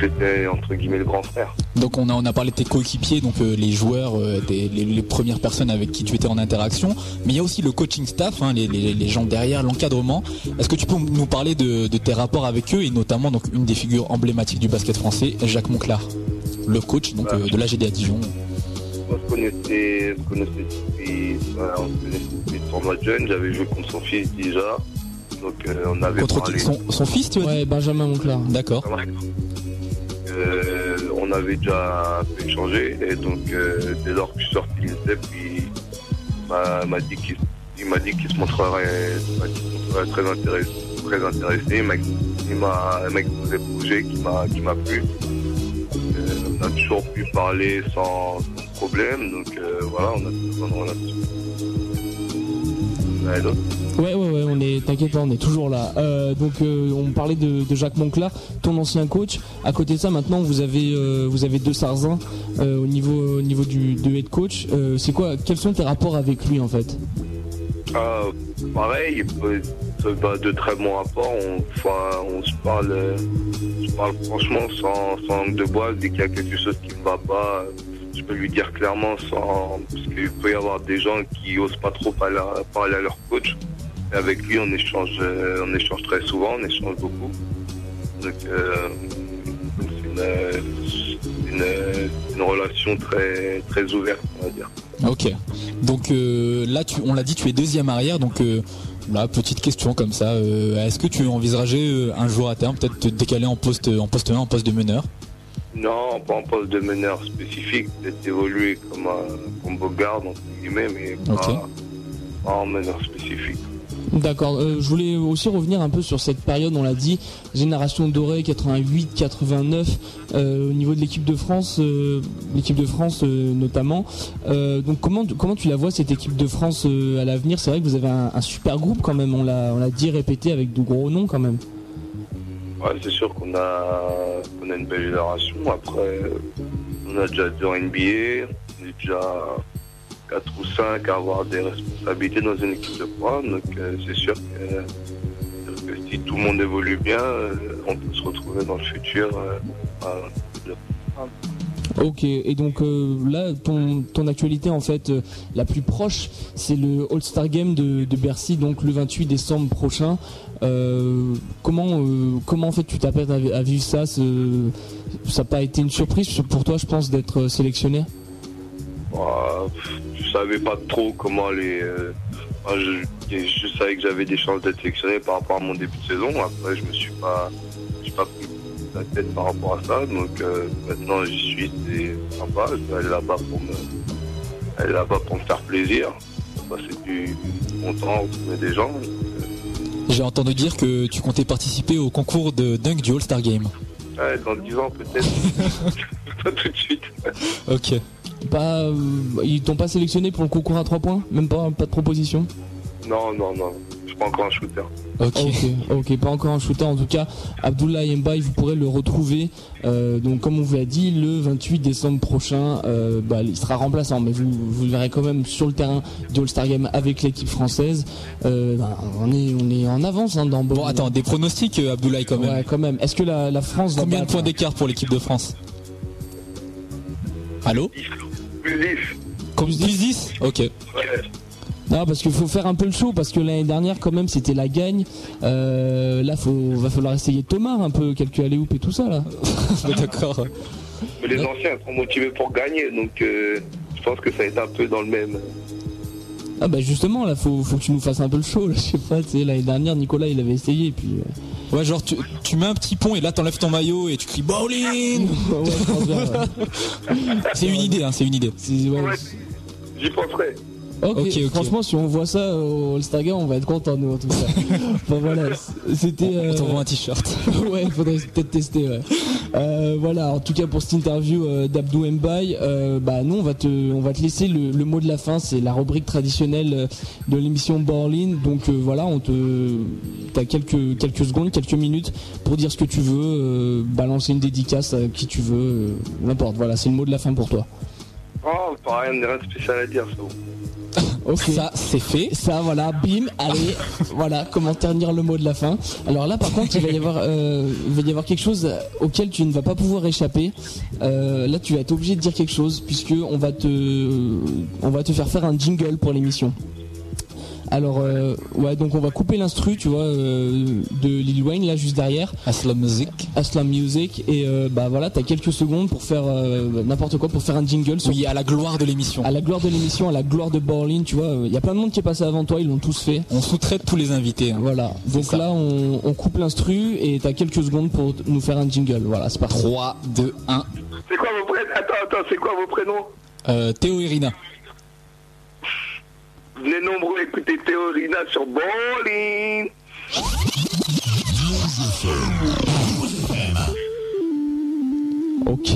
donc c'était entre guillemets le grand frère.
Donc on a, on a parlé de tes coéquipiers, donc euh, les joueurs, euh, des- les, les premières personnes avec qui tu étais en interaction, mais il y a aussi le coaching staff, hein, les, les- les gens derrière, l'encadrement. Est-ce que tu peux nous parler de, de tes rapports avec eux et notamment donc une des figures emblématiques du basket français, Jacques Monclar, le coach donc euh, de la GDA Dijon.
On se connaissait, on se connaissait depuis, voilà, on se connaissait depuis le tournoi de jeunes. J'avais joué contre son fils déjà. Donc euh, on avait
Contre
parlé.
son, son fils, tu as
Ouais, Benjamin Monclar.
D'accord.
Euh, on avait déjà échangé et donc euh, dès lors que je suis sorti il m'a dit qu'il se montrerait, très intéressé, très intéressé. Il m'a exposé le qui m'a plu. Euh, on a toujours pu parler sans, problème, donc voilà, on a. L'un et l'autre.
Ouais, ouais, ouais, on est, t'inquiète pas, on est toujours là. Euh, donc, euh, on parlait de, Jacques Monclar, ton ancien coach. À côté de ça, maintenant, vous avez, euh, vous avez deux Sarzins euh, au niveau, au niveau du head coach. C'est quoi Quels sont tes rapports avec lui en fait?
Ah, pareil, bah, de très bons rapports. On, on se parle, parle franchement sans, sans langue de bois. Dès qu'il y a quelque chose qui ne va pas, je peux lui dire clairement sans, parce qu'il peut y avoir des gens qui osent pas trop parler à leur coach. Avec lui, on échange, euh, on échange très souvent, on échange beaucoup. Donc, euh, c'est une, euh, une, une relation très, très ouverte, on va dire.
Ok. Donc euh, là, tu, on l'a dit, tu es deuxième arrière. Donc euh, là, petite question comme ça. Est-ce que tu envisagerais un jour à terme peut-être te décaler en poste, en poste 1, en poste de meneur?
Non, pas en poste de meneur spécifique, peut-être évoluer comme un combo garde, entre guillemets, mais pas en meneur spécifique.
D'accord. Euh, je voulais aussi revenir un peu sur cette période, on l'a dit, génération dorée 88-89 euh, au niveau de l'équipe de France, euh, l'équipe de France notamment. Donc comment comment tu la vois cette équipe de France à l'avenir? C'est vrai que vous avez un, super groupe quand même. On l'a dit répété avec de gros noms quand même.
Ouais, c'est sûr qu'on a, a une belle génération. Après, on a déjà deux NBA, on est déjà 4 ou 5 à avoir des responsabilités dans une équipe de poids. Donc euh, c'est sûr que, si tout le monde évolue bien, euh, on peut se retrouver dans le futur. euh.
Ok, et donc euh, là, ton, actualité en fait la plus proche, c'est le All-Star Game de, Bercy, donc le 28 décembre prochain. Comment, comment en fait tu t'apprêtes à, à vivre ça? Ça n'a pas été une surprise pour toi, je pense, d'être sélectionné?
Bah, je savais pas trop comment les. euh, je, je savais que j'avais des chances d'être sélectionné par rapport à mon début de saison. Après, je me suis pas, je pas pris la tête par rapport à ça. Donc euh, maintenant, j'y suis, c'est sympa. Je vais aller là-bas pour me, aller là-bas pour me faire plaisir, passer du, du bon temps, retrouver des gens.
J'ai entendu dire que tu comptais participer au concours de dunk du All-Star Game.
Ouais, dans 10 ans peut-être. pas tout de suite.
Ok.
Pas, euh, ils t'ont pas sélectionné pour le concours à 3 points? Même pas, pas de proposition?
Non, non, non. Je
pas encore un shooter.
Ok, ok, pas encore un shooter. En tout cas, Abdoulaye Mbaye, vous pourrez le retrouver. euh, donc, comme on vous l'a dit, le 28 décembre prochain, euh, bah, il sera remplaçant, mais vous, vous le verrez quand même sur le terrain du All-Star Game avec l'équipe française. Euh, bah, on est, on est en avance hein, dans.
Bon, attends, des pronostics, Abdoulaye, quand même.
Ouais, quand même. Est-ce que la, la France va
Combien de points d'écart pour l'équipe de France? Allô?
Plus 10.
Comme 10 10 Ok.
Ouais.
Non, parce qu'il faut faire un peu le show, parce que l'année dernière, quand même, c'était la gagne. Euh, là, faut, va falloir essayer de Thomas un peu, quelques alley et tout ça, là.
D'accord.
Mais les anciens sont motivés pour gagner, donc euh, je pense que ça va être un peu dans le même.
Ah bah justement là faut, faut que tu nous fasses un peu le show là, je sais pas tu sais l'année dernière Nicolas il avait essayé et puis euh,
Ouais, genre, tu, tu mets un petit pont et là, t'enlèves ton maillot et tu cries bowling
ouais, ouais.
C'est une idée, hein, c'est une idée.
C'est- ouais,
J'y penserai.
Ok,
Ok,
franchement, si on voit ça au All-Star Game, on va être content, nous, en tout cas. Enfin, voilà, c'était.
On
euh,
t'envoie un t-shirt.
ouais, faudrait peut-être tester, ouais. Euh, voilà, en tout cas, pour cette interview euh, d'Abdou Mbaye, euh, bah, nous, on va te, on va te laisser le, le mot de la fin. C'est la rubrique traditionnelle euh, de l'émission Borlin. Donc, euh, voilà, on te, t'as quelques, quelques secondes, quelques minutes pour dire ce que tu veux, euh, balancer une dédicace à qui tu veux, euh, n'importe. Voilà, c'est le mot de la fin pour toi.
Oh, pas rien, rien de spécial à dire, c'est bon.
Ok.
Ça, c'est fait.
Ça, voilà, bim, allez, voilà, comment ternir le mot de la fin. Alors là, par contre, il va y avoir, euh, il va y avoir quelque chose auquel tu ne vas pas pouvoir échapper. Euh, là, tu vas être obligé de dire quelque chose puisque on va te, on va te faire faire un jingle pour l'émission. Alors, euh, ouais, donc on va couper l'instru, tu vois, euh, de Lil Wayne là juste derrière.
Aslam Music.
Aslam Music et euh, bah voilà, t'as quelques secondes pour faire euh, n'importe quoi, pour faire un jingle. sur-
Oui, à la gloire de l'émission.
à la gloire de l'émission, à la gloire de Borlin, tu vois, il y a plein de monde qui est passé avant toi, ils l'ont tous fait.
On sous-traite tous les invités. hein.
Voilà. Donc
ça.
là, on, on coupe l'instru et t'as quelques secondes pour nous faire un jingle. Voilà, c'est parti.
3, 2, 1.
C'est quoi vos prénoms Attends, attends, c'est quoi vos prénoms?
Euh, Théo Irina.
Venez nombreux écouter Théorina sur Bowling.
Ok.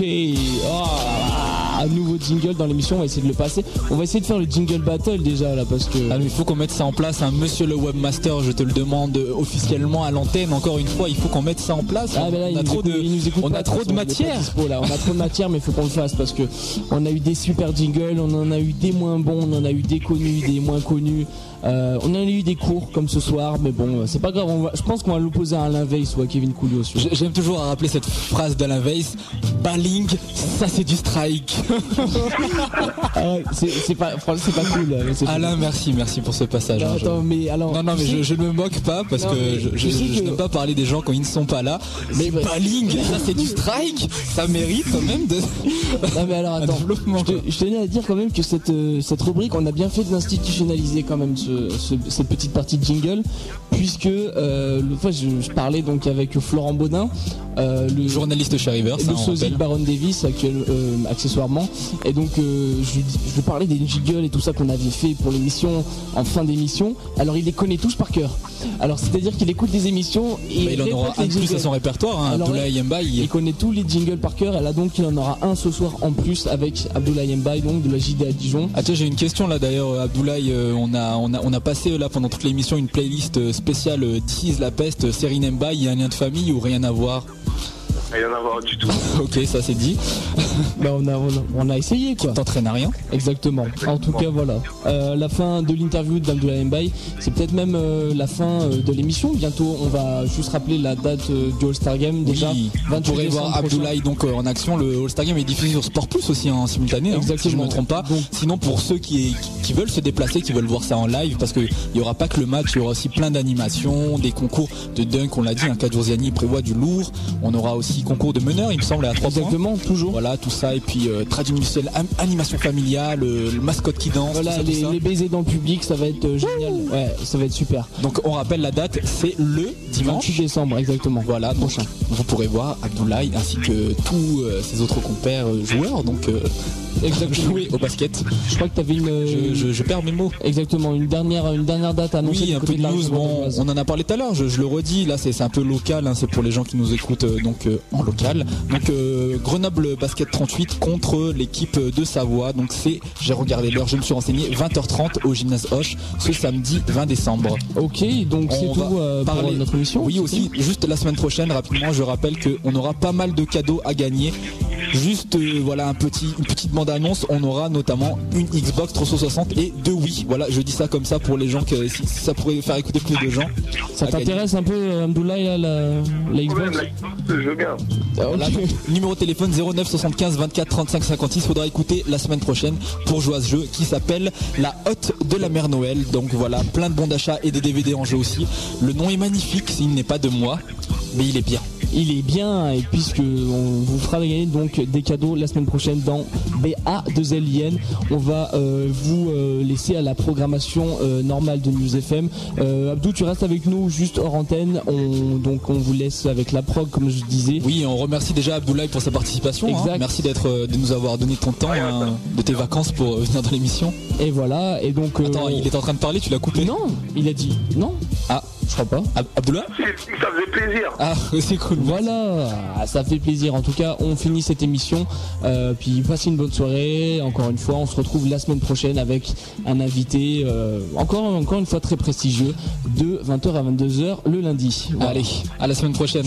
Oh, un nouveau jingle dans l'émission, on va essayer de le passer. On va essayer de faire le jingle battle déjà là parce que.
Ah, mais il faut qu'on mette ça en place. hein. Monsieur le webmaster, je te le demande euh, officiellement à l'antenne. Encore une fois, il faut qu'on mette ça en place.
Ah, ben là,
on
il
a
nous
trop
écoute-
de, on
pas,
a trop de matière.
dispo, là. On a trop de matière, mais il faut qu'on le fasse parce que on a eu des super jingles, on en a eu des moins bons, on en a eu des connus, des moins connus. Euh, on en a eu des cours comme ce soir, mais bon, c'est pas grave. on va- je pense qu'on va l'opposer à Alain Weiss ou à Kevin Coolio.
J- J'aime toujours à rappeler cette phrase d'Alain Weiss. Balling, ça c'est du strike.
Ah ouais, c'est pas, c'est pas cool.
Alain, merci, merci pour ce passage.
Non,
hein, je-
attends, mais alors.
Non, non, mais je, je ne me moque pas parce
Non,
que je, je, je
que-
n'aime pas parler des gens quand ils ne sont pas là. Mais. Balling, ça c'est du strike. Ça mérite quand même de.
Non mais alors attends, je, tenais à dire quand même que cette, euh, cette rubrique, on a bien fait de l'institutionnaliser quand même ce- ce- cette petite partie de jingle, puisque euh, l'autre fois je, je parlais donc avec Florent Baudin, euh, le
Journaliste chez River,
le
on
sosie de Baron Davis actuel, euh, accessoirement, et donc je, je parlais des jingles et tout ça qu'on avait fait pour l'émission en fin d'émission. Alors il les connaît tous par cœur. Alors c'est-à-dire qu'il écoute des émissions et
Bah, il en aura un de plus à son répertoire. Hein.
Alors,
Abdoulaye Mbaye, il-
il connaît tous les jingles par cœur et là donc il en aura un ce soir en plus avec Abdoulaye Mbaye donc de la JD à Dijon.
Ah tiens, j'ai une question là d'ailleurs, Abdoulaye, on a, on a, on a passé euh, là pendant toute l'émission une playlist euh, spéciale euh, Tease la peste, Serine Mbaye, il y a un lien de famille ou rien à voir?
Rien à voir du tout.
Ok, ça c'est dit.
Bah on a, on a, on a essayé quoi.
T'entraînes à rien
Exactement. En tout cas voilà. Euh, la fin de l'interview d'Abdoulaye Mbaye, c'est peut-être même euh, la fin euh, de l'émission. Bientôt on va juste rappeler la date euh, du All-Star Game déjà.
Oui,
28
on pourrait
décembre
voir. Abdoulaye donc euh, en action. Le All-Star Game est diffusé sur Sport Plus aussi en simultané, hein, si je
Exactement.
ne me trompe pas.
Donc-
Sinon, pour ceux qui, qui veulent se déplacer, qui veulent voir ça en live, parce qu'il n'y aura pas que le match, il y aura aussi plein d'animations, des concours de dunk, on l'a dit, un cas Giorgiani prévoit du lourd. On aura aussi concours de meneur, il me semble, à 3 points.
Exactement, toujours.
Voilà, tout ça. Et puis, euh, am- animation familiale, le mascotte qui danse,
Voilà,
tout ça, tout
les,
ça.
les baisers dans le public, ça va être euh, génial. Ouais, ça va être super.
Donc, on rappelle la date, c'est le dimanche.
28 décembre, exactement.
Voilà,
Prochain.
vous pourrez voir Abdoulaye ainsi que tous euh, ses autres compères euh, joueurs. Donc,
Exactement.
jouer au basket.
Je crois que tu avais une.
Je, je- je perds mes mots.
Exactement, une dernière, une dernière date à annoncer.
Oui, un peu de news. Bon, on en a parlé tout à l'heure. Je, je le redis. Là, c'est c'est un peu local. hein, c'est pour les gens qui nous écoutent donc euh, en local. Donc euh, Grenoble Basket 38 contre l'équipe de Savoie. Donc c'est, j'ai regardé l'heure, je me suis renseigné, 20h30 au gymnase Hoche ce samedi 20 décembre.
Ok, donc c'est tout
va
euh, pour
parler-
notre émission.
Oui, aussi, juste la semaine prochaine, rapidement, je rappelle qu'on aura pas mal de cadeaux à gagner. Juste, euh, voilà, un petit, une petite bande-annonce. On aura notamment une Xbox 360 et deux Wii. Voilà, je dis ça comme ça pour les gens que si, si ça pourrait faire écouter plus de gens.
Ça t'intéresse un peu, euh, Abdoulaye, là, la, la Xbox
Je veux bien.
Voilà, numéro de téléphone 09 75 24 35 56. Faudra écouter la semaine prochaine pour jouer à ce jeu qui s'appelle La Hotte de la Mère Noël. Donc voilà, plein de bons d'achat et des DVD en jeu aussi. Le nom est magnifique, il n'est pas de moi, mais il est bien.
Il est bien, et puisque on vous fera gagner donc des cadeaux la semaine prochaine dans BA2LIN, on va euh, vous euh, laisser à la programmation euh, normale de News FM. Euh, Abdou, tu restes avec nous juste hors antenne. On, donc on vous laisse avec la prog, comme je disais.
Oui, on remercie déjà Abdoulaye pour sa participation. hein.
Exact.
Merci d'être, de nous avoir donné ton temps, hein, de tes vacances pour venir dans l'émission.
Et voilà, et donc. euh,
Attends, il est en train de parler, tu l'as coupé?
Non, il a dit non.
Ah,
crois pas.
Ab- Abdoulaye
Ça faisait plaisir.
Ah, c'est cool.
Voilà, Ah, ça fait plaisir. En tout cas, on finit cette émission. Euh, puis passez une bonne soirée. Encore une fois, on se retrouve la semaine prochaine avec un invité euh, encore, encore une fois très prestigieux de 20h à 22h le lundi. Voilà.
Allez, à la semaine prochaine.